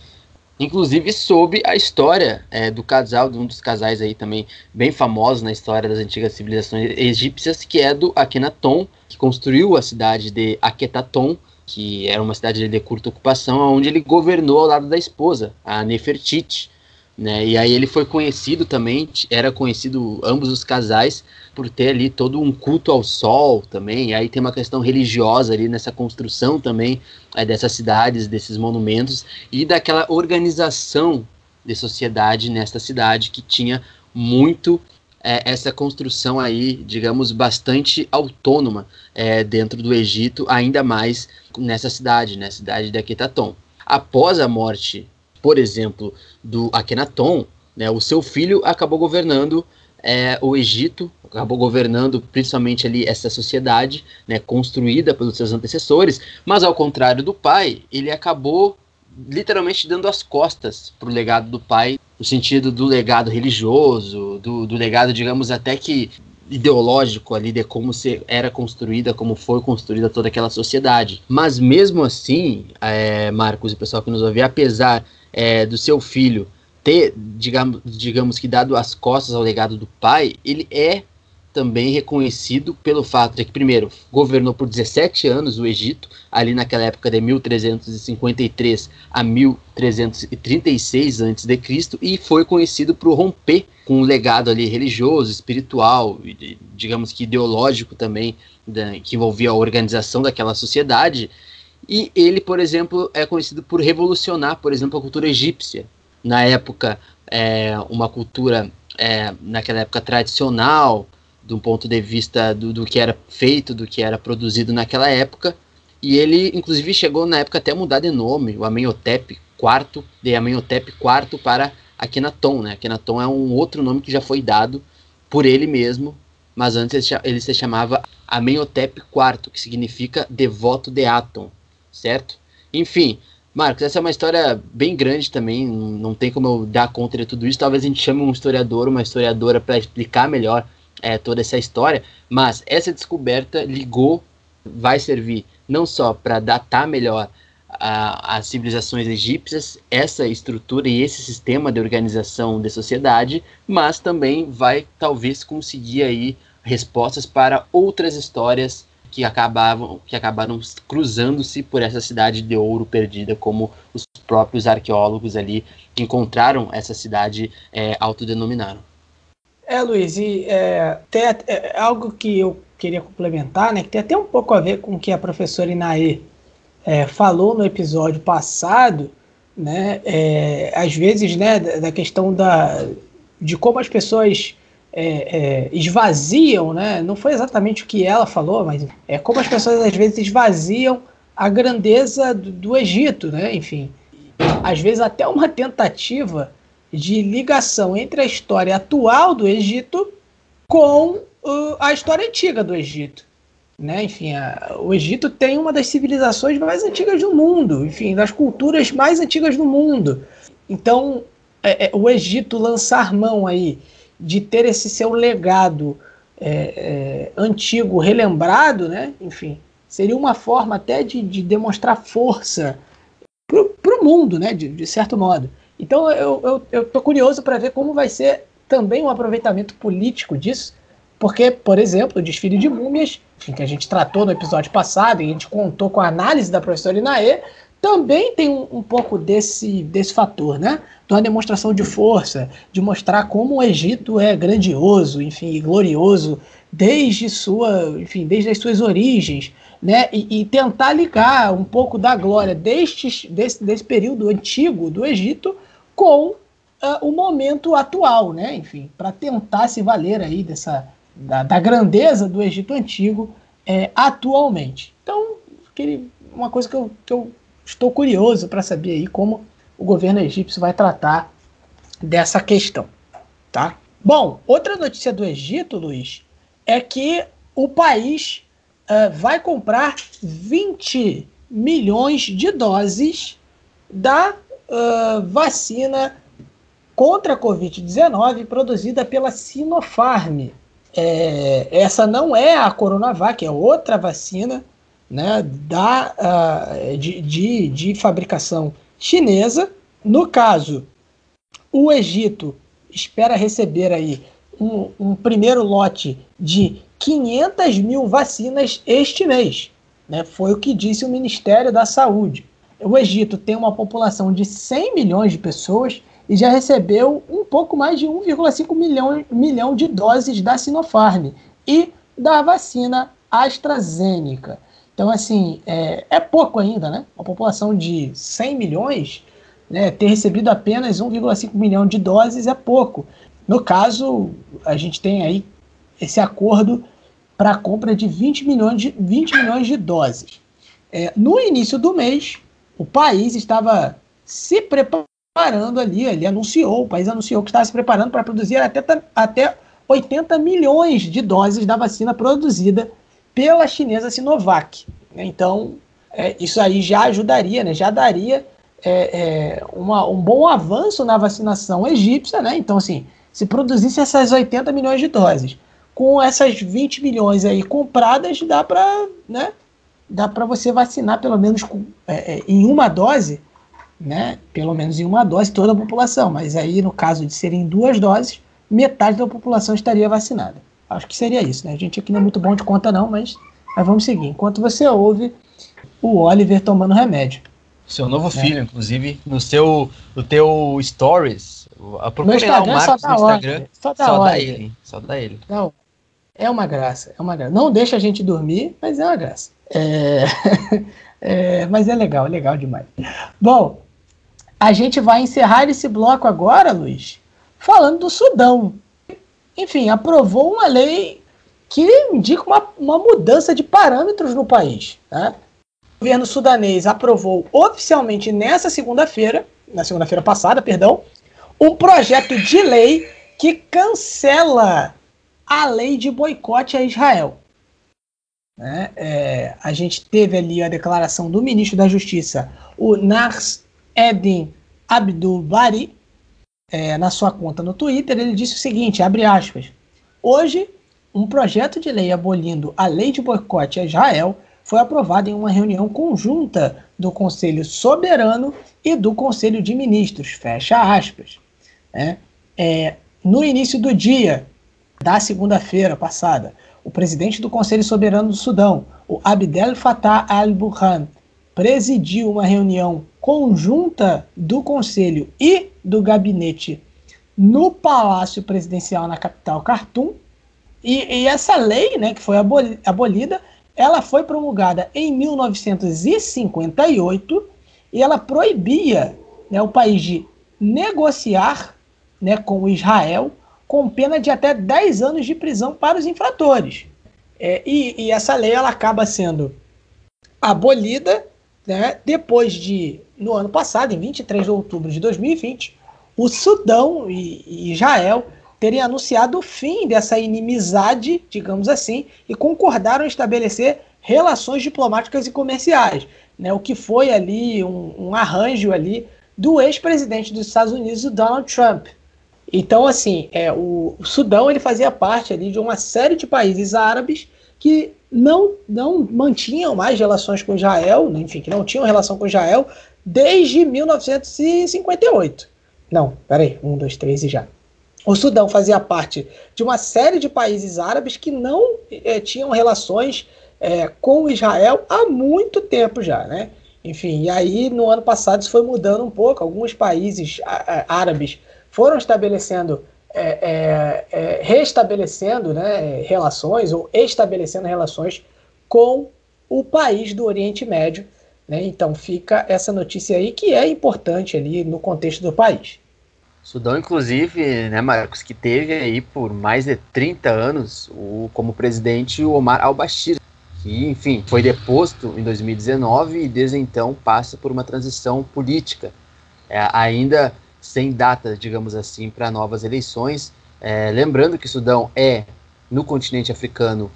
inclusive soube a história é, do casal, de um dos casais aí também bem famosos na história das antigas civilizações egípcias, que é do Akhenaton, que construiu a cidade de Akhetaton, que era uma cidade de curta ocupação, onde ele governou ao lado da esposa, a Nefertiti. Né? E aí ele foi conhecido também, era conhecido ambos os casais por ter ali todo um culto ao sol também. E aí tem uma questão religiosa ali nessa construção também é, dessas cidades, desses monumentos e daquela organização de sociedade nesta cidade que tinha muito é, essa construção aí, digamos, bastante autônoma é, dentro do Egito, ainda mais nessa cidade, né, cidade de Aquetaton. Após a morte, por exemplo, do Akhenaton, né, o seu filho acabou governando é, o Egito, acabou governando principalmente ali essa sociedade, né, construída pelos seus antecessores, mas ao contrário do pai, ele acabou literalmente dando as costas para o legado do pai, no sentido do legado religioso, do, do legado, digamos, até que ideológico ali de como se era construída, como foi construída toda aquela sociedade. Mas mesmo assim, é, Marcos e pessoal que nos ouve, apesar é, do seu filho ter, digamos, digamos que dado as costas ao legado do pai, ele é também reconhecido pelo fato de que, primeiro, governou por 17 anos o Egito, ali naquela época de 1353 a 1336 a.C., e foi conhecido por romper com um legado ali religioso, espiritual, digamos que ideológico também, que envolvia a organização daquela sociedade. E ele, por exemplo, é conhecido por revolucionar, por exemplo, a cultura egípcia. Na época, é, uma cultura, é, naquela época tradicional, do ponto de vista do, do que era feito, do que era produzido naquela época. E ele, inclusive, chegou na época até a mudar de nome, o Amenhotep IV, de Amenhotep IV para Akhenaton, né? Akhenaton é um outro nome que já foi dado por ele mesmo, mas antes ele se chamava Amenhotep IV, que significa devoto de Aton, certo? Enfim, Marcos, essa é uma história bem grande também, não tem como eu dar conta de tudo isso. Talvez a gente chame um historiador, uma historiadora para explicar melhor é, toda essa história, mas essa descoberta ligou, vai servir não só para datar melhor a, as civilizações egípcias, essa estrutura e esse sistema de organização de sociedade, mas também vai talvez conseguir aí respostas para outras histórias que acabavam que acabaram cruzando-se por essa cidade de ouro perdida, como os próprios arqueólogos ali que encontraram essa cidade é, autodenominaram. É, Luiz, e é, tem é, algo que eu queria complementar, né, que tem até um pouco a ver com o que a professora Inaê é, falou no episódio passado, né, é, às vezes, né, da, questão da, de como as pessoas é, é, esvaziam, né, não foi exatamente o que ela falou, mas é como as pessoas às vezes esvaziam a grandeza do, do Egito, né, enfim, às vezes até uma tentativa de ligação entre a história atual do Egito com uh, a história antiga do Egito. Né? Enfim, a, o Egito tem uma das civilizações mais antigas do mundo, enfim, das culturas mais antigas do mundo. Então, é, é, o Egito lançar mão aí de ter esse seu legado é, é antigo relembrado, né? enfim, seria uma forma até de, de demonstrar força para o mundo, né? de, de certo modo. Então eu estou curioso para ver como vai ser também um aproveitamento político disso, porque, por exemplo, o desfile de múmias, enfim, que a gente tratou no episódio passado e a gente contou com a análise da professora Inaê, também tem um, um, pouco desse, desse fator, né? De uma demonstração de força, de mostrar como o Egito é grandioso, enfim, glorioso desde sua, enfim, desde as suas origens, né? E, e tentar ligar um pouco da glória deste, desse, desse período antigo do Egito com uh, o momento atual, né? Enfim, para tentar se valer aí dessa da, da grandeza do Egito antigo é, atualmente. Então, aquele, uma coisa que eu, que eu estou curioso para saber aí como o governo egípcio vai tratar dessa questão, tá? Bom, outra notícia do Egito, Luiz, é que o país uh, vai comprar 20 milhões de doses da uh, vacina contra a Covid-19 produzida pela Sinopharm. É, essa não é a Coronavac, é outra vacina né, da, uh, de, de, de fabricação chinesa. No caso, o Egito espera receber aí um, um primeiro lote de 500 mil vacinas este mês. Né? Foi o que disse o Ministério da Saúde. O Egito tem uma população de 100 milhões de pessoas e já recebeu um pouco mais de 1,5 milhão, milhão de doses da Sinopharm e da vacina AstraZeneca. Então, assim, é, é pouco ainda, né? Uma população de 100 milhões, né, ter recebido apenas 1,5 milhão de doses é pouco. No caso, a gente tem aí esse acordo para a compra de 20 milhões de, 20 milhões de doses. É, no início do mês, o país estava se preparando ali, ele anunciou, o país anunciou que estava se preparando para produzir até, até 80 milhões de doses da vacina produzida pela chinesa Sinovac. Então, é, isso aí já ajudaria, né, já daria é, é, uma, um bom avanço na vacinação egípcia, né? Então, assim, se produzisse essas 80 milhões de doses, com essas 20 milhões aí compradas, dá para né, dá para você vacinar pelo menos com, é, é, em uma dose, né? Pelo menos em uma dose toda a população. Mas aí, no caso de serem duas doses, metade da população estaria vacinada. Acho que seria isso, né? A gente aqui não é muito bom de conta, não, mas, mas vamos seguir. Enquanto você ouve o Oliver tomando remédio. Seu novo é. filho, inclusive, no seu no teu stories. Procure lá o Marcos no Instagram. Só dá, só dá ele. Só dá ele. Não, é uma graça, é uma graça. Não deixa a gente dormir, mas é uma graça. É... <laughs> é... mas é legal, é legal demais. Bom, a gente vai encerrar esse bloco agora, Luiz, falando do Sudão enfim, aprovou uma lei que indica uma, uma mudança de parâmetros no país. Né? O governo sudanês aprovou oficialmente nessa segunda-feira, na segunda-feira passada, perdão, um projeto de lei que cancela a lei de boicote a Israel. Né? É, a gente teve ali a declaração do ministro da Justiça, o Nars Edin Abdul Bari, é, na sua conta no Twitter, ele disse o seguinte, abre aspas, hoje um projeto de lei abolindo a lei de boicote a Israel foi aprovado em uma reunião conjunta do Conselho Soberano e do Conselho de Ministros, fecha aspas. É, é, no início do dia da segunda-feira passada, o presidente do Conselho Soberano do Sudão, o Abdel Fattah al-Burhan, presidiu uma reunião conjunta do Conselho e do Gabinete no Palácio Presidencial na capital Khartoum. E, e essa lei, né, que foi abolida, ela foi promulgada em 1958 e ela proibia né, o país de negociar né, com Israel com pena de até 10 anos de prisão para os infratores. É, e, e, essa lei ela acaba sendo abolida né, depois de, no ano passado, em 23 de outubro de 2020, o Sudão e, e Israel terem anunciado o fim dessa inimizade, digamos assim, e concordaram em estabelecer relações diplomáticas e comerciais, né, o que foi ali um, um arranjo ali do ex-presidente dos Estados Unidos, Donald Trump. Então, assim, é, o, o Sudão ele fazia parte ali de uma série de países árabes que não, não mantinham mais relações com Israel, né, enfim, que não tinham relação com Israel desde 1958. Não, peraí, um, dois, três e já. O Sudão fazia parte de uma série de países árabes que não é, tinham relações é, com Israel há muito tempo já, né? Enfim, e aí no ano passado isso foi mudando um pouco. Alguns países árabes foram estabelecendo é, é, é, restabelecendo né, relações ou estabelecendo relações com o país do Oriente Médio. Né? Então fica essa notícia aí que é importante ali no contexto do país. Sudão, inclusive, né, Marcos, que teve aí por mais de 30 anos o, como presidente o Omar al-Bashir, que, enfim, foi deposto em 2019 e desde então passa por uma transição política. É, ainda sem data, digamos assim, para novas eleições. É, lembrando que Sudão é, no continente africano,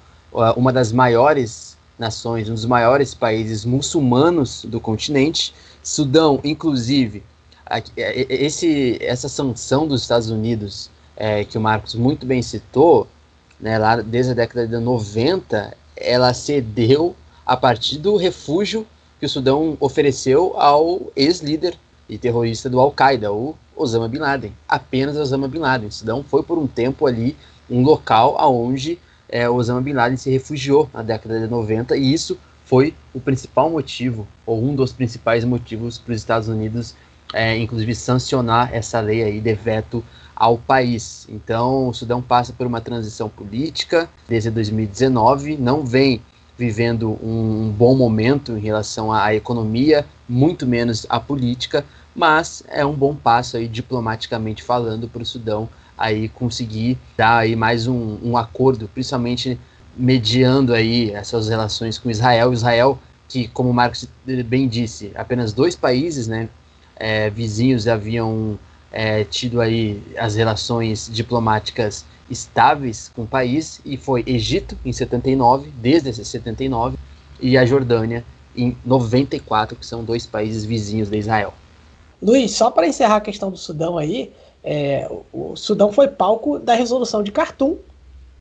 uma das maiores nações, um dos maiores países muçulmanos do continente. Sudão, inclusive, esse, essa sanção dos Estados Unidos, é, que o Marcos muito bem citou, né, lá desde a década de 90, ela cedeu a partir do refúgio que o Sudão ofereceu ao ex-líder e terrorista do Al-Qaeda, o Osama Bin Laden. Apenas Osama Bin Laden. O Sudão foi por um tempo ali um local aonde é, Osama Bin Laden se refugiou na década de 90 e isso foi o principal motivo, ou um dos principais motivos para os Estados Unidos, é, inclusive, sancionar essa lei aí de veto ao país. Então, o Sudão passa por uma transição política desde 2019, não vem vivendo um bom momento em relação à economia, muito menos à política, mas é um bom passo aí diplomaticamente falando para o Sudão aí conseguir dar aí mais um, um acordo, principalmente mediando aí essas relações com Israel. Israel, que como o Marcos bem disse, apenas dois países, né, é, vizinhos haviam é, tido aí as relações diplomáticas estáveis com o país, e foi Egito em 79, desde esse 79, e a Jordânia em 94, que são dois países vizinhos de Israel. Luiz, só para encerrar a questão do Sudão aí, é, o Sudão foi palco da resolução de Khartoum,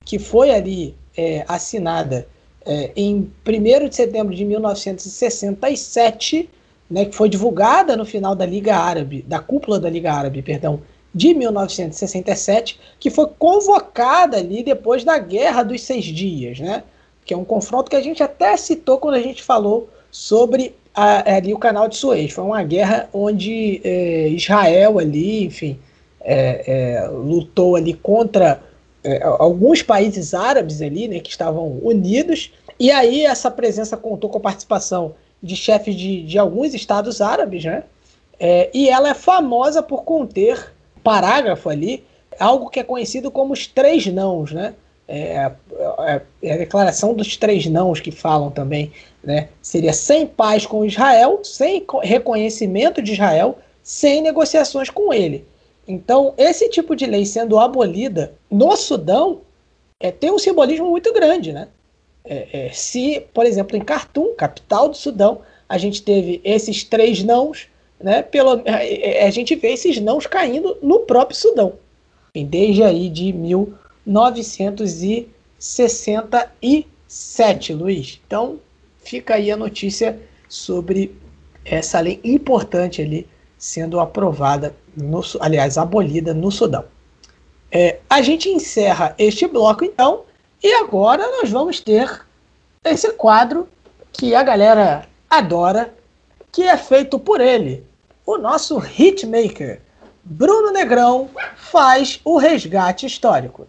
que foi ali é, assinada é, em 1 de setembro de 1967, né, que foi divulgada no final da Liga Árabe, da cúpula da Liga Árabe, perdão, de 1967, que foi convocada ali depois da Guerra dos Seis Dias, né, que é um confronto que a gente até citou quando a gente falou sobre a, ali o canal de Suez. Foi uma guerra onde é, Israel ali, enfim, é, é, lutou ali contra é, alguns países árabes ali, né, que estavam unidos, e aí essa presença contou com a participação de chefes de, de alguns estados árabes, né, é, e ela é famosa por conter parágrafo ali, algo que é conhecido como os três nãos, né, é, é, é, a declaração dos três nãos que falam também, né, seria sem paz com Israel, sem reconhecimento de Israel, sem negociações com ele. Então, esse tipo de lei sendo abolida no Sudão é, tem um simbolismo muito grande, né? É, é, se, por exemplo, em Khartoum, capital do Sudão, a gente teve esses três nãos, né? Pelo, é, é, a gente vê esses nãos caindo no próprio Sudão, desde aí de 1967, Luiz. Então, fica aí a notícia sobre essa lei importante ali sendo aprovada, no, aliás, abolida no Sudão. É, a gente encerra este bloco então, e agora nós vamos ter esse quadro que a galera adora, que é feito por ele, o nosso hitmaker. Bruno Negrão faz o resgate histórico.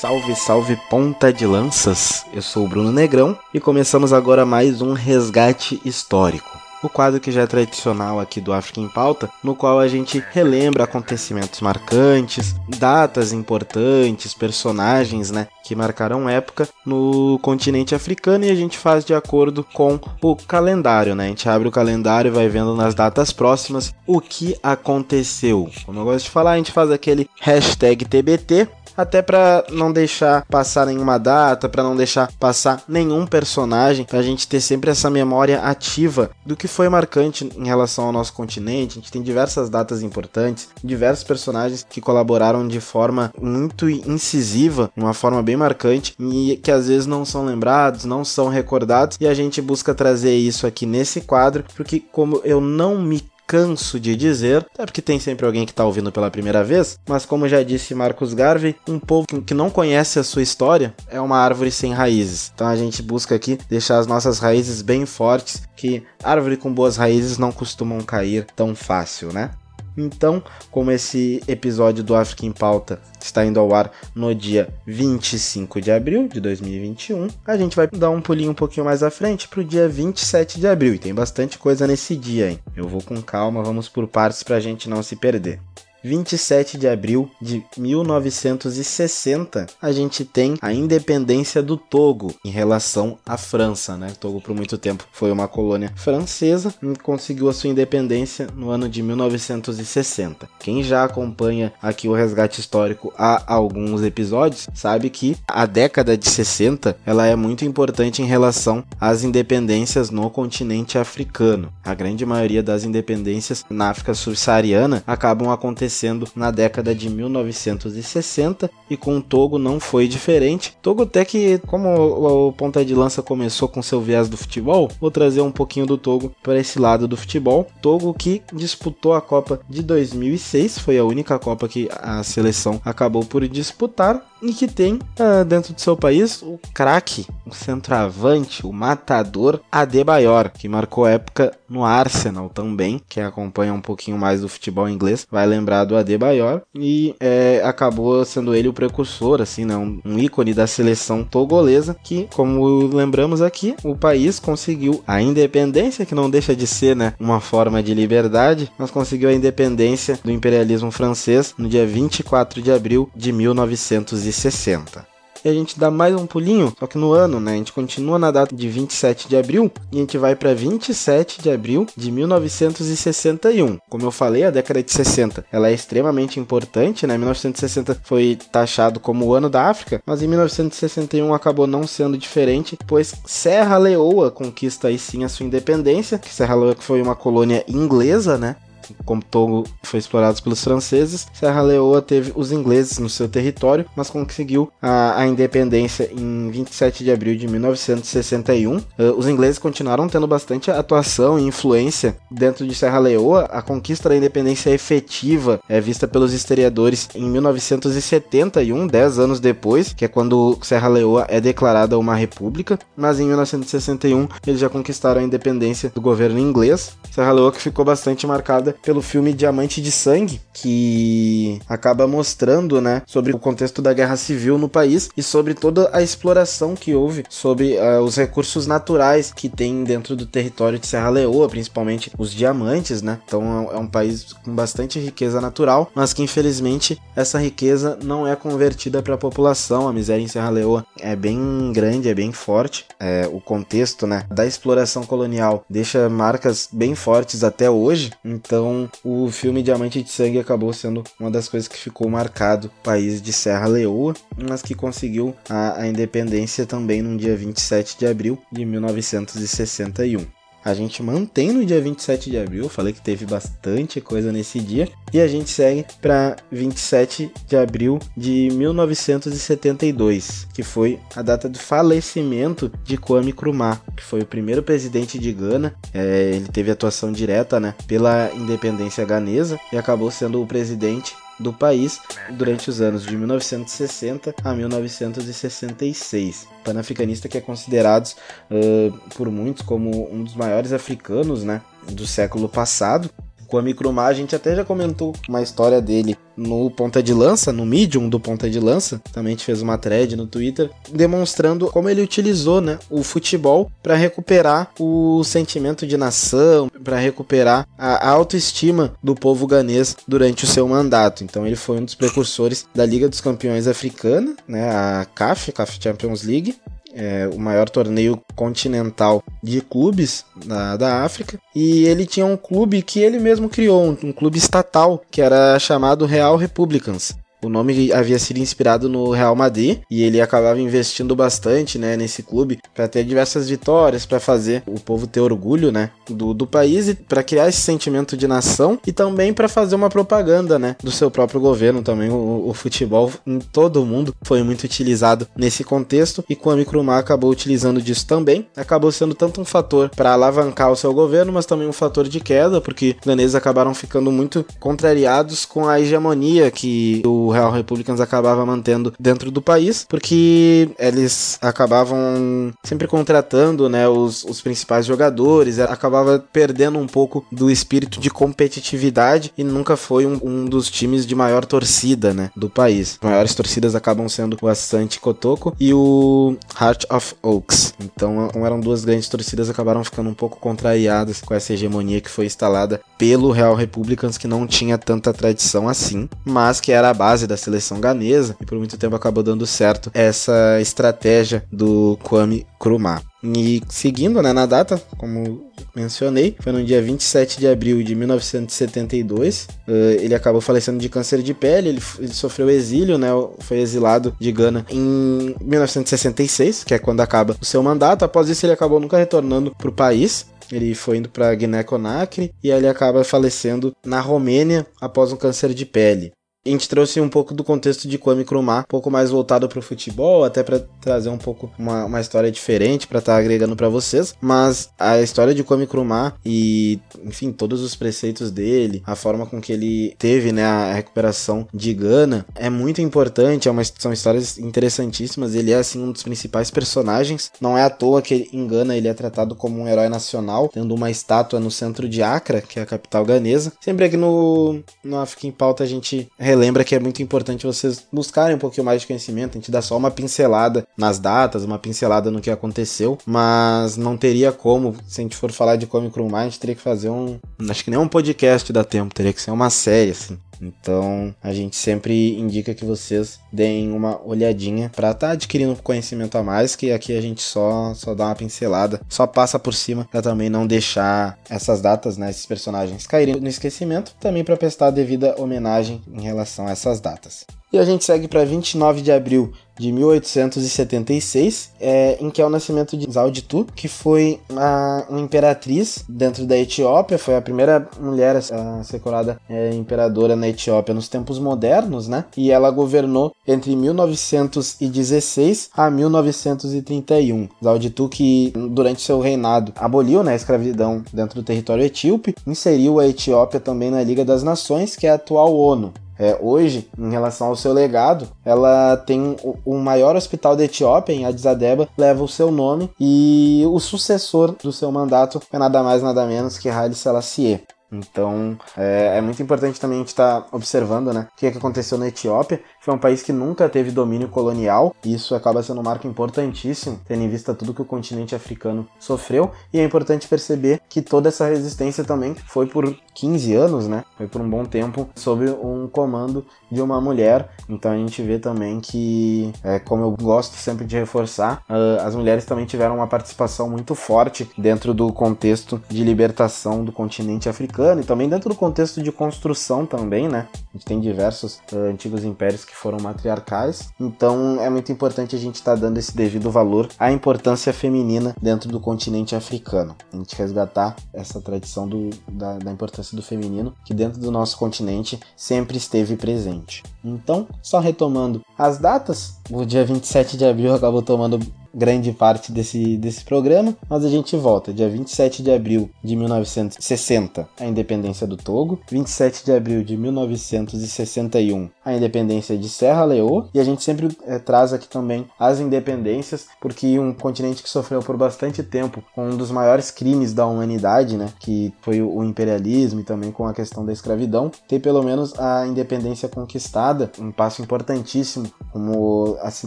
Salve, salve ponta de lanças! Eu sou o Bruno Negrão e começamos agora mais um resgate histórico. O quadro que já é tradicional aqui do África em Pauta, no qual a gente relembra acontecimentos marcantes, datas importantes, personagens, né, que marcaram época no continente africano e a gente faz de acordo com o calendário, né? A gente abre o calendário e vai vendo nas datas próximas o que aconteceu. Como eu gosto de falar, a gente faz aquele hashtag TBT até para não deixar passar nenhuma data, para não deixar passar nenhum personagem, pra gente ter sempre essa memória ativa do que foi marcante em relação ao nosso continente. A gente tem diversas datas importantes, diversos personagens que colaboraram de forma muito incisiva, uma forma bem marcante e que às vezes não são lembrados, não são recordados, e a gente busca trazer isso aqui nesse quadro, porque como eu não me canso de dizer, até porque tem sempre alguém que está ouvindo pela primeira vez, mas como já disse Marcos Garvey, um povo que não conhece a sua história é uma árvore sem raízes. Então a gente busca aqui deixar as nossas raízes bem fortes, que árvore com boas raízes não costumam cair tão fácil, né? Então, como esse episódio do África em Pauta está indo ao ar no dia 25 de abril de 2021, a gente vai dar um pulinho um pouquinho mais à frente para o dia 27 de abril. E tem bastante coisa nesse dia, hein? Eu vou com calma, vamos por partes para a gente não se perder. 27 de abril de 1960, a gente tem a independência do Togo em relação à França, né? Togo por muito tempo foi uma colônia francesa e conseguiu a sua independência no ano de 1960. Quem já acompanha aqui o resgate histórico há alguns episódios sabe que a década de 60 ela é muito importante em relação às independências no continente africano. A grande maioria das independências na África subsaariana acabam acontecendo na década de 1960 e com o Togo não foi diferente. Togo até que, como o ponta de lança começou com seu viés do futebol, vou trazer um pouquinho do Togo para esse lado do futebol. Togo que disputou a Copa de 2006, foi a única Copa que a seleção acabou por disputar e que tem uh, dentro do seu país o craque, o centroavante, o matador Adebayor, que marcou época no Arsenal também. Quem acompanha um pouquinho mais do futebol inglês vai lembrar do Adebayor e é, acabou sendo ele o precursor, assim, né, um, um ícone da seleção togolesa que, como lembramos aqui, o país conseguiu a independência, que não deixa de ser, né, uma forma de liberdade, mas conseguiu a independência do imperialismo francês no dia 24 de abril de 1960. 1960. E a gente dá mais um pulinho, só que no ano, né? A gente continua na data de 27 de abril e a gente vai para 27 de abril de 1961. Como eu falei, a década de 60 ela é extremamente importante, né? 1960 foi taxado como o ano da África, mas em 1961 acabou não sendo diferente, pois Serra Leoa conquista aí sim a sua independência, Serra Leoa foi uma colônia inglesa, né? Como Togo foi explorado pelos franceses, Serra Leoa teve os ingleses no seu território, mas conseguiu a, a independência em 27 de abril de 1961. Uh, os ingleses continuaram tendo bastante atuação e influência dentro de Serra Leoa. A conquista da independência efetiva é vista pelos historiadores em 1971, 10 anos depois, que é quando Serra Leoa é declarada uma república, mas em 1961 eles já conquistaram a independência do governo inglês. Serra Leoa que ficou bastante marcada pelo filme Diamante de Sangue, que acaba mostrando, né, sobre o contexto da guerra civil no país e sobre toda a exploração que houve sobre uh, os recursos naturais que tem dentro do território de Serra Leoa, principalmente os diamantes, né? Então é um país com bastante riqueza natural, mas que infelizmente essa riqueza não é convertida para a população. A miséria em Serra Leoa é bem grande, é bem forte. É, o contexto, né, da exploração colonial deixa marcas bem fortes até hoje. Então então, o filme Diamante de Sangue acabou sendo uma das coisas que ficou marcado país de Serra Leoa, mas que conseguiu a, a independência também no dia 27 de abril de 1961. A gente mantém no dia 27 de abril, falei que teve bastante coisa nesse dia, e a gente segue para 27 de abril de 1972, que foi a data do falecimento de Kwame Nkrumah, que foi o primeiro presidente de Gana. É, ele teve atuação direta né, pela independência ganesa e acabou sendo o presidente do país durante os anos de 1960 a 1966. Panafricanista que é considerado uh, por muitos como um dos maiores africanos né, do século passado com a Micromar, a gente até já comentou uma história dele no Ponta de Lança, no Medium do Ponta de Lança, também a gente fez uma thread no Twitter, demonstrando como ele utilizou né, o futebol para recuperar o sentimento de nação, para recuperar a autoestima do povo ganês durante o seu mandato. Então ele foi um dos precursores da Liga dos Campeões Africana, né, a CAF, CAF Champions League, é, o maior torneio continental de clubes da, da África. E ele tinha um clube que ele mesmo criou, um, um clube estatal, que era chamado Real Republicans. O nome havia sido inspirado no Real Madrid e ele acabava investindo bastante, né, nesse clube para ter diversas vitórias, para fazer o povo ter orgulho, né, do, do país e para criar esse sentimento de nação e também para fazer uma propaganda, né, do seu próprio governo também. O, o, futebol em todo o mundo foi muito utilizado nesse contexto e a Micromar acabou utilizando disso também. Acabou sendo tanto um fator para alavancar o seu governo, mas também um fator de queda, porque os ganeses acabaram ficando muito contrariados com a hegemonia que o Real Republicans acabava mantendo dentro do país, porque eles acabavam sempre contratando né, os, os principais jogadores, acabava perdendo um pouco do espírito de competitividade e nunca foi um, um dos times de maior torcida né, do país. As maiores torcidas acabam sendo o Asante Kotoko e o Heart of Oaks. Então, eram duas grandes torcidas, acabaram ficando um pouco contrariadas com essa hegemonia que foi instalada pelo Real Republicans, que não tinha tanta tradição assim, mas que era a base da seleção ganesa e por muito tempo acabou dando certo essa estratégia do Kwame Nkrumah. E seguindo né, na data, como mencionei, foi no dia 27 de abril de 1972. Uh, eh, ele acabou falecendo de câncer de pele, ele, ele, sofreu exílio, né, foi exilado de Gana em 1966, que é quando acaba o seu mandato. Após isso, ele acabou nunca retornando para o país. Ele foi indo para Guiné-Conakry e ele acaba falecendo na Romênia após um câncer de pele a gente trouxe um pouco do contexto de Kwame Nkrumah, um pouco mais voltado para o futebol, até para trazer um pouco uma, uma história diferente para estar tá agregando para vocês. Mas a história de Kwame Nkrumah e, enfim, todos os preceitos dele, a forma com que ele teve, né, a recuperação de Gana é muito importante. É uma, são histórias interessantíssimas. Ele é assim um dos principais personagens. Não é à toa que em Gana ele é tratado como um herói nacional, tendo uma estátua no centro de Accra, que é a capital ganesa. Sempre aqui no no África em Pauta a gente relembra que é muito importante vocês buscarem um pouquinho mais de conhecimento. A gente dá só uma pincelada nas datas, uma pincelada no que aconteceu, mas não teria como, se a gente for falar de Comic Room gente teria que fazer um. Acho que nem um podcast dá tempo, teria que ser uma série, assim. Então a gente sempre indica que vocês deem uma olhadinha para estar tá adquirindo conhecimento a mais, que aqui a gente só só dá uma pincelada, só passa por cima para também não deixar essas datas, né, esses personagens caírem no esquecimento, também para prestar devida homenagem em relação a essas datas. E a gente segue para 29 de abril de 1876, é, em que é o nascimento de Zauditu, que foi uma, uma, imperatriz dentro da Etiópia, foi a primeira mulher a ser coroada é, imperadora na Etiópia nos tempos modernos, né? E ela governou entre 1916 a 1931. Zauditu que durante seu reinado aboliu né, a escravidão dentro do território etíope, inseriu a Etiópia também na Liga das Nações, que é a atual ONU. É, hoje, em relação ao seu legado, ela tem o, o, maior hospital da Etiópia, em Addis Abeba, leva o seu nome e o sucessor do seu mandato é nada mais nada menos que Haile Selassie. Então é, é, muito importante também a gente estar tá observando né, o que, é que aconteceu na Etiópia. Foi um país que nunca teve domínio colonial, e isso acaba sendo um marco importantíssimo, tendo em vista tudo que o continente africano sofreu. E é importante perceber que toda essa resistência também foi por 15 anos, né? Foi por um bom tempo sob um comando de uma mulher. Então a gente vê também que, é, como eu gosto sempre de reforçar, uh, as mulheres também tiveram uma participação muito forte dentro do contexto de libertação do continente africano e também dentro do contexto de construção também, né? A gente tem diversos uh, antigos impérios que foram matriarcais. Então é muito importante a gente estar tá dando esse devido valor à importância feminina dentro do continente africano. A gente resgatar essa tradição do, da, da importância do feminino que dentro do nosso continente sempre esteve presente. Então, só retomando as datas, o dia 27 de abril acabou tomando grande parte desse, desse programa, mas a gente volta. Dia 27 de abril de 1960, a independência do Togo. 27 de abril de 1961, a independência de Serra Leoa. E a gente sempre é, traz aqui também as independências, porque um continente que sofreu por bastante tempo com um dos maiores crimes da humanidade, né, que foi o imperialismo e também com a questão da escravidão, ter pelo menos a independência conquistada, um passo importantíssimo como a se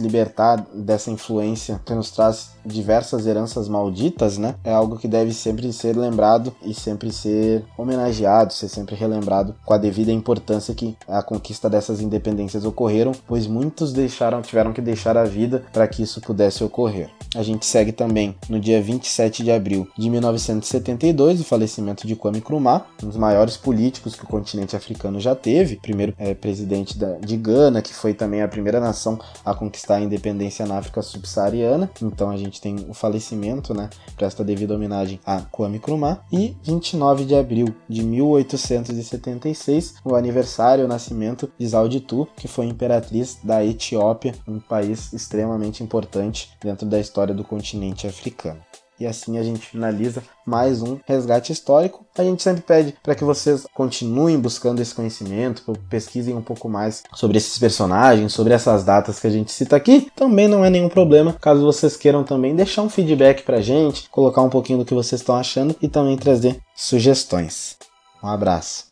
libertar dessa influência que nos traz diversas heranças malditas, né? É algo que deve sempre ser lembrado e sempre ser homenageado, ser sempre relembrado com a devida importância que a conquista dessas independências ocorreram, pois muitos deixaram, tiveram que deixar a vida para que isso pudesse ocorrer. A gente segue também no dia 27 de abril de 1972, o falecimento de Kwame Nkrumah, um dos maiores políticos que o continente africano já teve, primeiro é, presidente da, de Gana, que foi também a primeira nação a conquistar a independência na África subsaariana. Então a gente tem o falecimento, né? Presta devida homenagem a Kwame Nkrumah. E 29 de abril de 1876, o aniversário, o nascimento de Zauditu, que foi imperatriz da Etiópia, um país extremamente importante dentro da história do continente africano. E assim a gente finaliza mais um resgate histórico. A gente sempre pede para que vocês continuem buscando esse conhecimento, pesquisem um pouco mais sobre esses personagens, sobre essas datas que a gente cita aqui. Também não é nenhum problema caso vocês queiram também deixar um feedback pra gente, colocar um pouquinho do que vocês estão achando e também trazer sugestões. Um abraço.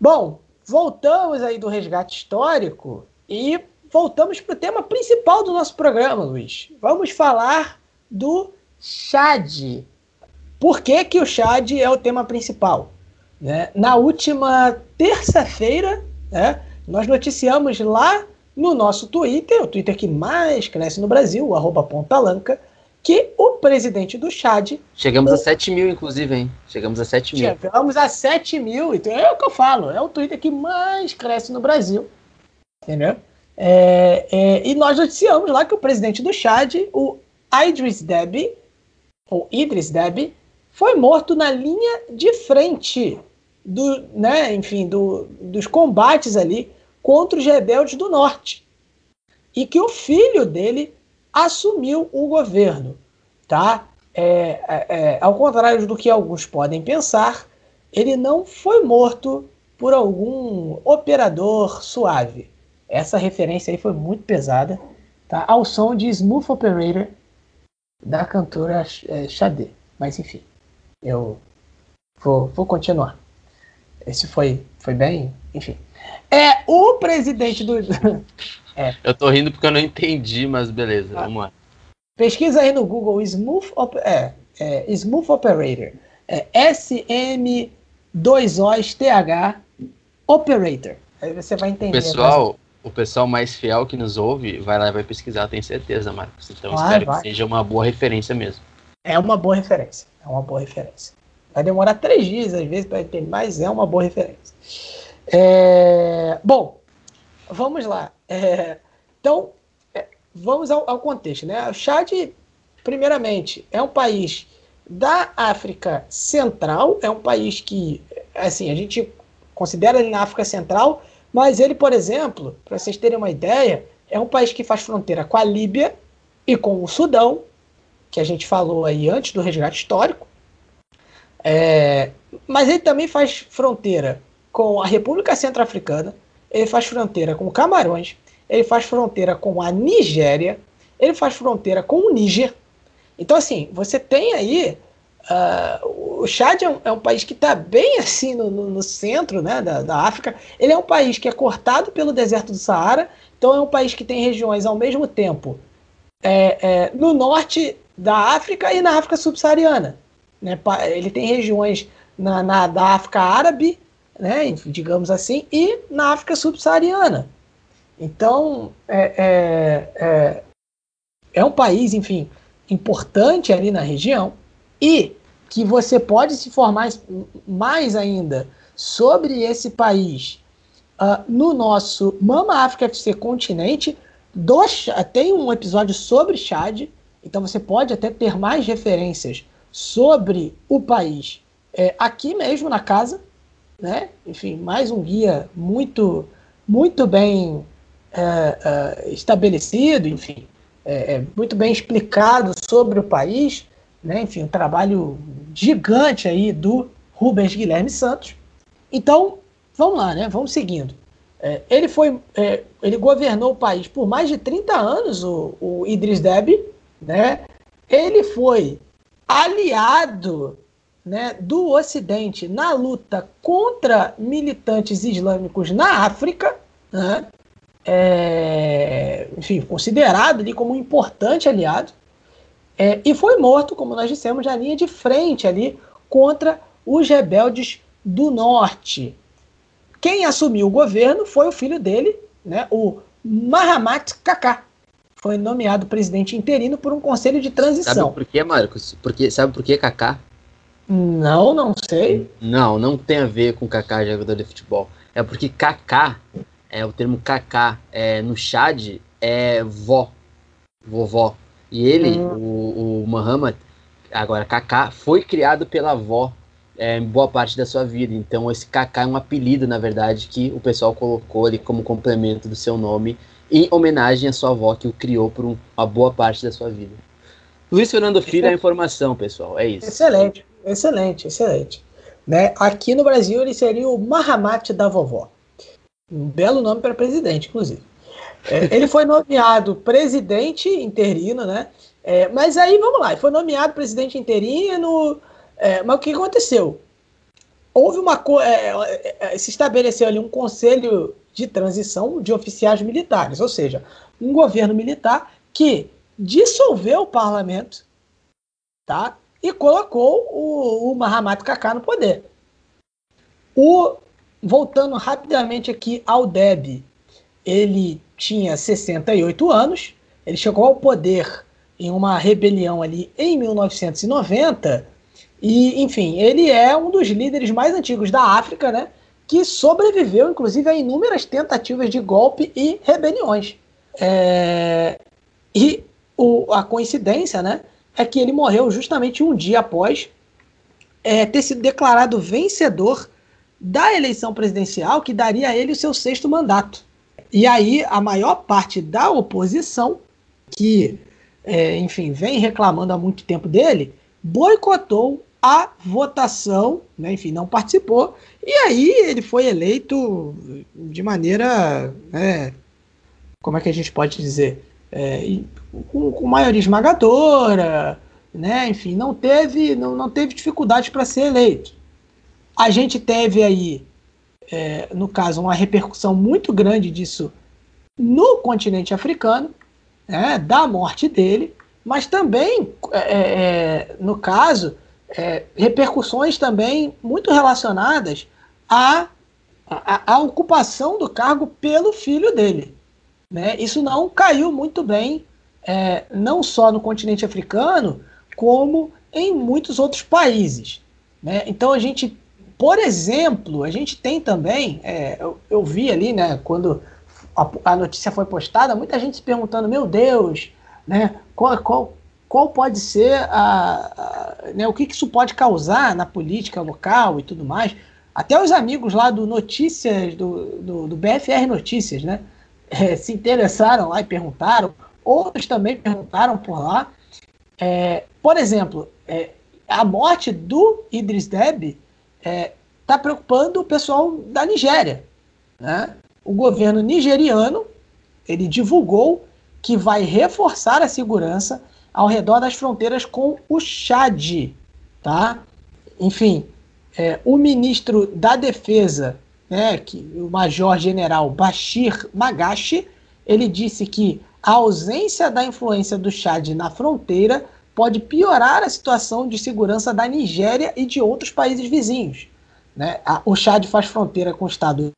Bom, voltamos aí do resgate histórico e voltamos para o tema principal do nosso programa, Luiz. Vamos falar do Chad. Por que, que o Chad é o tema principal? Né? Na última terça-feira, né, nós noticiamos lá no nosso Twitter, o Twitter que mais cresce no Brasil, o arroba Pontalanca, que o presidente do Chad. Chegamos o... a 7 mil, inclusive, hein? Chegamos a 7 mil. Chegamos a 7 mil, então é o que eu falo, é o Twitter que mais cresce no Brasil. Entendeu? É, é, e nós noticiamos lá que o presidente do Chad, o Idris Deby, ou Idris Deby, foi morto na linha de frente do, né, enfim, do, dos combates ali contra os rebeldes do norte. E que o filho dele assumiu o governo, tá? É, é, é ao contrário do que alguns podem pensar, ele não foi morto por algum operador suave. Essa referência aí foi muito pesada, tá? Ao som de Smooth Operator da cantora é, Xadê. Mas enfim, eu vou, vou continuar. Esse foi, foi bem, enfim. É o presidente do. <laughs> é. Eu tô rindo porque eu não entendi, mas beleza, ah. vamos lá. Pesquisa aí no Google Smooth, Op é, é, Smooth Operator. É SM2OSTH Operator. Aí você vai entender. Pessoal, o pessoal mais fiel que nos ouve vai lá e vai pesquisar, tenho certeza, Marcos. Então ah, espero vai. que seja uma boa referência mesmo. É uma boa referência. É uma boa referência. Vai demorar três dias, às vezes, para entender, mas é uma boa referência. É... Bom, vamos lá. É... Então, é... vamos ao, ao, contexto. Né? O Chad, primeiramente, é um país da África Central, é um país que, assim, a gente considera ele na África Central, mas ele, por exemplo, para vocês terem uma ideia, é um país que faz fronteira com a Líbia e com o Sudão, que a gente falou aí antes do resgate histórico. É, mas ele também faz fronteira com a República Centro-Africana, ele faz fronteira com Camarões, ele faz fronteira com a Nigéria, ele faz fronteira com o Níger. Então, assim, você tem aí Uh, o Chad é um, é um, país que está bem assim no, no, no centro né, da, da, África. Ele é um país que é cortado pelo deserto do Saara, então é um país que tem regiões ao mesmo tempo é, é, no norte da África e na África subsaariana. Né? Ele tem regiões na, na, da África árabe, né, digamos assim, e na África subsaariana. Então, é, é, é, é um país, enfim, importante ali na região e que você pode se formar mais ainda sobre esse país uh, no nosso Mama África FC continente. Do, tem um episódio sobre Chad, então você pode até ter mais referências sobre o país é, aqui mesmo na casa, né? Enfim, mais um guia muito, muito bem é, é, estabelecido, enfim, é, é, muito bem explicado sobre o país né? Enfim, um trabalho gigante aí do Rubens Guilherme Santos. Então, vamos lá, né? Vamos seguindo. É, ele foi, é, ele governou o país por mais de 30 anos, o, o Idris Deby, né? Ele foi aliado né, do Ocidente na luta contra militantes islâmicos na África, né? É, enfim, considerado ali como um importante aliado. É, e foi morto, como nós dissemos, na linha de frente ali contra os rebeldes do norte. Quem assumiu o governo foi o filho dele, né, o Mahamat Kaká. Foi nomeado presidente interino por um conselho de transição. Sabe por quê, Marcos? Porque, sabe por que Kaká? Não, não sei. Não, não tem a ver com Kaká, jogador de futebol. É porque Kaká, é o termo Kaká, é, no Chad é vó, vovó. E ele, hum. o, o Muhammad, agora Kaká, foi criado pela avó. é, boa parte da sua vida. Então esse Kaká é um apelido, na verdade, que o pessoal colocou ali como complemento do seu nome, em homenagem à sua avó que o criou por um, uma boa parte da sua vida. Luiz Fernando Filho é a informação, pessoal. É isso. Excelente, excelente, excelente. Né? Aqui no Brasil ele seria o Mahamat da vovó. Um belo nome para presidente, inclusive. É, ele foi nomeado presidente interino, né? É, mas aí vamos lá, ele foi nomeado presidente interino. É, mas o que aconteceu? Houve uma é, é, é, se estabeleceu ali um conselho de transição de oficiais militares, ou seja, um governo militar que dissolveu o parlamento, tá? E colocou o, o Mahamat Kaká no poder. O, voltando rapidamente aqui ao Deb, ele tinha 68 anos, ele chegou ao poder em uma rebelião ali em 1990 e, enfim, ele é um dos líderes mais antigos da África, né? Que sobreviveu, inclusive, a inúmeras tentativas de golpe e rebeliões. É... E o, a coincidência, né? É que ele morreu justamente um dia após é, ter sido declarado vencedor da eleição presidencial que daria a ele o seu sexto mandato. E aí a maior parte da oposição, que, é, enfim, vem reclamando há muito tempo dele, boicotou a votação, né, enfim, não participou, e aí ele foi eleito de maneira, né, como é que a gente pode dizer, é, com, com, maioria esmagadora, né, enfim, não teve, não, não teve dificuldade para ser eleito. A gente teve aí, é, no caso, uma repercussão muito grande disso no continente africano, né, da morte dele, mas também, é, é, é no caso, é, repercussões também muito relacionadas à, à, à, ocupação do cargo pelo filho dele. Né? Isso não caiu muito bem, é, não só no continente africano, como em muitos outros países. Né? Então a gente, por exemplo, a gente tem também, é, eu, eu, vi ali, né, quando a, a, notícia foi postada, muita gente se perguntando, meu Deus, né, qual, qual, qual pode ser a, a né, o que, que, isso pode causar na política local e tudo mais. Até os amigos lá do Notícias, do, do, do BFR Notícias, né, é, se interessaram lá e perguntaram, outros também perguntaram por lá. É, por exemplo, é, a morte do Idris Deby está é, tá preocupando o pessoal da Nigéria. Né? O governo nigeriano ele divulgou que vai reforçar a segurança ao redor das fronteiras com o Chad, tá? Enfim, é, o ministro da Defesa, né, que, o Major-General Bashir Magashi, ele disse que a ausência da influência do Chad na fronteira pode piorar a situação de segurança da Nigéria e de outros países vizinhos. Né? O Chad faz fronteira com o estado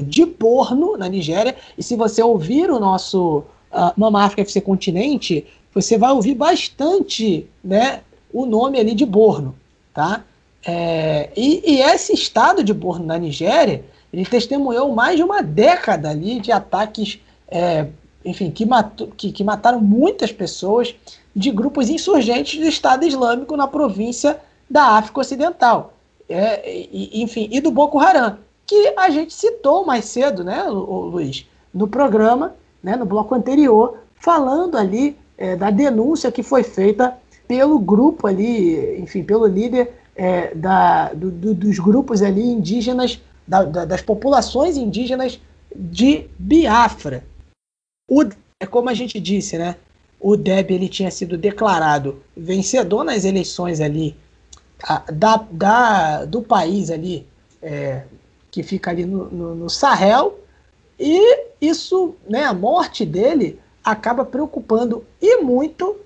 de Borno, na Nigéria, e se você ouvir o nosso uh, Mama África FC Continente, você vai ouvir bastante né, o nome ali de Borno. Tá? É, e, e, esse estado de Borno, na Nigéria, ele testemunhou mais de uma década ali de ataques, é, enfim, que, matou, que, que mataram muitas pessoas de grupos insurgentes do Estado Islâmico na província da África Ocidental. É, e, enfim, e do Boko Haram, que a gente citou mais cedo, né, Luiz, no programa, né, no bloco anterior, falando ali é, da denúncia que foi feita pelo grupo ali, enfim, pelo líder é, da, do, do, dos grupos ali indígenas, da, da, das populações indígenas de Biafra. O, é como a gente disse, né? O Deb ele tinha sido declarado vencedor nas eleições ali da, da, do país ali é, que fica ali no, no, no Sahel e isso, né, a morte dele acaba preocupando e muito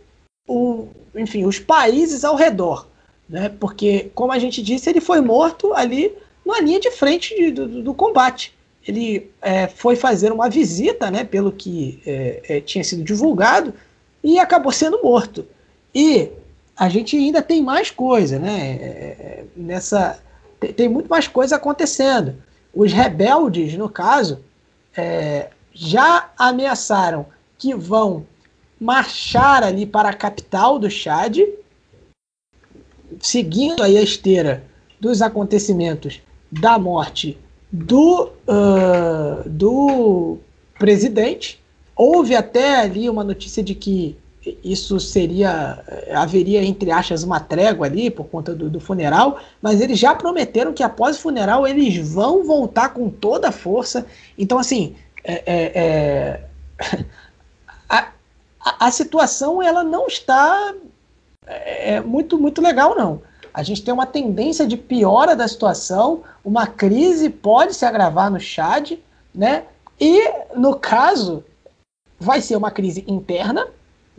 o, enfim, os países ao redor. Né? Porque, como a gente disse, ele foi morto ali na linha de frente de, do, do, combate. Ele é, foi fazer uma visita, né, pelo que é, é, tinha sido divulgado, e acabou sendo morto. E a gente ainda tem mais coisa, né? É, é, nessa, tem, tem, muito mais coisa acontecendo. Os rebeldes, no caso, é, já ameaçaram que vão marchar ali para a capital do Chad, seguindo aí a esteira dos acontecimentos da morte do, uh, do presidente. Houve até ali uma notícia de que isso seria haveria entre aspas uma trégua ali por conta do, do, funeral, mas eles já prometeram que após o funeral eles vão voltar com toda a força. Então assim, é, é, é <laughs> a, a, situação ela não está é, é, muito muito legal não. A gente tem uma tendência de piora da situação, uma crise pode se agravar no Chad, né? E no caso vai ser uma crise interna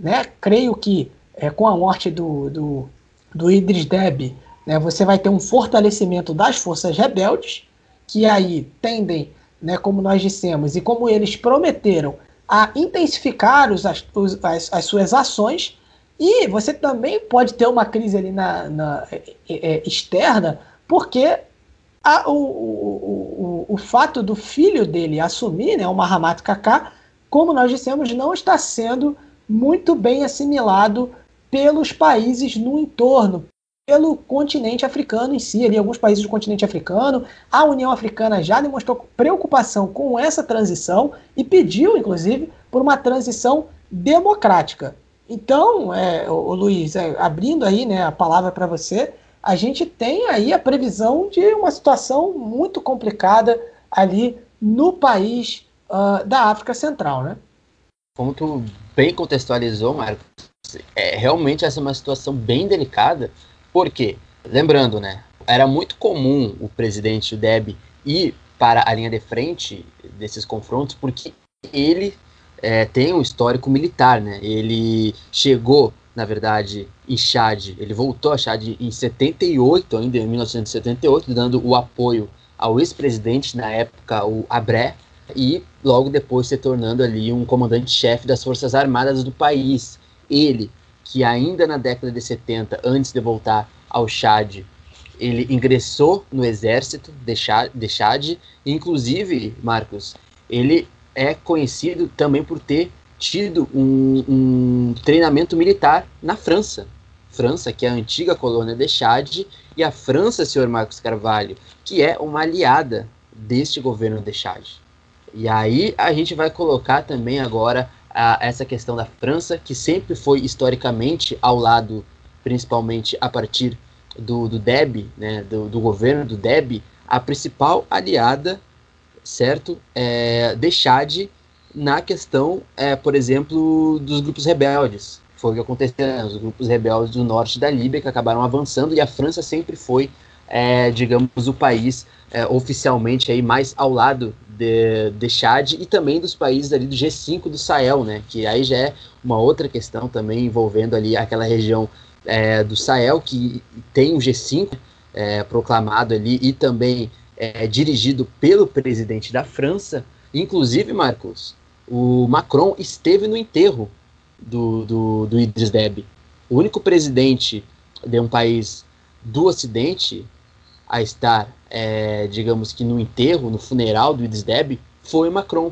né? Creio que é, com a morte do, do, do Idris Deby, né, você vai ter um fortalecimento das forças rebeldes, que aí tendem, né, como nós dissemos, e como eles prometeram, a intensificar os, as, as, as suas ações. E você também pode ter uma crise ali na, na é, é, externa, porque a, o, o, o, o, fato do filho dele assumir, né, o Mahamat Kaká, como nós dissemos, não está sendo muito bem assimilado pelos países no entorno, pelo continente africano em si, ali, alguns países do continente africano. A União Africana já demonstrou preocupação com essa transição e pediu, inclusive, por uma transição democrática. Então, é, o, Luiz, é, abrindo aí né, a palavra para você, a gente tem aí a previsão de uma situação muito complicada ali no país uh, da África Central, né? Como tu bem contextualizou, Marcos, é, realmente essa é uma situação bem delicada, porque, lembrando, né, era muito comum o presidente Deb ir para a linha de frente desses confrontos, porque ele é, tem um histórico militar, né? Ele chegou, na verdade, em Chad, ele voltou a Chad em 78, ainda em 1978, dando o apoio ao ex-presidente na época, o Abré, e logo depois se tornando ali um comandante-chefe das Forças Armadas do país. Ele, que ainda na década de 70, antes de voltar ao Chad, ele ingressou no exército de Chad, inclusive, Marcos, ele é conhecido também por ter tido um, um, treinamento militar na França. França, que é a antiga colônia de Chad, e a França, senhor Marcos Carvalho, que é uma aliada deste governo de Chad. E aí a gente vai colocar também agora a, essa questão da França, que sempre foi historicamente ao lado, principalmente a partir do, do DEB, né, do, do governo do DEB, a principal aliada, certo, é, de Chad na questão, é, por exemplo, dos grupos rebeldes. Foi o que aconteceu, né, os grupos rebeldes do norte da Líbia que acabaram avançando e a França sempre foi, é, digamos, o país é, oficialmente aí mais ao lado de, de Chad e também dos países ali do G5 do Sahel, né? Que aí já é uma outra questão também envolvendo ali aquela região é, do Sahel que tem o G5 é, proclamado ali e também é, dirigido pelo presidente da França. Inclusive, Marcos, o Macron esteve no enterro do, do, do Idris Deby. O único presidente de um país do Ocidente a estar, é, digamos que no enterro, no funeral do Idris Deby, foi Macron.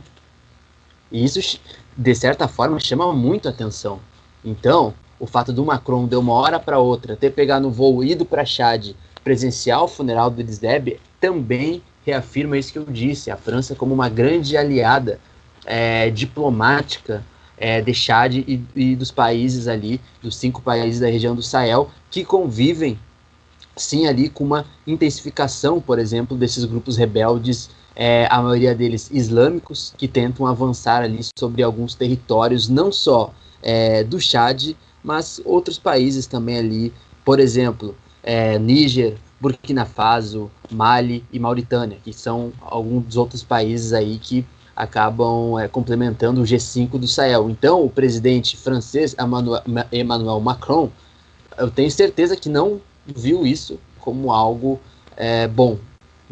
E isso, de certa forma, chama muito atenção. Então, o fato do Macron, de uma hora para outra, ter pegado no voo ido para Chad, presenciar o funeral do Idris Deby, também reafirma isso que eu disse, a França como uma grande aliada é, diplomática é, de Chad e, e, dos países ali, dos cinco países da região do Sahel, que convivem sim ali com uma intensificação, por exemplo, desses grupos rebeldes, é, a maioria deles islâmicos, que tentam avançar ali sobre alguns territórios, não só é, do Chad, mas outros países também ali, por exemplo, é, Níger, Burkina Faso, Mali e Mauritânia, que são alguns dos outros países aí que acabam é, complementando o G5 do Sahel. Então, o presidente francês Emmanuel Macron, eu tenho certeza que não viu isso como algo é, bom.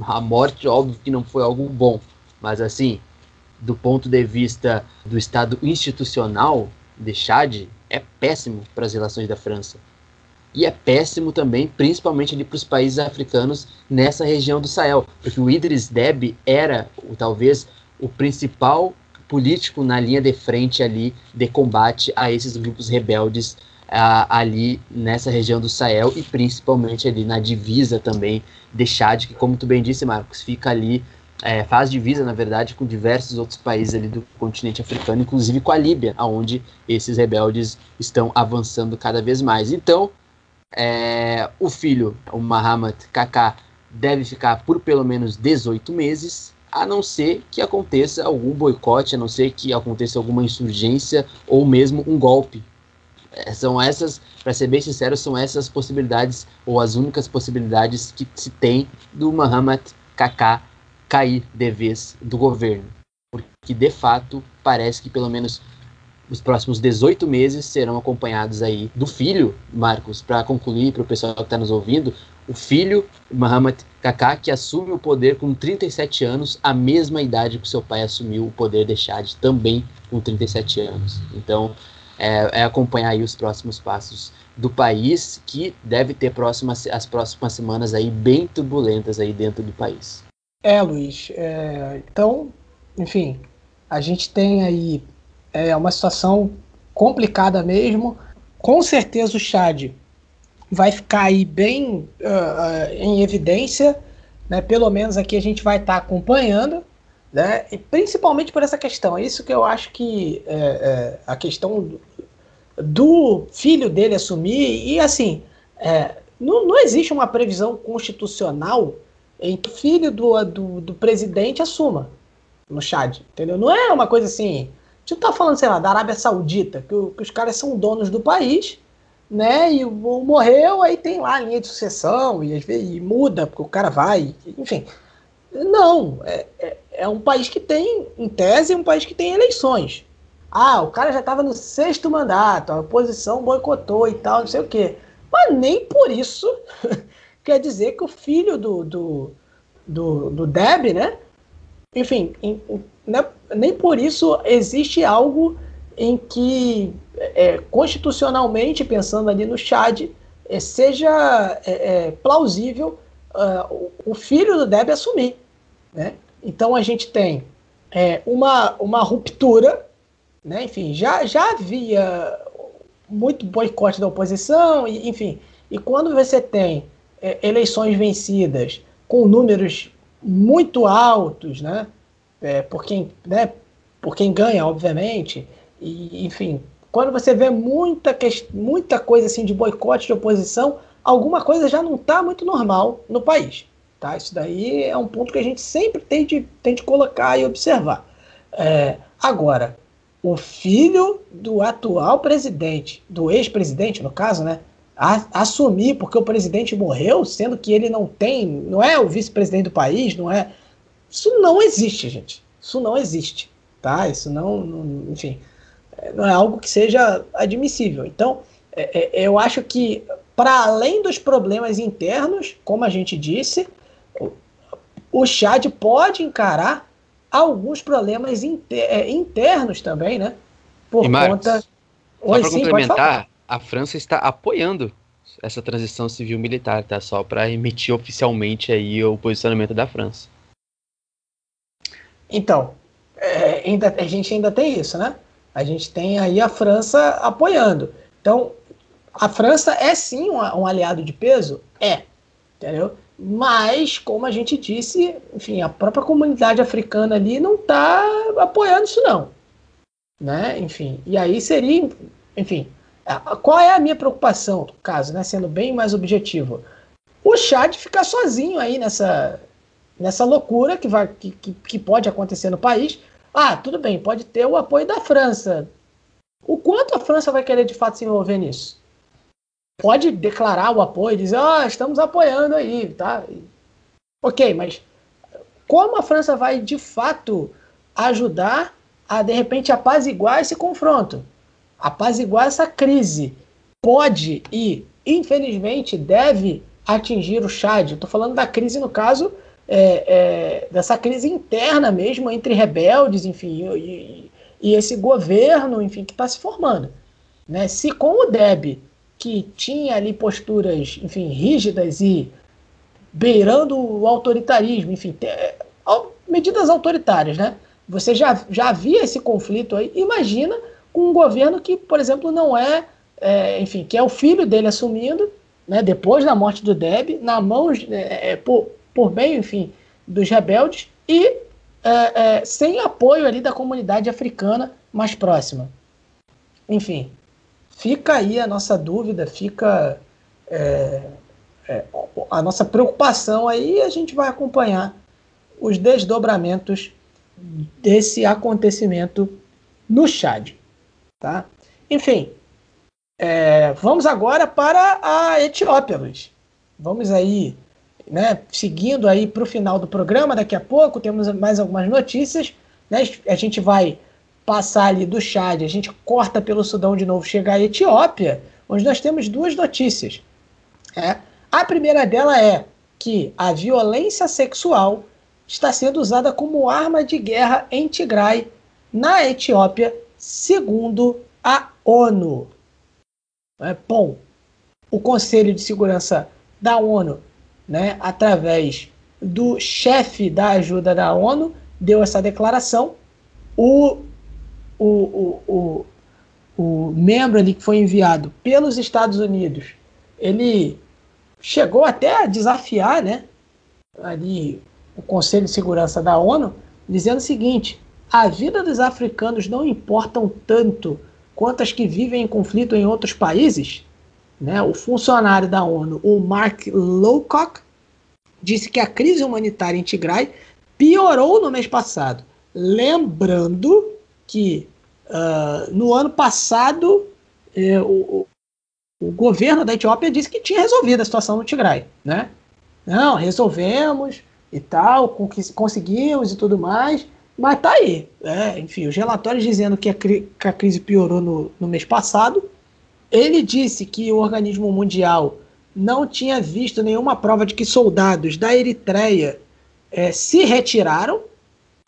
A morte, óbvio que não foi algo bom, mas assim, do ponto de vista do estado institucional de Chad, é péssimo para as relações da França. E é péssimo também, principalmente para os países africanos nessa região do Sahel, porque o Idris Deby era talvez o principal político na linha de frente ali de combate a esses grupos rebeldes ali nessa região do Sahel e principalmente ali na divisa também de Chad, que como tu bem disse, Marcos, fica ali, é, faz divisa, na verdade, com diversos outros países ali do continente africano, inclusive com a Líbia, onde esses rebeldes estão avançando cada vez mais. Então, é, o filho, o Mahamat Kaká, deve ficar por pelo menos 18 meses, a não ser que aconteça algum boicote, a não ser que aconteça alguma insurgência ou mesmo um golpe são essas, para ser bem sincero, são essas possibilidades, ou as únicas possibilidades que se tem do Muhammad Kaká cair de vez do governo. Porque, de fato, parece que pelo menos os próximos 18 meses serão acompanhados aí do filho, Marcos, para concluir para o pessoal que está nos ouvindo, o filho, Muhammad Kaká, que assume o poder com 37 anos, a mesma idade que seu pai assumiu o poder de Chad, também com 37 anos. Então, é, é acompanhar aí os próximos passos do país, que deve ter próximas, as próximas semanas aí bem turbulentas aí dentro do país. É, Luiz. É, então, enfim, a gente tem aí é, uma situação complicada mesmo. Com certeza o Chad vai ficar aí bem uh, em evidência, né? Pelo menos aqui a gente vai estar tá acompanhando né? E principalmente por essa questão. É isso que eu acho que é, é, a questão do, filho dele assumir. E assim, é, não, não existe uma previsão constitucional em que o filho do, do, do, presidente assuma no Chad. Entendeu? Não é uma coisa assim. A gente tá falando, sei lá, da Arábia Saudita, que, que os caras são donos do país né? E morreu, aí tem lá a linha de sucessão, e e muda, porque o cara vai, enfim. Não, é, é, é, um país que tem, em tese, um país que tem eleições. Ah, o cara já estava no sexto mandato, a oposição boicotou e tal, não sei o quê. Mas nem por isso <laughs> quer dizer que o filho do, do, do, do Deb, né? Enfim, em, né, nem por isso existe algo em que, é, constitucionalmente, pensando ali no Chad, é, seja é, é plausível uh, o filho do Deb assumir. Né? Então a gente tem é, uma, uma ruptura, né? enfim, já, já havia muito boicote da oposição, e, enfim, e quando você tem é, eleições vencidas com números muito altos, né? É, por, quem, né? por quem ganha, obviamente, e, enfim, quando você vê muita, muita coisa assim de boicote de oposição, alguma coisa já não está muito normal no país. Tá? Isso daí é um ponto que a gente sempre tem de, tem de colocar e observar. É, agora, o filho do atual presidente, do ex-presidente, no caso, né, a, assumir porque o presidente morreu, sendo que ele não tem, não é o vice-presidente do país, não é. Isso não existe, gente. Isso não existe. Tá? Isso não, não enfim, não é algo que seja admissível. Então, é, é, eu acho que para além dos problemas internos, como a gente disse, o Chad pode encarar alguns problemas é, internos também, né? Por e conta. Oi, só para complementar, a França está apoiando essa transição civil-militar, tá? Só para emitir oficialmente aí o posicionamento da França. Então, é, ainda, a gente ainda tem isso, né? A gente tem aí a França apoiando. Então, a França é sim um, um aliado de peso? É, entendeu? Mas, como a gente disse, enfim, a própria comunidade africana ali não está apoiando isso não. Né? Enfim, e aí seria, enfim, qual é a minha preocupação, no caso, né, sendo bem mais objetivo? O Chad ficar sozinho aí nessa, nessa loucura que, vai, que, que, que pode acontecer no país. Ah, tudo bem, pode ter o apoio da França. O quanto a França vai querer de fato se envolver nisso? Pode declarar o apoio, dizer, ah, estamos apoiando aí, tá? Ok, mas como a França vai de fato ajudar a de repente apaziguar esse confronto, apaziguar essa crise? Pode e, infelizmente, deve atingir o Chad. Estou falando da crise, no caso, é, é, dessa crise interna mesmo, entre rebeldes, enfim, e, e esse governo, enfim, que está se formando. Né? Se com o Deb que tinha ali posturas, enfim, rígidas e beirando o autoritarismo, enfim, é, medidas autoritárias, né? Você já, já havia esse conflito aí. Imagina com um governo que, por exemplo, não é é, enfim, que é o filho dele assumindo, né, depois da morte do Deb, na mão, é, é, por, por meio, enfim, dos rebeldes e é, é, sem apoio ali da comunidade africana mais próxima. Enfim, fica aí a nossa dúvida, fica é, a nossa preocupação aí, a gente vai acompanhar os desdobramentos desse acontecimento no Chad, tá? Enfim, é, vamos agora para a Etiópia, Luiz. Vamos aí, né, seguindo aí para o final do programa, daqui a pouco temos mais algumas notícias, né, a gente vai passar ali do Chad, a gente corta pelo Sudão de novo, chega à Etiópia, onde nós temos duas notícias. É. A primeira dela é que a violência sexual está sendo usada como arma de guerra em Tigray, na Etiópia, segundo a ONU. É, bom, o Conselho de Segurança da ONU, né, através do chefe da ajuda da ONU, deu essa declaração. O, o, o, o, o membro ali que foi enviado pelos Estados Unidos, ele chegou até a desafiar né, ali o Conselho de Segurança da ONU, dizendo o seguinte: a vida dos africanos não importam tanto quanto as que vivem em conflito em outros países. Né? O funcionário da ONU, o Mark Lowcock, disse que a crise humanitária em Tigray piorou no mês passado. Lembrando que uh, no ano passado eh, o, o, governo da Etiópia disse que tinha resolvido a situação no Tigray. Né? Não, resolvemos, e tal, conseguimos e tudo mais, mas tá aí. Né? Enfim, os relatórios dizendo que a, que a crise piorou no, no mês passado. Ele disse que o organismo mundial não tinha visto nenhuma prova de que soldados da Eritreia é, se retiraram,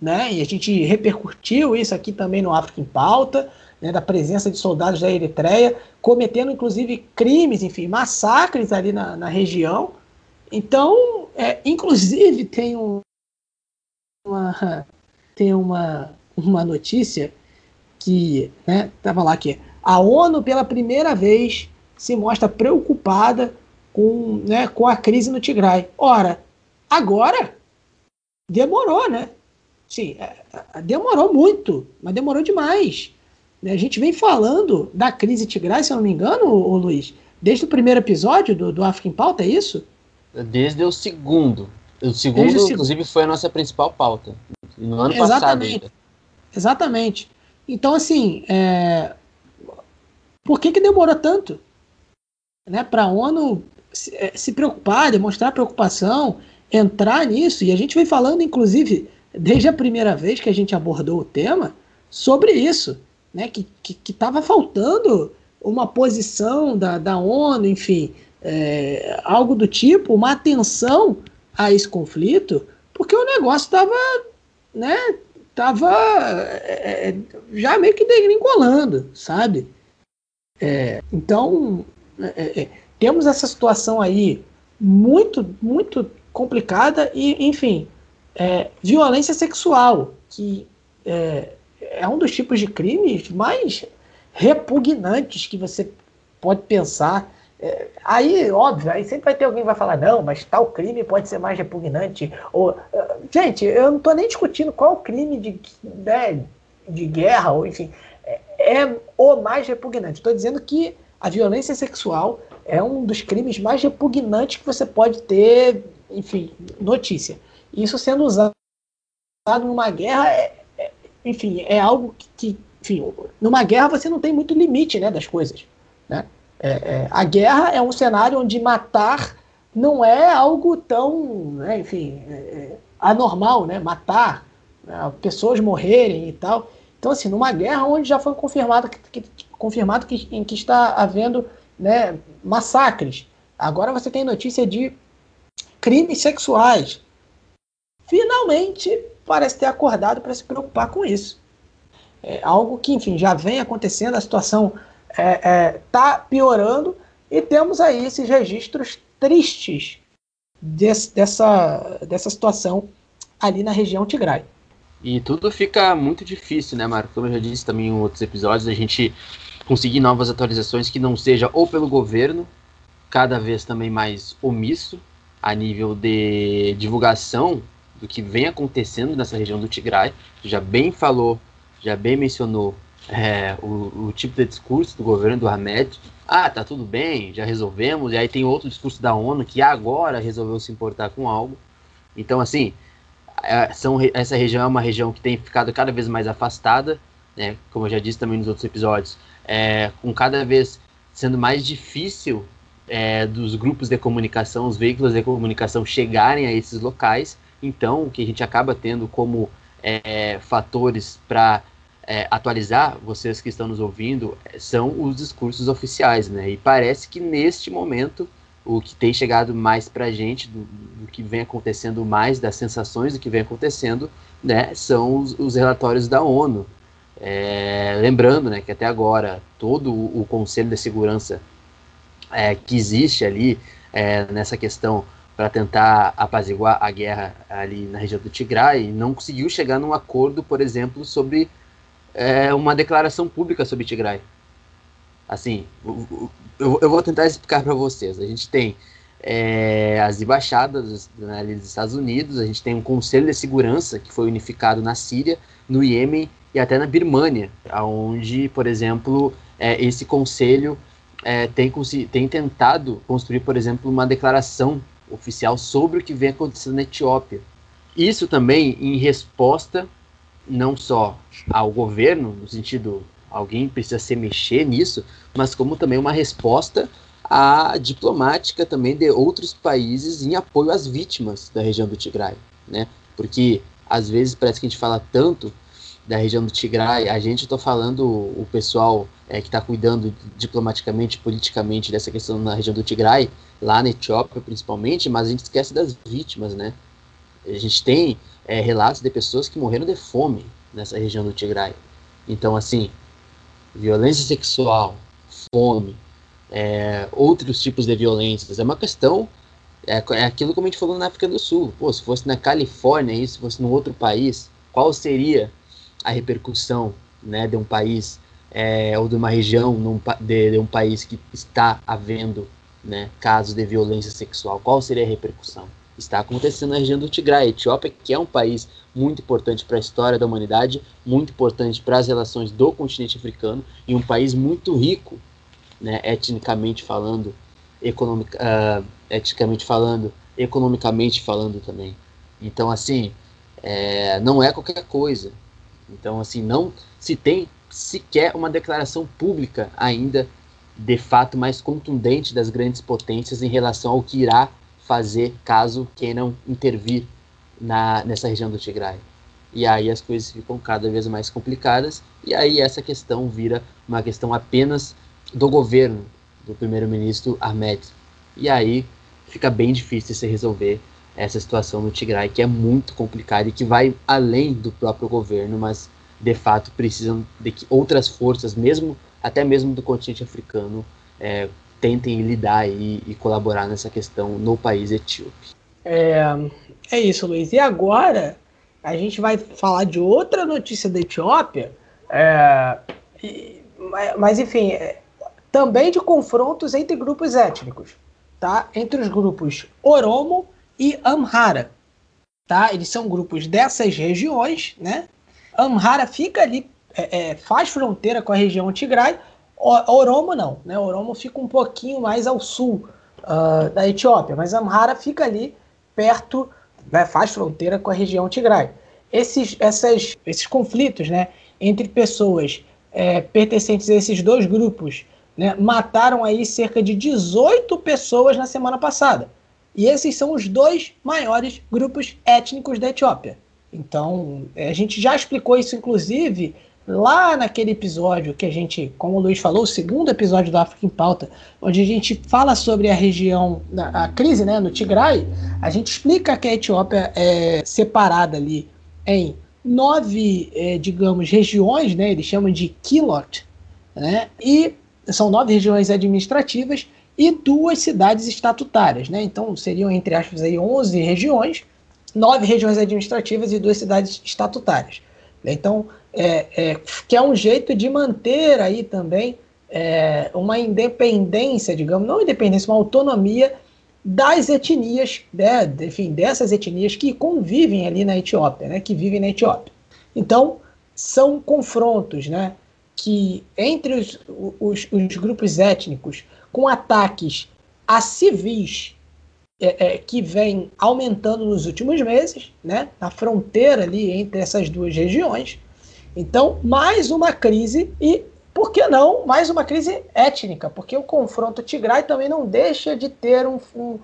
né? E a gente repercutiu isso aqui também no África em Pauta, né? Da presença de soldados da Eritreia, cometendo inclusive crimes, enfim, massacres ali na, na região. Então, é, inclusive <laughs> tem um, uma tem uma, uma notícia que né, tava lá que a ONU pela primeira vez se mostra preocupada com, né, com a crise no Tigray. Ora, agora demorou, né? Sim, é, é, demorou muito, mas demorou demais. A gente vem falando da crise Tigray, se eu não me engano, ô, Luiz, desde o primeiro episódio do, do África em Pauta, é isso? Desde o segundo. O segundo, o inclusive, foi a nossa principal pauta. No ano Exatamente. passado ainda. Exatamente. Então, assim, é... por que, que demorou tanto? Né, Para a ONU se, é, se preocupar, demonstrar preocupação, entrar nisso. E a gente vem falando, inclusive, desde a primeira vez que a gente abordou o tema, sobre isso. Né, que estava faltando uma posição da, da ONU, enfim, é, algo do tipo, uma atenção a esse conflito, porque o negócio estava, né, tava é, é, já meio que degringolando, sabe? É, então, é, é, temos essa situação aí muito, muito complicada e, enfim, violência sexual, que é um dos tipos de crimes mais repugnantes que você pode pensar é, aí, óbvio, aí sempre vai ter alguém que vai falar, não, mas tal crime pode ser mais repugnante. Ou, uh, gente, eu não estou nem discutindo qual crime de, né, de guerra, ou enfim, é, é o mais repugnante. Estou dizendo que a violência sexual é um dos crimes mais repugnantes que você pode ter, enfim, notícia. Isso sendo usado numa guerra, é, é, enfim, é algo que, que, enfim, numa guerra você não tem muito limite, né, das coisas, né? É, é, a guerra é um cenário onde matar não é algo tão, né, enfim, é, é, anormal, né? Matar, né, pessoas morrerem e tal. Então, assim, numa guerra onde já foi confirmado que, que confirmado que, em que está havendo né, massacres. Agora você tem notícia de crimes sexuais. Finalmente parece ter acordado para se preocupar com isso. É algo que, enfim, já vem acontecendo, a situação está é, é, tá piorando e temos aí esses registros tristes desse, dessa, dessa situação ali na região Tigray. E tudo fica muito difícil, né, Marco? Como eu já disse também em outros episódios, a gente conseguir novas atualizações que não seja ou pelo governo, cada vez também mais omisso a nível de divulgação do que vem acontecendo nessa região do Tigray. Já bem falou, já bem mencionou é, o, o, tipo de discurso do governo do Ahmed. Ah, tá tudo bem, já resolvemos. E aí tem outro discurso da ONU que agora resolveu se importar com algo. Então, assim, é, são, essa região é uma região que tem ficado cada vez mais afastada, né, como eu já disse também nos outros episódios, é, com cada vez sendo mais difícil é, dos grupos de comunicação, os veículos de comunicação chegarem a esses locais. Então, o que a gente acaba tendo como é, fatores para é, atualizar vocês que estão nos ouvindo são os discursos oficiais, né? E parece que neste momento o que tem chegado mais para a gente do, do, que vem acontecendo mais das sensações do que vem acontecendo, né? São os, os relatórios da ONU. É, lembrando, né, que até agora todo o, o Conselho de Segurança é, que existe ali é, nessa questão para tentar apaziguar a guerra ali na região do Tigray não conseguiu chegar num acordo, por exemplo, sobre é, uma declaração pública sobre Tigray. Assim, eu, eu vou tentar explicar para vocês. A gente tem é, as embaixadas né, dos Estados Unidos, a gente tem um conselho de segurança que foi unificado na Síria, no Iêmen e até na Birmânia, onde, por exemplo, é, esse conselho é, tem, tem tentado construir, por exemplo, uma declaração oficial sobre o que vem acontecendo na Etiópia. Isso também em resposta não só ao governo, no sentido alguém precisa se mexer nisso, mas como também uma resposta à diplomática também de outros países em apoio às vítimas da região do Tigray, né? Porque às vezes parece que a gente fala tanto da região do Tigray, a gente está falando o pessoal é, que está cuidando diplomaticamente, politicamente dessa questão na região do Tigray, lá na Etiópia principalmente, mas a gente esquece das vítimas, né? A gente tem é, relatos de pessoas que morreram de fome nessa região do Tigray. Então, assim, violência sexual, fome, é, outros tipos de violências, é uma questão, é, é aquilo como a gente falou na África do Sul. Pô, se fosse na Califórnia, isso, se fosse num outro país, qual seria a repercussão né, de um país é, ou de uma região num, de, de, um país que está havendo né, casos de violência sexual? Qual seria a repercussão? Está acontecendo na região do Tigray, Etiópia, que é um país muito importante para a história da humanidade, muito importante para as relações do continente africano e um país muito rico, né, etnicamente falando, economic, uh, eticamente falando, economicamente falando também. Então, assim, é, não é qualquer coisa. Então, assim, não se tem sequer uma declaração pública ainda, de fato, mais contundente das grandes potências em relação ao que irá fazer caso queiram intervir na, nessa região do Tigray. E aí as coisas ficam cada vez mais complicadas, e aí essa questão vira uma questão apenas do governo, do primeiro-ministro Ahmed. E aí fica bem difícil se resolver essa situação no Tigray, que é muito complicada e que vai além do próprio governo, mas de fato precisam de que outras forças, mesmo até mesmo do continente africano, é, tentem lidar e, e, colaborar nessa questão no país etíope. É, é isso, Luiz. E agora a gente vai falar de outra notícia da Etiópia, é, e, mas enfim, é, também de confrontos entre grupos étnicos, tá? Entre os grupos Oromo e Amhara. Tá? Eles são grupos dessas regiões, né? Amhara fica ali, é, é, faz fronteira com a região Tigray. Oromo não, né? Oromo fica um pouquinho mais ao sul uh, da Etiópia, mas Amhara fica ali perto, né, faz fronteira com a região Tigray. Esses, essas, esses conflitos né, entre pessoas é, pertencentes a esses dois grupos né, mataram aí cerca de 18 pessoas na semana passada. E esses são os dois maiores grupos étnicos da Etiópia. Então, é, a gente já explicou isso, inclusive, lá naquele episódio que a gente, como o Luiz falou, o segundo episódio do África em Pauta, onde a gente fala sobre a região, a crise né, no Tigray, a gente explica que a Etiópia é separada ali em nove, é, digamos, regiões, né, eles chamam de kilot, né, e são nove regiões administrativas, e duas cidades estatutárias. Né? Então seriam, entre aspas, aí, 11 regiões, nove regiões administrativas e duas cidades estatutárias. Então, é, é, que é um jeito de manter aí também é, uma independência, digamos, não independência, uma autonomia das etnias, né, enfim, dessas etnias que convivem ali na Etiópia, né, que vivem na Etiópia. Então, são confrontos, né, que entre os, os, os grupos étnicos com ataques a civis é, é, que vem aumentando nos últimos meses, né, na fronteira ali entre essas duas regiões. Então, mais uma crise e, por que não, mais uma crise étnica, porque o confronto Tigray também não deixa de ter um, um,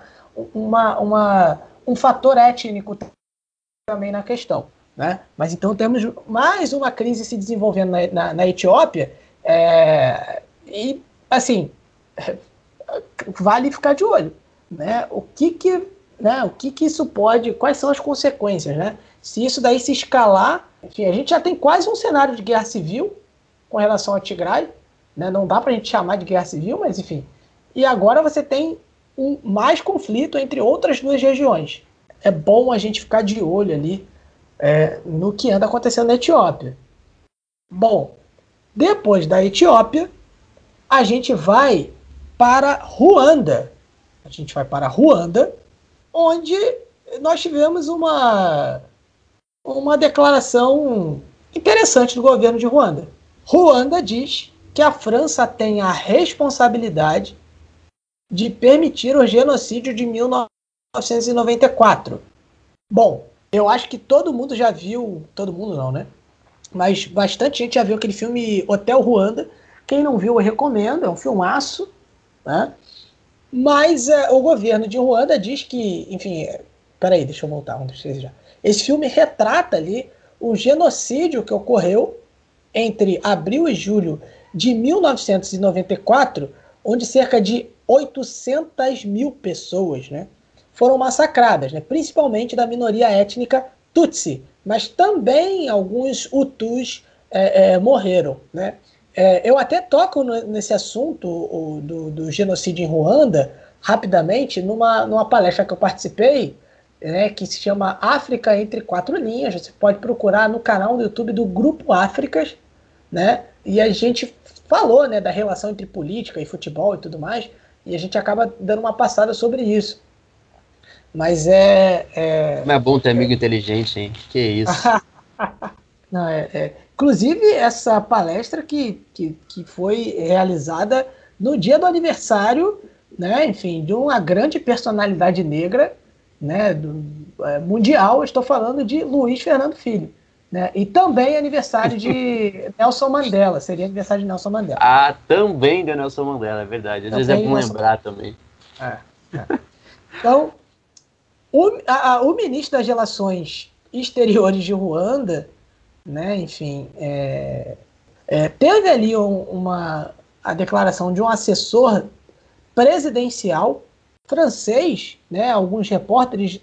uma, uma, um fator étnico também na questão. Né? Mas então temos mais uma crise se desenvolvendo na, na, na Etiópia é, e, assim, vale ficar de olho né? O que que, né? O que que isso pode? Quais são as consequências, né? Se isso daí se escalar, enfim, a gente já tem quase um cenário de guerra civil com relação ao Tigray, né? Não dá para a gente chamar de guerra civil, mas enfim. E agora você tem um mais conflito entre outras duas regiões. É bom a gente ficar de olho ali é, no que anda acontecendo na Etiópia. Bom, depois da Etiópia, a gente vai para Ruanda a gente vai para Ruanda, onde nós tivemos uma, uma declaração interessante do governo de Ruanda. Ruanda diz que a França tem a responsabilidade de permitir o genocídio de 1994. Bom, eu acho que todo mundo já viu, todo mundo não, né? Mas bastante gente já viu aquele filme Hotel Ruanda. Quem não viu, eu recomendo, é um filmaço, né? Mas é, o governo de Ruanda diz que, enfim, é, peraí, deixa eu voltar, um, dois, já. Esse filme retrata ali o genocídio que ocorreu entre abril e julho de 1994, onde cerca de 800 mil pessoas né, foram massacradas, né, principalmente da minoria étnica Tutsi, mas também alguns Hutus é, é, morreram. Né? É, eu até toco nesse assunto o, do, do, genocídio em Ruanda, rapidamente, numa, numa palestra que eu participei, né, que se chama África entre Quatro Linhas. Você pode procurar no canal do YouTube do Grupo Áfricas, né? E a gente falou né, da relação entre política e futebol e tudo mais, e a gente acaba dando uma passada sobre isso. Mas é. é... Não é bom ter amigo inteligente, hein? Que isso. <laughs> Não, é, é, Inclusive, essa palestra que, que, que foi realizada no dia do aniversário, né, enfim, de uma grande personalidade negra né, do, é, mundial, estou falando de Luiz Fernando Filho. Né, e também aniversário de <laughs> Nelson Mandela, seria aniversário de Nelson Mandela. Ah, também de Nelson Mandela, é verdade. Às também vezes é bom lembrar também. É, é. Então, o, a, o ministro das Relações Exteriores de Ruanda, né? Enfim, é, é, teve ali um, uma a declaração de um assessor presidencial francês, né? Alguns repórteres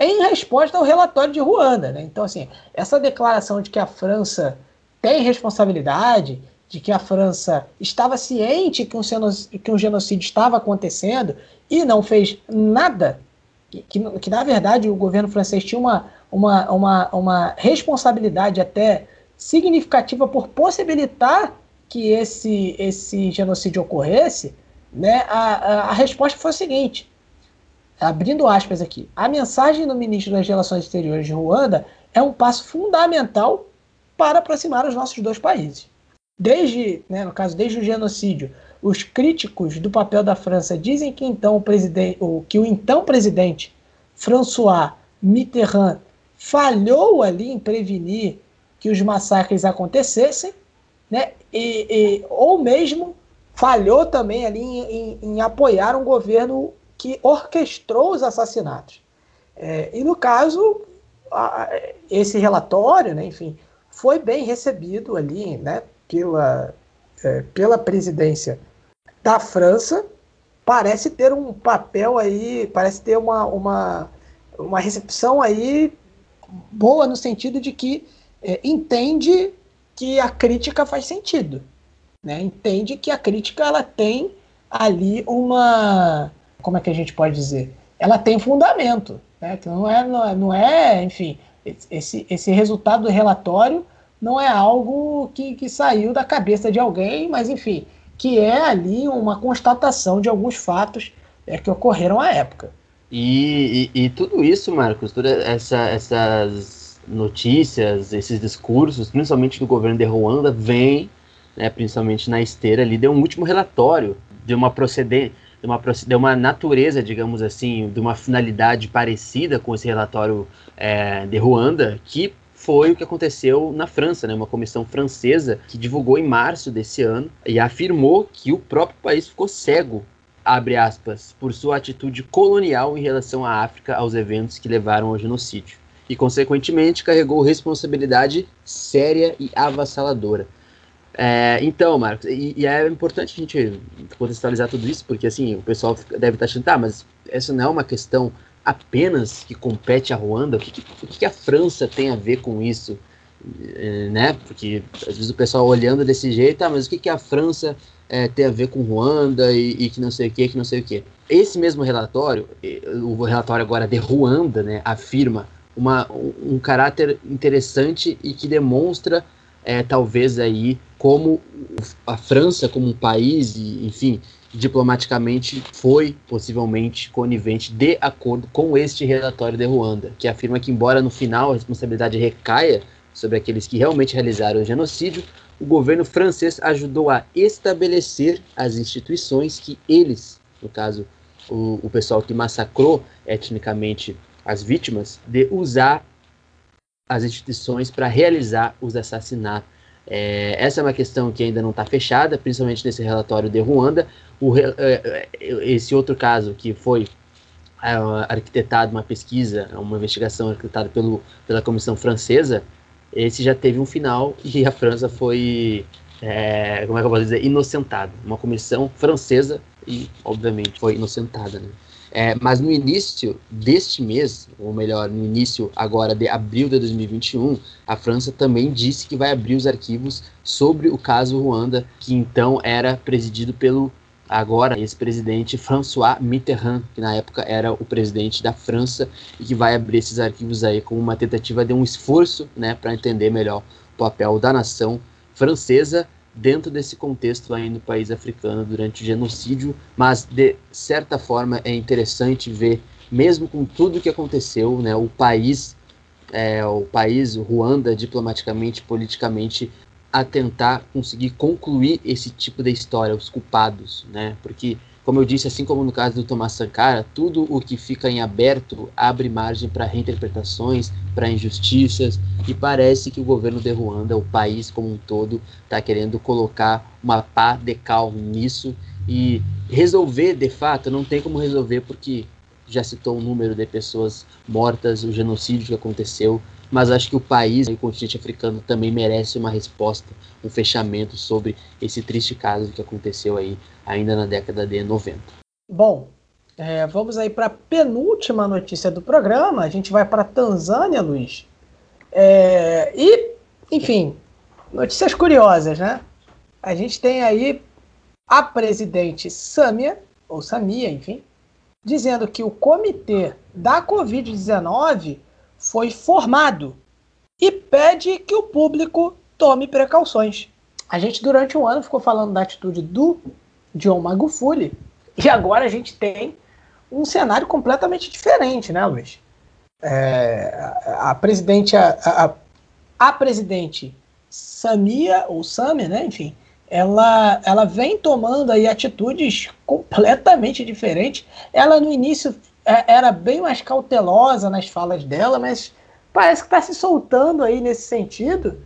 em resposta ao relatório de Ruanda, né? Então, assim, essa declaração de que a França tem responsabilidade, de que a França estava ciente que um, que um genocídio estava acontecendo e não fez nada, que, que na verdade o governo francês tinha uma uma, uma, uma responsabilidade até significativa por possibilitar que esse, esse genocídio ocorresse, né, a, a, a resposta foi a seguinte, abrindo aspas aqui, a mensagem do ministro das Relações Exteriores de Ruanda é um passo fundamental para aproximar os nossos dois países. Desde, né, no caso, desde o genocídio, os críticos do papel da França dizem que então o presidente, o, que o então presidente François Mitterrand falhou ali em prevenir que os massacres acontecessem, né? E, e ou mesmo falhou também ali em, em, em, apoiar um governo que orquestrou os assassinatos. É, e no caso, a, esse relatório, né, enfim, foi bem recebido ali, né, pela, é, pela presidência da França. Parece ter um papel aí, parece ter uma, uma, uma recepção aí boa no sentido de que é, entende que a crítica faz sentido, né? Entende que a crítica ela tem ali uma, como é que a gente pode dizer? Ela tem fundamento, né? Que não é, não é, não é enfim, esse, esse resultado do relatório não é algo que, que saiu da cabeça de alguém, mas enfim, que é ali uma constatação de alguns fatos é, que ocorreram à época. E, e, e tudo isso, Marcos, todas essa, essas notícias, esses discursos, principalmente do governo de Ruanda, vem, né, principalmente na esteira ali, deu um último relatório de uma procedência de uma, de uma natureza, digamos assim, de uma finalidade parecida com esse relatório é, de Ruanda, que foi o que aconteceu na França, né? Uma comissão francesa que divulgou em março desse ano e afirmou que o próprio país ficou cego, abre aspas, por sua atitude colonial em relação à África aos eventos que levaram ao genocídio. E, consequentemente, carregou responsabilidade séria e avassaladora. É, então, Marcos, e, e, é importante a gente contextualizar tudo isso, porque assim, o pessoal deve estar achando, tá, mas essa não é uma questão apenas que compete a Ruanda? O que, o que a França tem a ver com isso? É, né? Porque às vezes o pessoal olhando desse jeito, ah, mas o que, que a França é, tem a ver com Ruanda e, e, que não sei o que, que não sei o que. Esse mesmo relatório, o relatório agora de Ruanda, né, afirma uma, um, caráter interessante e que demonstra é, talvez aí como a França como um país e enfim diplomaticamente foi possivelmente conivente de acordo com este relatório de Ruanda, que afirma que, embora no final a responsabilidade recaia sobre aqueles que realmente realizaram o genocídio, o governo francês ajudou a estabelecer as instituições que eles, no caso, o, o pessoal que massacrou etnicamente as vítimas, de usar as instituições para realizar os assassinatos é, essa é uma questão que ainda não está fechada, principalmente nesse relatório de Ruanda. O, é, é, esse outro caso que foi arquitetado uma pesquisa, uma investigação arquitetada pelo, pela comissão francesa, esse já teve um final e a França foi, é, como é que eu posso dizer, inocentada. Uma comissão francesa e, obviamente, foi inocentada, né? É, mas no início deste mês, ou melhor, no início agora de abril de 2021, a França também disse que vai abrir os arquivos sobre o caso Ruanda, que então era presidido pelo agora ex-presidente François Mitterrand, que na época era o presidente da França e que vai abrir esses arquivos aí como uma tentativa de um esforço, né, para entender melhor o papel da nação francesa dentro desse contexto aí no país africano durante o genocídio, mas de certa forma é interessante ver, mesmo com tudo que aconteceu, né, o país, é, o país, o Ruanda, diplomaticamente, politicamente, a tentar conseguir concluir esse tipo de história, os culpados, né, porque como eu disse, assim como no caso do Thomas Sankara, tudo o que fica em aberto abre margem para reinterpretações, para injustiças, e parece que o governo de Ruanda, o país como um todo, está querendo colocar uma pá de cal nisso e resolver, de fato, não tem como resolver porque já citou o número de pessoas mortas, o genocídio que aconteceu, mas acho que o país, o continente africano, também merece uma resposta, um fechamento sobre esse triste caso que aconteceu aí ainda na década de 90. Bom, é, vamos aí para a penúltima notícia do programa. A gente vai para Tanzânia, Luiz. É, e, enfim, notícias curiosas, né? A gente tem aí a presidente Samia, ou Samia, enfim, dizendo que o comitê da Covid-19 foi formado e pede que o público tome precauções. A gente, durante um ano, ficou falando da atitude do John Magufuli e agora a gente tem um cenário completamente diferente, né, Luiz? É, a, a, presidente, a, a, a, presidente Samia, ou Samia, né, enfim, ela, ela vem tomando aí atitudes completamente diferentes. Ela no início é, era bem mais cautelosa nas falas dela, mas parece que está se soltando aí nesse sentido.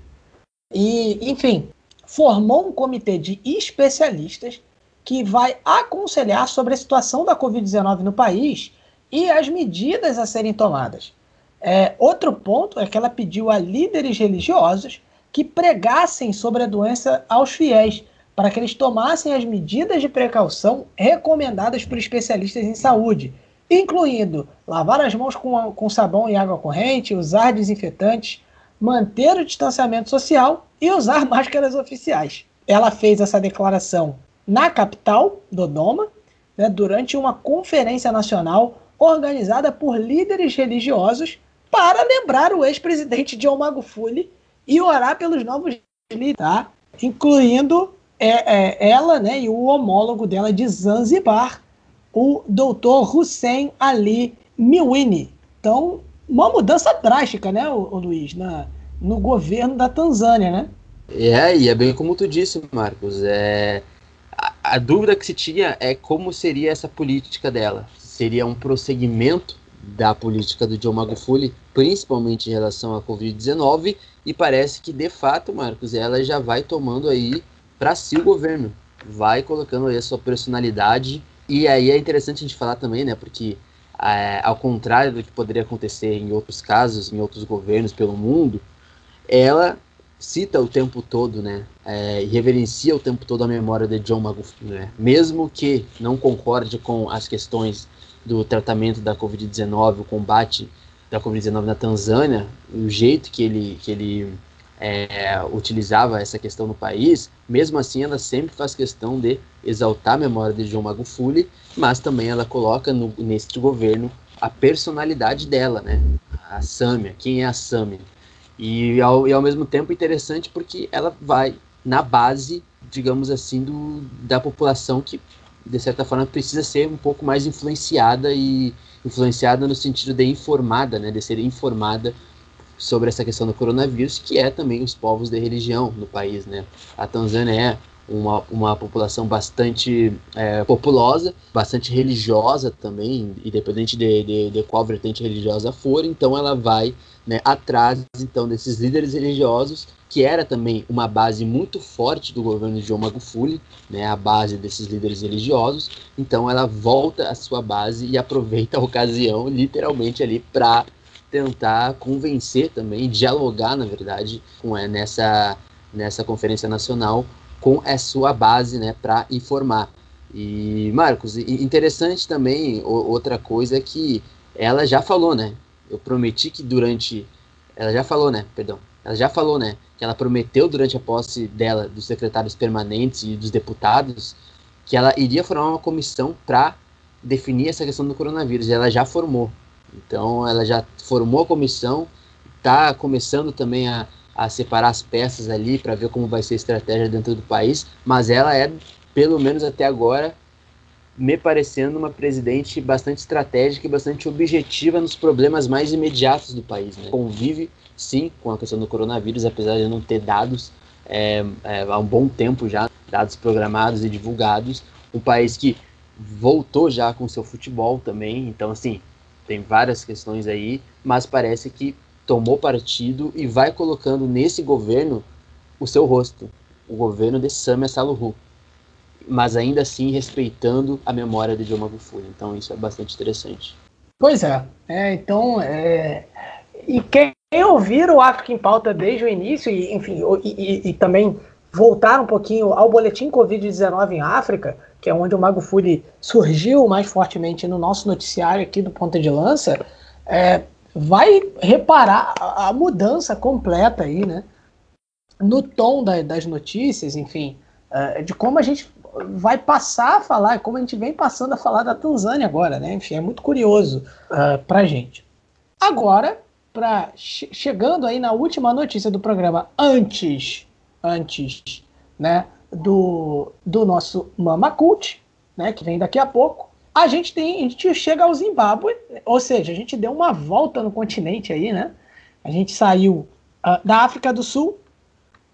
E, enfim, formou um comitê de especialistas que vai aconselhar sobre a situação da Covid-19 no país e as medidas a serem tomadas. É, outro ponto é que ela pediu a líderes religiosos que pregassem sobre a doença aos fiéis, para que eles tomassem as medidas de precaução recomendadas por especialistas em saúde, incluindo lavar as mãos com, com sabão e água corrente, usar desinfetantes, manter o distanciamento social e usar <laughs> máscaras oficiais. Ela fez essa declaração na capital, Dodoma, né, durante uma conferência nacional organizada por líderes religiosos para lembrar o ex-presidente John Magufuli e orar pelos novos líderes, tá? incluindo é, é ela né, e o homólogo dela de Zanzibar, o doutor Hussein Ali Miwini. Então, uma mudança drástica, né, o, Luiz, na, no governo da Tanzânia, né? É, e é bem como tu disse, Marcos. É, a, a dúvida que se tinha é como seria essa política dela. Seria um prosseguimento da política do John Magufuli, principalmente em relação à Covid-19, e parece que, de fato, Marcos, ela já vai tomando aí para si o governo, vai colocando aí a sua personalidade, e aí é interessante a gente falar também, né, porque é, ao contrário do que poderia acontecer em outros casos, em outros governos pelo mundo, ela cita o tempo todo, né, é, e reverencia o tempo todo a memória de John Magufuli, né, mesmo que não concorde com as questões do tratamento da Covid-19, o combate da Covid-19 na Tanzânia, o jeito que ele, que ele é, utilizava essa questão no país, mesmo assim ela sempre faz questão de exaltar a memória de João Magufuli, mas também ela coloca no, neste governo a personalidade dela, né? A Sâmia, quem é a Sâmia? E ao, e ao mesmo tempo interessante porque ela vai na base, digamos assim, do, da população que de certa forma precisa ser um pouco mais influenciada e influenciada no sentido de informada, né, de ser informada sobre essa questão do coronavírus, que é também os povos de religião no país, né? A Tanzânia é uma, uma população bastante é, populosa, bastante religiosa também, independente de, de, de, qual vertente religiosa for, então ela vai né, atrás então desses líderes religiosos que era também uma base muito forte do governo de João Magufuli, né, a base desses líderes religiosos. Então ela volta à sua base e aproveita a ocasião, literalmente ali, para tentar convencer também, dialogar, na verdade, com é, nessa nessa conferência nacional com a sua base, né, para informar. E Marcos, interessante também outra coisa é que ela já falou, né? Eu prometi que durante ela já falou, né? Perdão. Ela já falou, né? que ela prometeu durante a posse dela, dos secretários permanentes e dos deputados, que ela iria formar uma comissão para definir essa questão do coronavírus. E ela já formou. Então, ela já formou a comissão, está começando também a, a separar as peças ali para ver como vai ser a estratégia dentro do país, mas ela é, pelo menos até agora, me parecendo uma presidente bastante estratégica e bastante objetiva nos problemas mais imediatos do país. Né? Convive sim com a questão do coronavírus, apesar de não ter dados é, é, há um bom tempo já, dados programados e divulgados. Um país que voltou já com seu futebol também, então assim, tem várias questões aí, mas parece que tomou partido e vai colocando nesse governo o seu rosto, o governo de Samia Saluhu, mas ainda assim respeitando a memória de John Magufuli. Então isso é bastante interessante. Pois é, é então é... e quem ouvir o África em Pauta desde o início, e, enfim, e, e, e também voltar um pouquinho ao boletim Covid-19 em África, que é onde o Mago Fury surgiu mais fortemente no nosso noticiário aqui do Ponta de Lança, é, vai reparar a, a, mudança completa aí, né? No tom da, das notícias, enfim, é, de como a gente vai passar a falar, como a gente vem passando a falar da Tanzânia agora, né? Enfim, é muito curioso uh, pra gente. Agora, para chegando aí na última notícia do programa antes antes né do, do nosso Mama Cult, né que vem daqui a pouco. A gente tem a gente chega ao Zimbábue ou seja a gente deu uma volta no continente aí né? A gente saiu uh, da África do Sul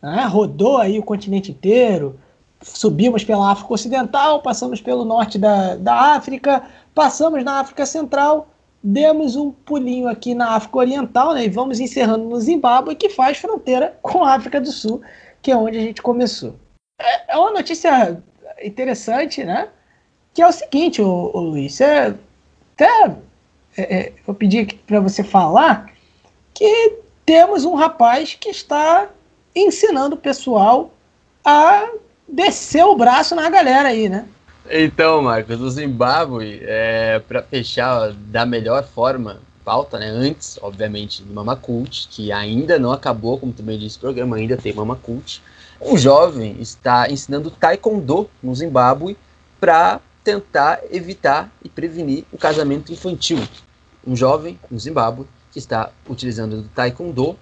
né, rodou aí o continente inteiro subimos pela África Ocidental passamos pelo norte da, da África passamos na África Central demos um pulinho aqui na África Oriental, né, e vamos encerrando no Zimbábue, que faz fronteira com a África do Sul, que é onde a gente começou. É, é uma notícia interessante, né? Que é o seguinte, o, o Luiz, é, até é, é, vou pedir para você falar que temos um rapaz que está ensinando o pessoal a descer o braço na galera aí, né? Então, Marcos, o Zimbábue, é, para fechar da melhor forma, pauta, né? Antes, obviamente, do Mama Cult, que ainda não acabou, como também disse o programa, ainda tem Mama Cult. Um jovem está ensinando Taekwondo no Zimbábue para tentar evitar e prevenir o casamento infantil. Um jovem no Zimbábue que está utilizando o Taekwondo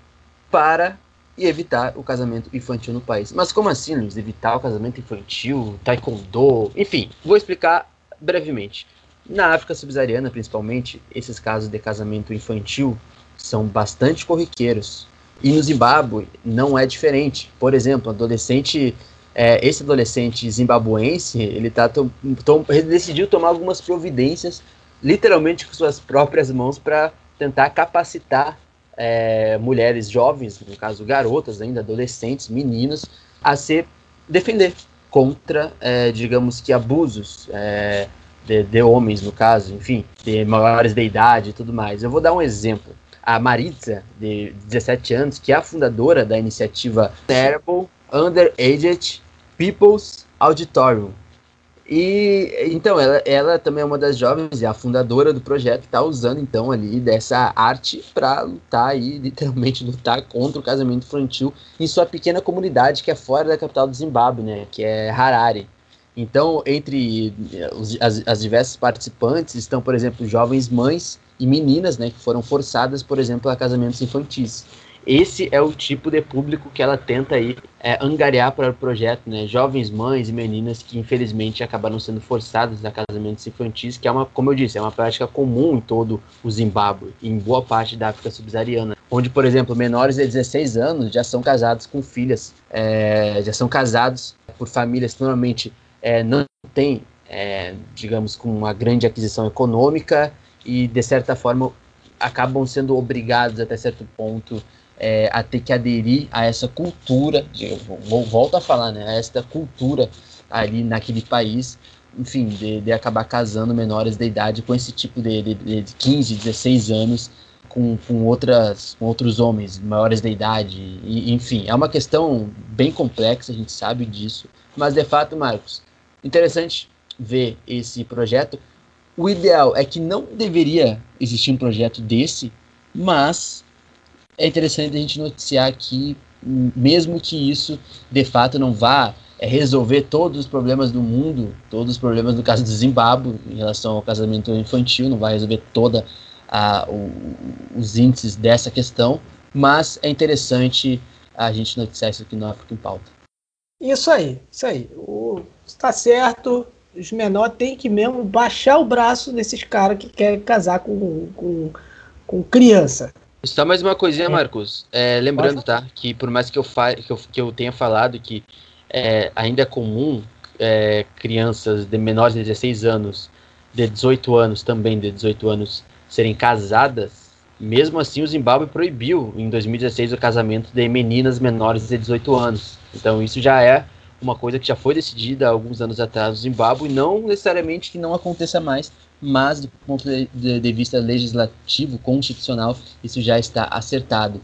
para evitar o casamento infantil no país. Mas como assim, Luiz? Evitar o casamento infantil, taekwondo, enfim, vou explicar brevemente. Na África subsaariana, principalmente, esses casos de casamento infantil são bastante corriqueiros. E no Zimbábue não é diferente. Por exemplo, adolescente, é, esse adolescente zimbabuense, ele tá tom, tom, decidiu tomar algumas providências, literalmente com suas próprias mãos, para tentar capacitar é, mulheres jovens, no caso garotas ainda, adolescentes, meninas, a se defender contra, é, digamos que, abusos é, de, de, homens, no caso, enfim, de maiores de idade e tudo mais. Eu vou dar um exemplo. A Maritza, de 17 anos, que é a fundadora da iniciativa Terrible Underaged People's Auditorium, e então, ela, ela também é uma das jovens, é a fundadora do projeto, que está usando então ali dessa arte para lutar aí, literalmente <laughs> lutar contra o casamento infantil em sua pequena comunidade que é fora da capital do Zimbábue, né, que é Harare. Então, entre eh, as, as diversas participantes estão, por exemplo, jovens mães e meninas, né, que foram forçadas, por exemplo, a casamentos infantis esse é o tipo de público que ela tenta aí é, angariar para o projeto, né? Jovens mães e meninas que infelizmente acabaram sendo forçadas a casamentos infantis, que é uma, como eu disse, é uma prática comum em todo o Zimbábue, em boa parte da África subsaariana, onde, por exemplo, menores de 16 anos já são casados com filhas, é, já são casados por famílias normalmente é, não têm, é, digamos, com uma grande aquisição econômica e de certa forma acabam sendo obrigados até certo ponto é, a ter que aderir a essa cultura, de, vou, volto a falar, né, a esta cultura ali naquele país, enfim, de, de acabar casando menores de idade com esse tipo de, de, de 15, 16 anos, com, com, outras, com outros homens maiores de idade, e, enfim, é uma questão bem complexa, a gente sabe disso, mas de fato, Marcos, interessante ver esse projeto. O ideal é que não deveria existir um projeto desse, mas é interessante a gente noticiar que, mesmo que isso de fato não vá é, resolver todos os problemas do mundo, todos os problemas no caso do Zimbábue em relação ao casamento infantil, não vai resolver toda a, o, os índices dessa questão, mas é interessante a gente noticiar isso aqui no África em Pauta. Isso aí, isso aí. Está certo, os menores têm que mesmo baixar o braço desses caras que querem casar com, com, com criança. Só mais uma coisinha, é. Marcos. É, lembrando, tá? Que por mais que eu, que eu, que eu tenha falado que é, ainda é comum é, crianças de menores de 16 anos, de 18 anos, também de 18 anos, serem casadas, mesmo assim o Zimbábue proibiu em 2016 o casamento de meninas menores de 18 anos. Então isso já é uma coisa que já foi decidida há alguns anos atrás no Zimbábue, não necessariamente que não aconteça mais, mas do ponto de, vista legislativo, constitucional, isso já está acertado.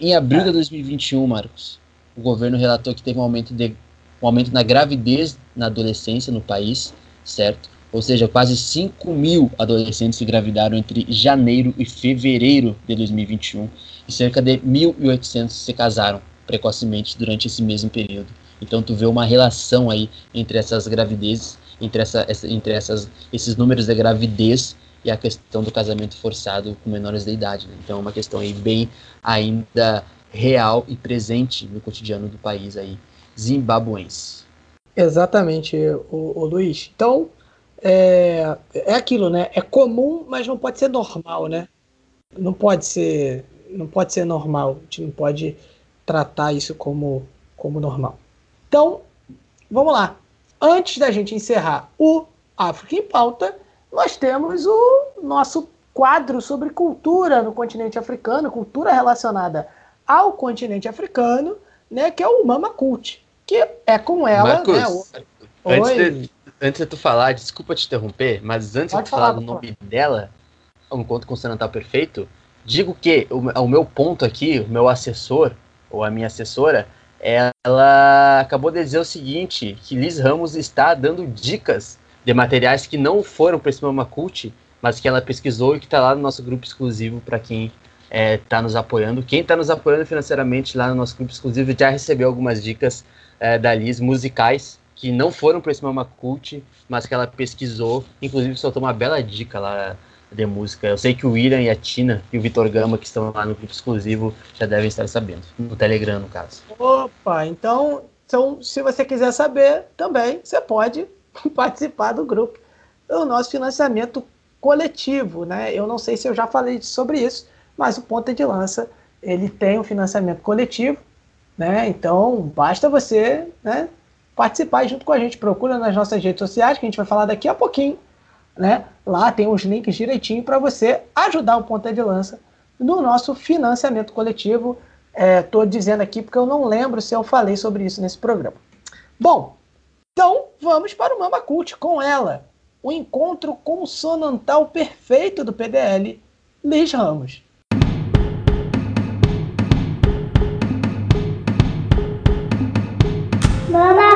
Em abril de 2021, Marcos, o governo relatou que teve um aumento, de, um aumento na gravidez na adolescência no país, certo? Ou seja, quase 5 mil adolescentes se engravidaram entre janeiro e fevereiro de 2021 e cerca de 1.800 se casaram precocemente durante esse mesmo período. Então tu vê uma relação aí entre essas gravidezes entre, essa, essa, entre essas, esses números de gravidez e a questão do casamento forçado com menores de idade. Né? Então é uma questão aí bem ainda real e presente no cotidiano do país aí zimbabuense. Exatamente, o, o Luiz. Então é, é aquilo, né? É comum, mas não pode ser normal, né? Não pode ser, não pode ser normal. A gente não pode tratar isso como, como normal. Então, vamos lá antes da gente encerrar o África em Pauta, nós temos o nosso quadro sobre cultura no continente africano, cultura relacionada ao continente africano, né, que é o Mama Cult, que é com ela, Marcos, né, o... antes, de, antes de tu falar, desculpa te interromper, mas antes Pode de tu falar, falar do nome dela, um conto consonantal perfeito, digo que o, o meu ponto aqui, o meu assessor, ou a minha assessora, ela acabou de dizer o seguinte, que Liz Ramos está dando dicas de materiais que não foram para esse Mama Cult, mas que ela pesquisou e que está lá no nosso grupo exclusivo para quem está é, tá nos apoiando. Quem está nos apoiando financeiramente lá no nosso grupo exclusivo já recebeu algumas dicas é, da Liz, musicais, que não foram para esse Mama Cult, mas que ela pesquisou. Inclusive soltou uma bela dica lá de música. Eu sei que o William e a Tina e o Vitor Gama, que estão lá no grupo exclusivo, já devem estar sabendo. No Telegram, no caso. Opa, então, então se você quiser saber também, você pode <laughs> participar do grupo do nosso financiamento coletivo, né? Eu não sei se eu já falei sobre isso, mas o Ponta de Lança ele tem um financiamento coletivo, né? Então basta você, né, participar junto com a gente. Procura nas nossas redes sociais, que a gente vai falar daqui a pouquinho, né? Lá tem os links direitinho para você ajudar o Ponta de Lança no nosso financiamento coletivo. Estou é, dizendo aqui porque eu não lembro se eu falei sobre isso nesse programa. Bom, então vamos para o Mama Cult com ela, o encontro consonantal perfeito do PDL, Liz Ramos. Mama!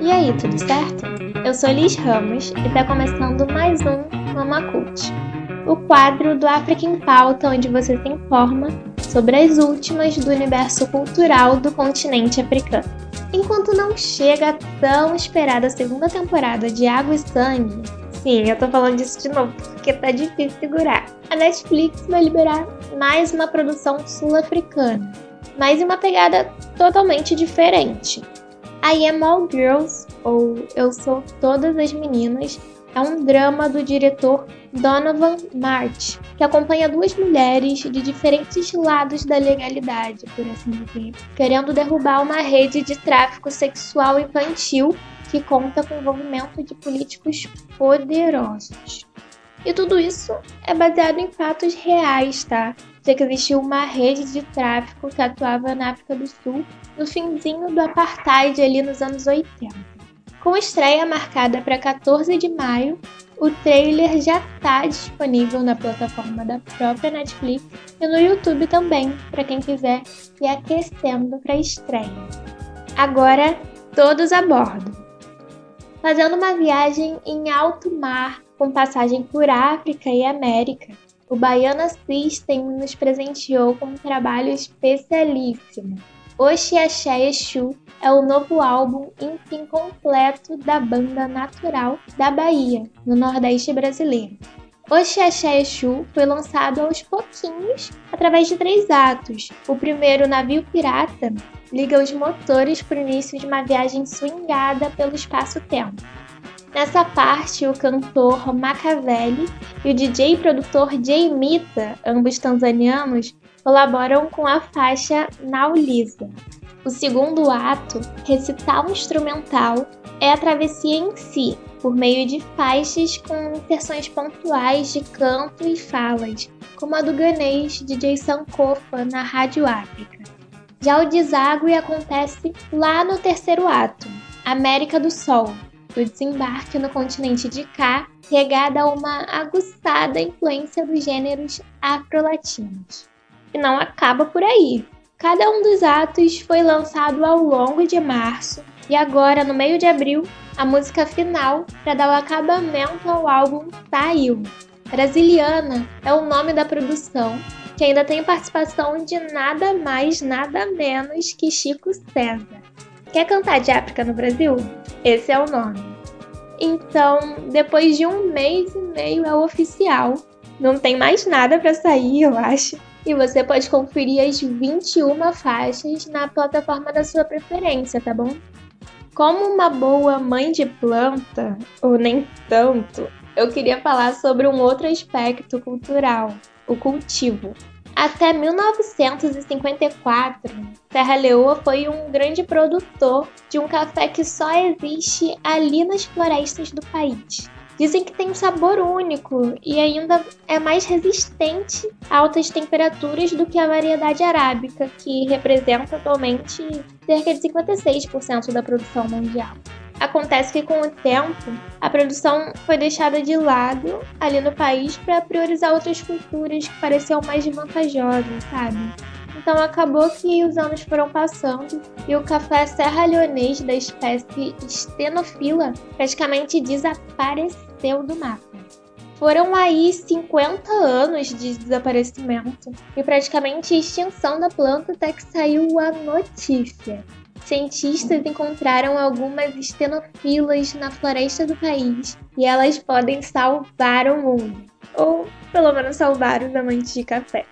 E aí, tudo certo? Eu sou Liz Ramos e está começando mais um Mama o quadro do África em Pauta onde você se informa sobre as últimas do universo cultural do continente africano. Enquanto não chega a tão esperada segunda temporada de Água e Sangue, sim, eu tô falando disso de novo porque tá difícil segurar, a Netflix vai liberar mais uma produção sul-africana, mas em uma pegada totalmente diferente. I Am All Girls ou Eu Sou Todas as Meninas, é um drama do diretor Donovan March, que acompanha duas mulheres de diferentes lados da legalidade, por assim dizer, querendo derrubar uma rede de tráfico sexual infantil que conta com o envolvimento de políticos poderosos. E tudo isso é baseado em fatos reais, tá? Já que existiu uma rede de tráfico que atuava na África do Sul no finzinho do apartheid ali nos anos 80. Com estreia marcada para 14 de maio, o trailer já está disponível na plataforma da própria Netflix e no YouTube também, para quem quiser ir aquecendo para a estreia. Agora, todos a bordo. Fazendo uma viagem em alto mar com passagem por África e América, o Baiana System nos presenteou com um trabalho especialíssimo. Oxi Axé Exu é o novo álbum enfim completo da banda Natural da Bahia, no Nordeste brasileiro. O Xexé Exu foi lançado aos pouquinhos através de três atos. O primeiro, Navio Pirata, liga os motores para o início de uma viagem swingada pelo espaço-tempo. Nessa parte, o cantor Machiavelli e o DJ e produtor Jay Mita, ambos tanzanianos, colaboram com a faixa Naulisa. O segundo ato, recital instrumental, é a travessia em si, por meio de faixas com inserções pontuais de canto e falas, como a do ganês DJ Sankofa na Rádio África. Já o deságue acontece lá no terceiro ato, América do Sol, do desembarque no continente de cá, regada a uma aguçada influência dos gêneros afro-latinos. E não acaba por aí. Cada um dos atos foi lançado ao longo de março e agora, no meio de abril, a música final para dar o acabamento ao álbum saiu. Brasiliana é o nome da produção, que ainda tem participação de nada mais, nada menos que Chico César. Quer cantar de África no Brasil? Esse é o nome. Então, depois de um mês e meio é oficial. Não tem mais nada para sair, eu acho e você pode conferir as 21 faixas na plataforma da sua preferência, tá bom? Como uma boa mãe de planta, ou nem tanto, eu queria falar sobre um outro aspecto cultural, o cultivo. Até 1954, Serra Leoa foi um grande produtor de um café que só existe ali nas florestas do país. Dizem que tem um sabor único e ainda é mais resistente a altas temperaturas do que a variedade arábica, que representa atualmente cerca de 56% da produção mundial. Acontece que com o tempo, a produção foi deixada de lado ali no país para priorizar outras culturas que pareciam mais vantajosas, sabe? Então acabou que os anos foram passando e o café serralhonês da espécie Stenofila praticamente desapareceu do mapa. Foram aí 50 anos de desaparecimento e praticamente extinção da planta até que saiu a notícia. cientistas encontraram algumas estenofilas na floresta do país e elas podem salvar o mundo, ou pelo menos salvar os amantes de café.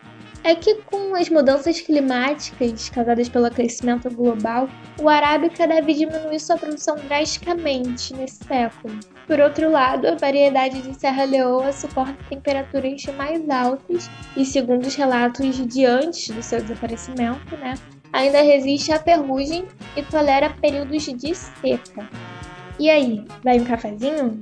É que com as mudanças climáticas causadas pelo aquecimento global, o arábica deve diminuir sua produção drasticamente nesse século. Por outro lado, a variedade de Serra Leoa suporta temperaturas mais altas e, segundo os relatos de antes do seu desaparecimento, né, ainda resiste à ferrugem e tolera períodos de seca. E aí, vai um cafezinho?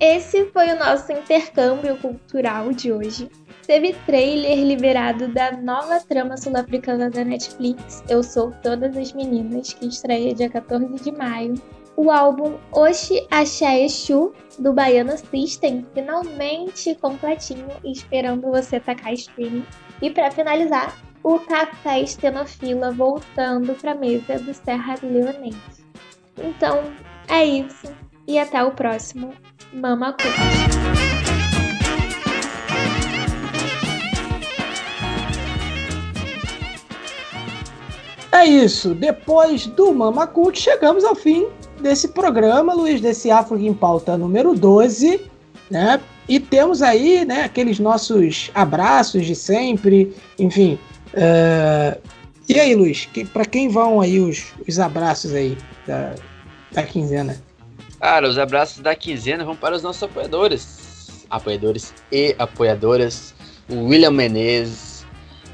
Esse foi o nosso intercâmbio cultural de hoje. Teve trailer liberado da nova trama sul-africana da Netflix, Eu Sou Todas as Meninas, que estreia dia 14 de maio. O álbum Oxi Axé Exu, do Baiana System, finalmente completinho esperando você tacar streaming. E para finalizar, o café estenofila voltando para mesa do Serra Leonense. Então, é isso. E até o próximo Mama Cult. É isso. Depois do Mama Cult, chegamos ao fim desse programa, Luiz, desse Afro em Pauta número 12, né? E temos aí, né, aqueles nossos abraços de sempre, enfim, Uh, e aí, Luiz, que, para quem vão aí os, os abraços aí da, da quinzena? Cara, os abraços da quinzena vão para os nossos apoiadores. Apoiadores e apoiadoras. O William Menezes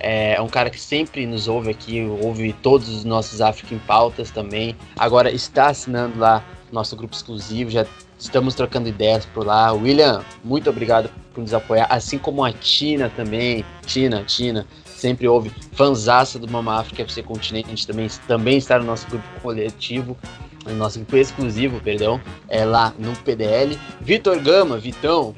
é, é um cara que sempre nos ouve aqui, ouve todos os nossos África em Pautas também. Agora está assinando lá nosso grupo exclusivo, já estamos trocando ideias por lá. William, muito obrigado por nos apoiar, assim como a Tina também. Tina, Tina, sempre ouve, fanzaça do Mama África FC Continente, também, também está no nosso grupo coletivo, no nosso grupo exclusivo, perdão, é lá no PDL. Vitor Gama, Vitão,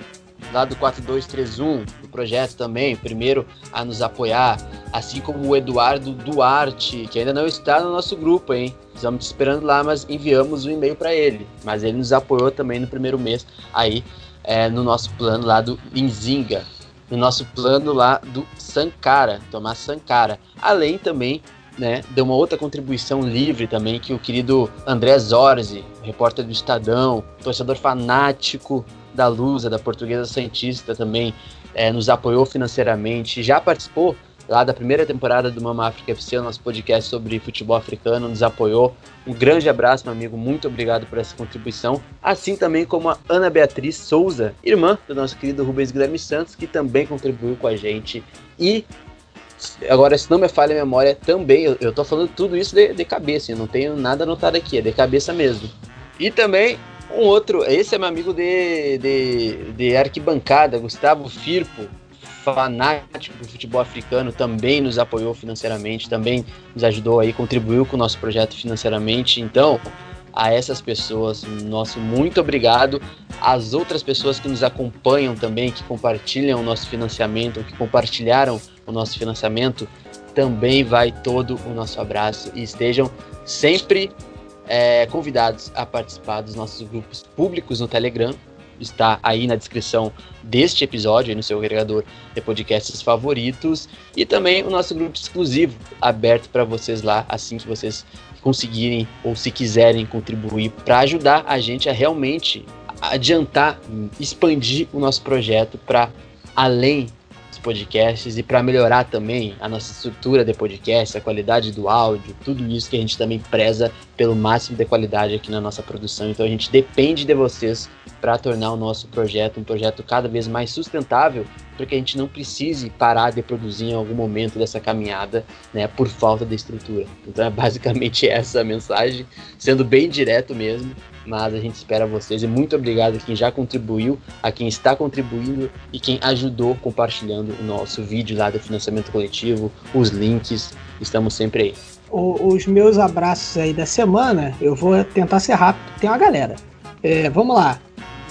lá do 4231, do projeto também, primeiro a nos apoiar, assim como o Eduardo Duarte, que ainda não está no nosso grupo, hein? Estamos te esperando lá, mas enviamos um e-mail para ele. Mas ele nos apoiou também no primeiro mês aí é, no nosso plano lá do Inzinga no nosso plano lá do Sankara, Tomás Sankara. Além também né, de uma outra contribuição livre também que o querido André Zorzi, repórter do Estadão, torcedor fanático da Lusa, da Portuguesa Santista também, é, nos apoiou financeiramente, já participou lá da primeira temporada do Mama África FC, o nosso podcast sobre futebol africano, nos apoiou. Um grande abraço, meu amigo, muito obrigado por essa contribuição. Assim também como a Ana Beatriz Souza, irmã do nosso querido Rubens Guilherme Santos, que também contribuiu com a gente. E Agora, se não me falha a memória, também, eu, eu tô falando tudo isso de, de cabeça, eu não tenho nada anotado aqui, é de cabeça mesmo. E também um outro, esse é meu amigo de, de, de arquibancada, Gustavo Firpo, fanático do futebol africano, também nos apoiou financeiramente, também nos ajudou aí, contribuiu com o nosso projeto financeiramente. Então, a essas pessoas, nosso muito obrigado. As outras pessoas que nos acompanham também, que compartilham o nosso financiamento, que compartilharam o nosso financiamento, também vai todo o nosso abraço e estejam sempre é, convidados a participar dos nossos grupos públicos no Telegram, está aí na descrição deste episódio, no seu agregador de podcasts favoritos, e também o nosso grupo exclusivo, aberto para vocês lá, assim que vocês conseguirem ou se quiserem contribuir para ajudar a gente a realmente adiantar, expandir o nosso projeto para além podcasts e para melhorar também a nossa estrutura de podcast, a qualidade do áudio, tudo isso que a gente também preza pelo máximo de qualidade aqui na nossa produção. Então a gente depende de vocês para tornar o nosso projeto um projeto cada vez mais sustentável, para que a gente não precise parar de produzir em algum momento dessa caminhada, né, por falta de estrutura. Então é basicamente <laughs> essa a mensagem, sendo bem direto mesmo mas a gente espera vocês e muito obrigado a quem já contribuiu, a quem está contribuindo e quem ajudou compartilhando o nosso vídeo lá do financiamento coletivo, os links, estamos sempre aí. O, os meus abraços aí da semana, eu vou tentar ser rápido, tem uma galera. É, vamos lá.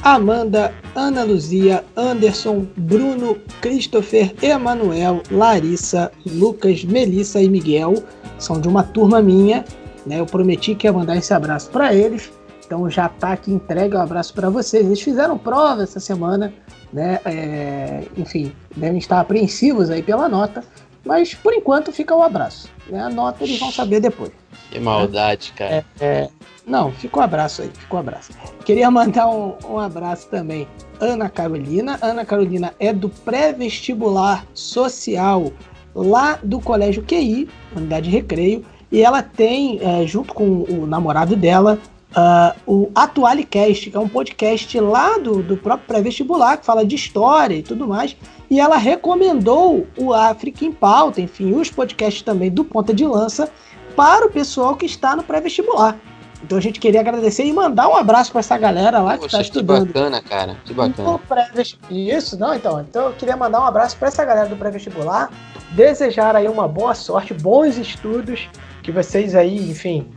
Amanda, Ana Luzia, Anderson, Bruno, Christopher, Emanuel, Larissa, Lucas, Melissa e Miguel são de uma turma minha. Né? Eu prometi que ia mandar esse abraço para eles. Então já está aqui entregue um abraço para vocês. Eles fizeram prova essa semana, né? É, enfim, devem estar apreensivos aí pela nota, mas por enquanto fica o abraço. Né? A nota eles vão saber depois. Que maldade, cara. É, é, não, fica um abraço aí, fica um abraço. Queria mandar um, um abraço também. Ana Carolina. Ana Carolina é do pré-vestibular social lá do Colégio QI, Unidade de Recreio, e ela tem, é, junto com o namorado dela, uh, o Atualicast, que é um podcast lá do, do próprio pré-vestibular, que fala de história e tudo mais, e ela recomendou o África em Pauta, enfim, os podcasts também do Ponta de Lança, para o pessoal que está no pré-vestibular. Então a gente queria agradecer e mandar um abraço para essa galera lá Poxa, que está estudando. Que bacana, cara. Que bacana. Isso, não, então. Então eu queria mandar um abraço para essa galera do pré-vestibular, desejar aí uma boa sorte, bons estudos, que vocês aí, enfim,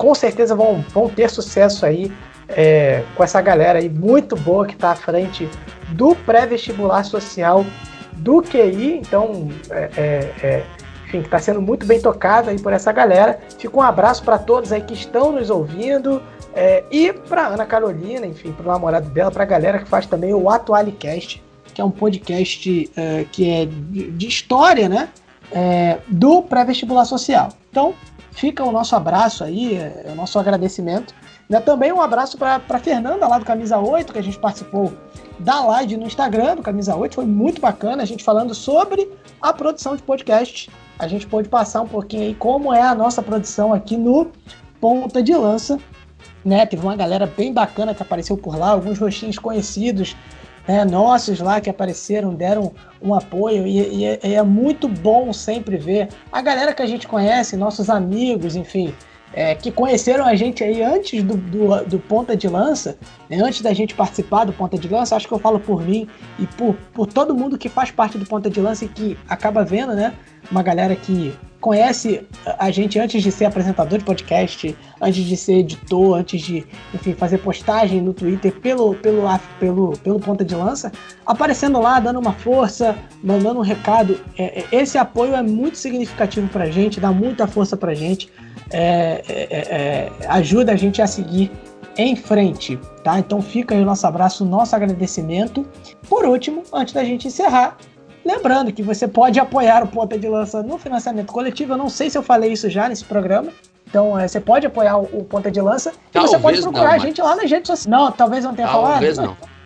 com certeza vão, vão ter sucesso aí é, com essa galera aí muito boa que está à frente do pré-vestibular social do QI. Então, é, é, é enfim, que está sendo muito bem tocado aí por essa galera. Fica um abraço para todos aí que estão nos ouvindo. É, e para Ana Carolina, enfim, para o namorado dela, para a galera que faz também o Atualicast, que é um podcast é, que é de, de, história, né? É, do pré-vestibular social. Então, fica o nosso abraço aí, é, o nosso agradecimento. Né? Também um abraço para Fernanda lá do Camisa 8, que a gente participou da live no Instagram do Camisa 8. Foi muito bacana a gente falando sobre a produção de podcast a gente pode passar um pouquinho aí como é a nossa produção aqui no Ponta de Lança. Né? Teve uma galera bem bacana que apareceu por lá, alguns rostinhos conhecidos né, nossos lá que apareceram, deram um apoio e, e, é, e, é muito bom sempre ver a galera que a gente conhece, nossos amigos, enfim, é, que conheceram a gente aí antes do, do, do Ponta de Lança, né, antes da gente participar do Ponta de Lança, acho que eu falo por mim e por, por todo mundo que faz parte do Ponta de Lança e que acaba vendo, né? Uma galera que conhece a gente antes de ser apresentador de podcast, antes de ser editor, antes de, enfim, fazer postagem no Twitter pelo, pelo, pelo, pelo ponta de lança, aparecendo lá, dando uma força, mandando um recado. É, é esse apoio é muito significativo pra gente, dá muita força pra gente, é, é, é, é, ajuda a gente a seguir em frente, tá? Então fica aí o nosso abraço, nosso agradecimento. Por último, antes da gente encerrar, Lembrando que você pode apoiar o Ponta de Lança no financiamento coletivo. Eu não sei se eu falei isso já nesse programa. Então, é, você pode apoiar o, o Ponta de Lança talvez e você pode procurar não, a gente lá nas redes sociais. Não, talvez não tenha talvez falado. Talvez não.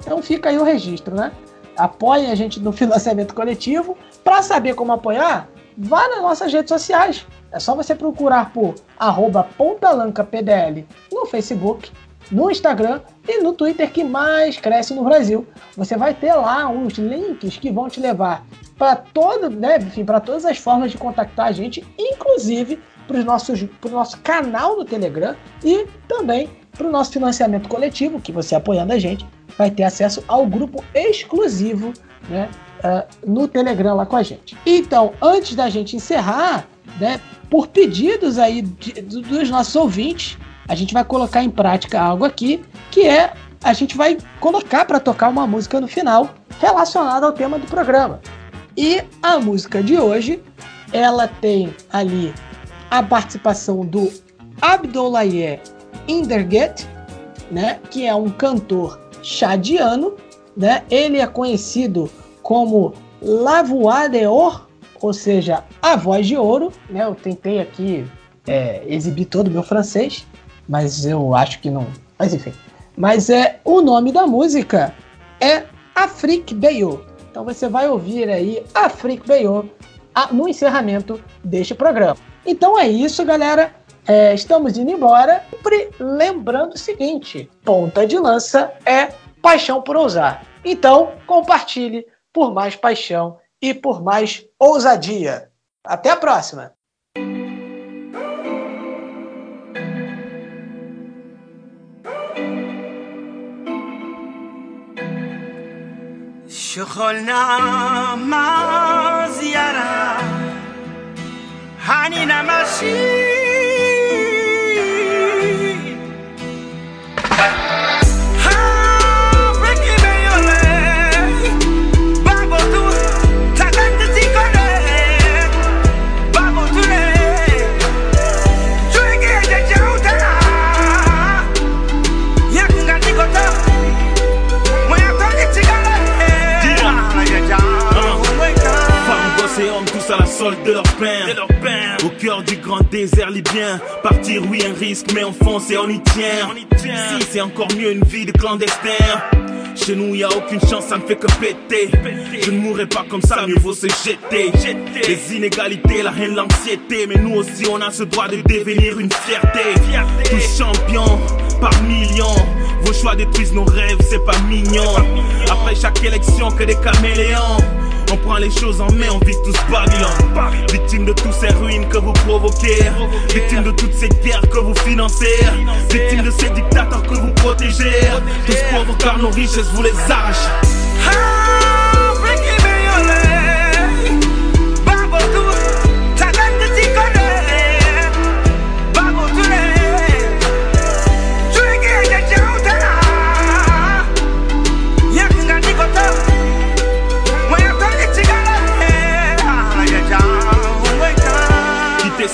Então fica aí o registro, né? Apoie a gente no financiamento coletivo. Para saber como apoiar, vá nas nossas redes sociais. É só você procurar por arroba pontalancapdl no Facebook no Instagram e no Twitter que mais cresce no Brasil. Você vai ter lá uns links que vão te levar para todo, né, para todas as formas de contactar a gente, inclusive para o nosso canal no Telegram e também para o nosso financiamento coletivo, que você apoiando a gente vai ter acesso ao grupo exclusivo, né, uh, no Telegram lá com a gente. Então, antes da gente encerrar, né, por pedidos aí de, dos nossos ouvintes, a gente vai colocar em prática algo aqui, que é a gente vai colocar para tocar uma música no final relacionada ao tema do programa. E a música de hoje, ela tem ali a participação do Abdoulaye Inderget, né, que é um cantor chadiano, né? Ele é conhecido como La Voix d'Or, ou seja, a voz de ouro, né? Eu tentei aqui é, exibir todo o meu francês, mas eu acho que não. Mas enfim. Mas é o nome da música é Afrique Beyo. Então você vai ouvir aí Afrique Beyo no encerramento deste programa. Então é isso, galera. É, estamos indo embora. Sempre lembrando o seguinte: ponta de lança é paixão por ousar. Então compartilhe por mais paixão e por mais ousadia. Até a próxima! شخل نماز یارم. هنی نماشی. de leur peine. Au cœur du grand désert libyen. Partir, oui, un risque, mais on fonce et on y tient. Si c'est encore mieux une vie de clandestin. Chez nous, y a aucune chance, ça ne fait que péter. Je ne mourrai pas comme ça, mieux vaut se jeter. Les inégalités, la haine, l'anxiété. Mais nous aussi, on a ce droit de devenir une fierté. Tout champion par millions. Vos choix détruisent nos rêves, c'est pas mignon. Après chaque élection, que des caméléons. On prend les choses en main, on vise tous Babylone. Victime de toutes ces ruines que vous provoquez. Victime de toutes ces guerres que vous financez. Victime de ces dictateurs que vous protégez. Tous pauvres car nos richesses vous les arrachez.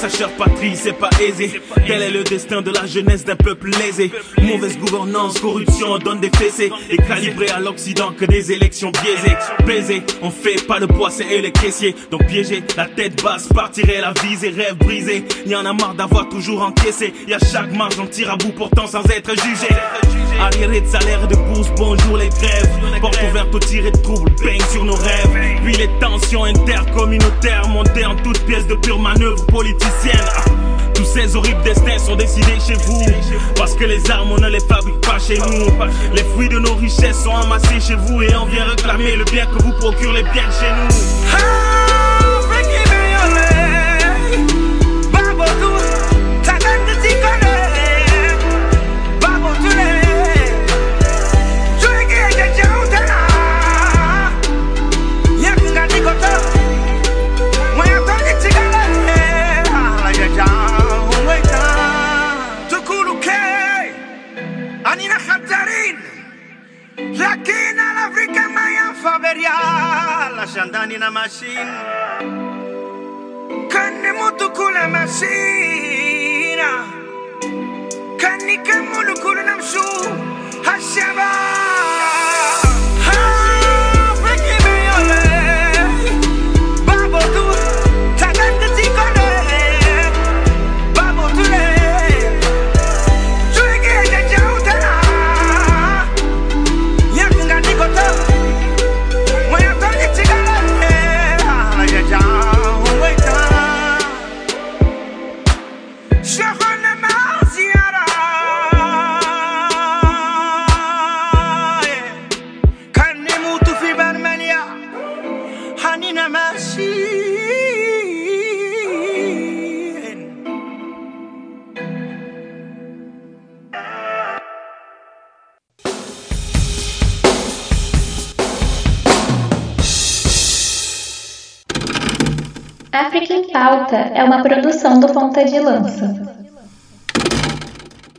Sa chère patrie, c'est pas aisé. Tel est le destin de la jeunesse d'un peuple lésé. Mauvaise gouvernance, corruption, donne des fessées. Et calibré à l'Occident que des élections biaisées. Baiser, on fait pas le poids, c'est les caissiers. Donc piégé, la tête basse, partirait la visée, rêve brisé. Y en a marre d'avoir toujours encaissé. Y a chaque marge, on tire à bout pourtant sans être jugé. Arriéré de salaire de bourse, bonjour les grèves. Porte ouverte au tir et trouble, bang sur nos rêves. Puis les tensions intercommunautaires montées en toutes pièces de pure manœuvre politicienne. Tous ces horribles destins sont décidés chez vous. Parce que les armes, on ne les fabrique pas chez nous. Les fruits de nos richesses sont amassés chez vous et on vient réclamer le bien que vous procure les biens chez nous. faveryalasa an-danina masina kany motokole masina kanika molokolona miso asiaba África em Pauta é uma produção do Ponta de Lança.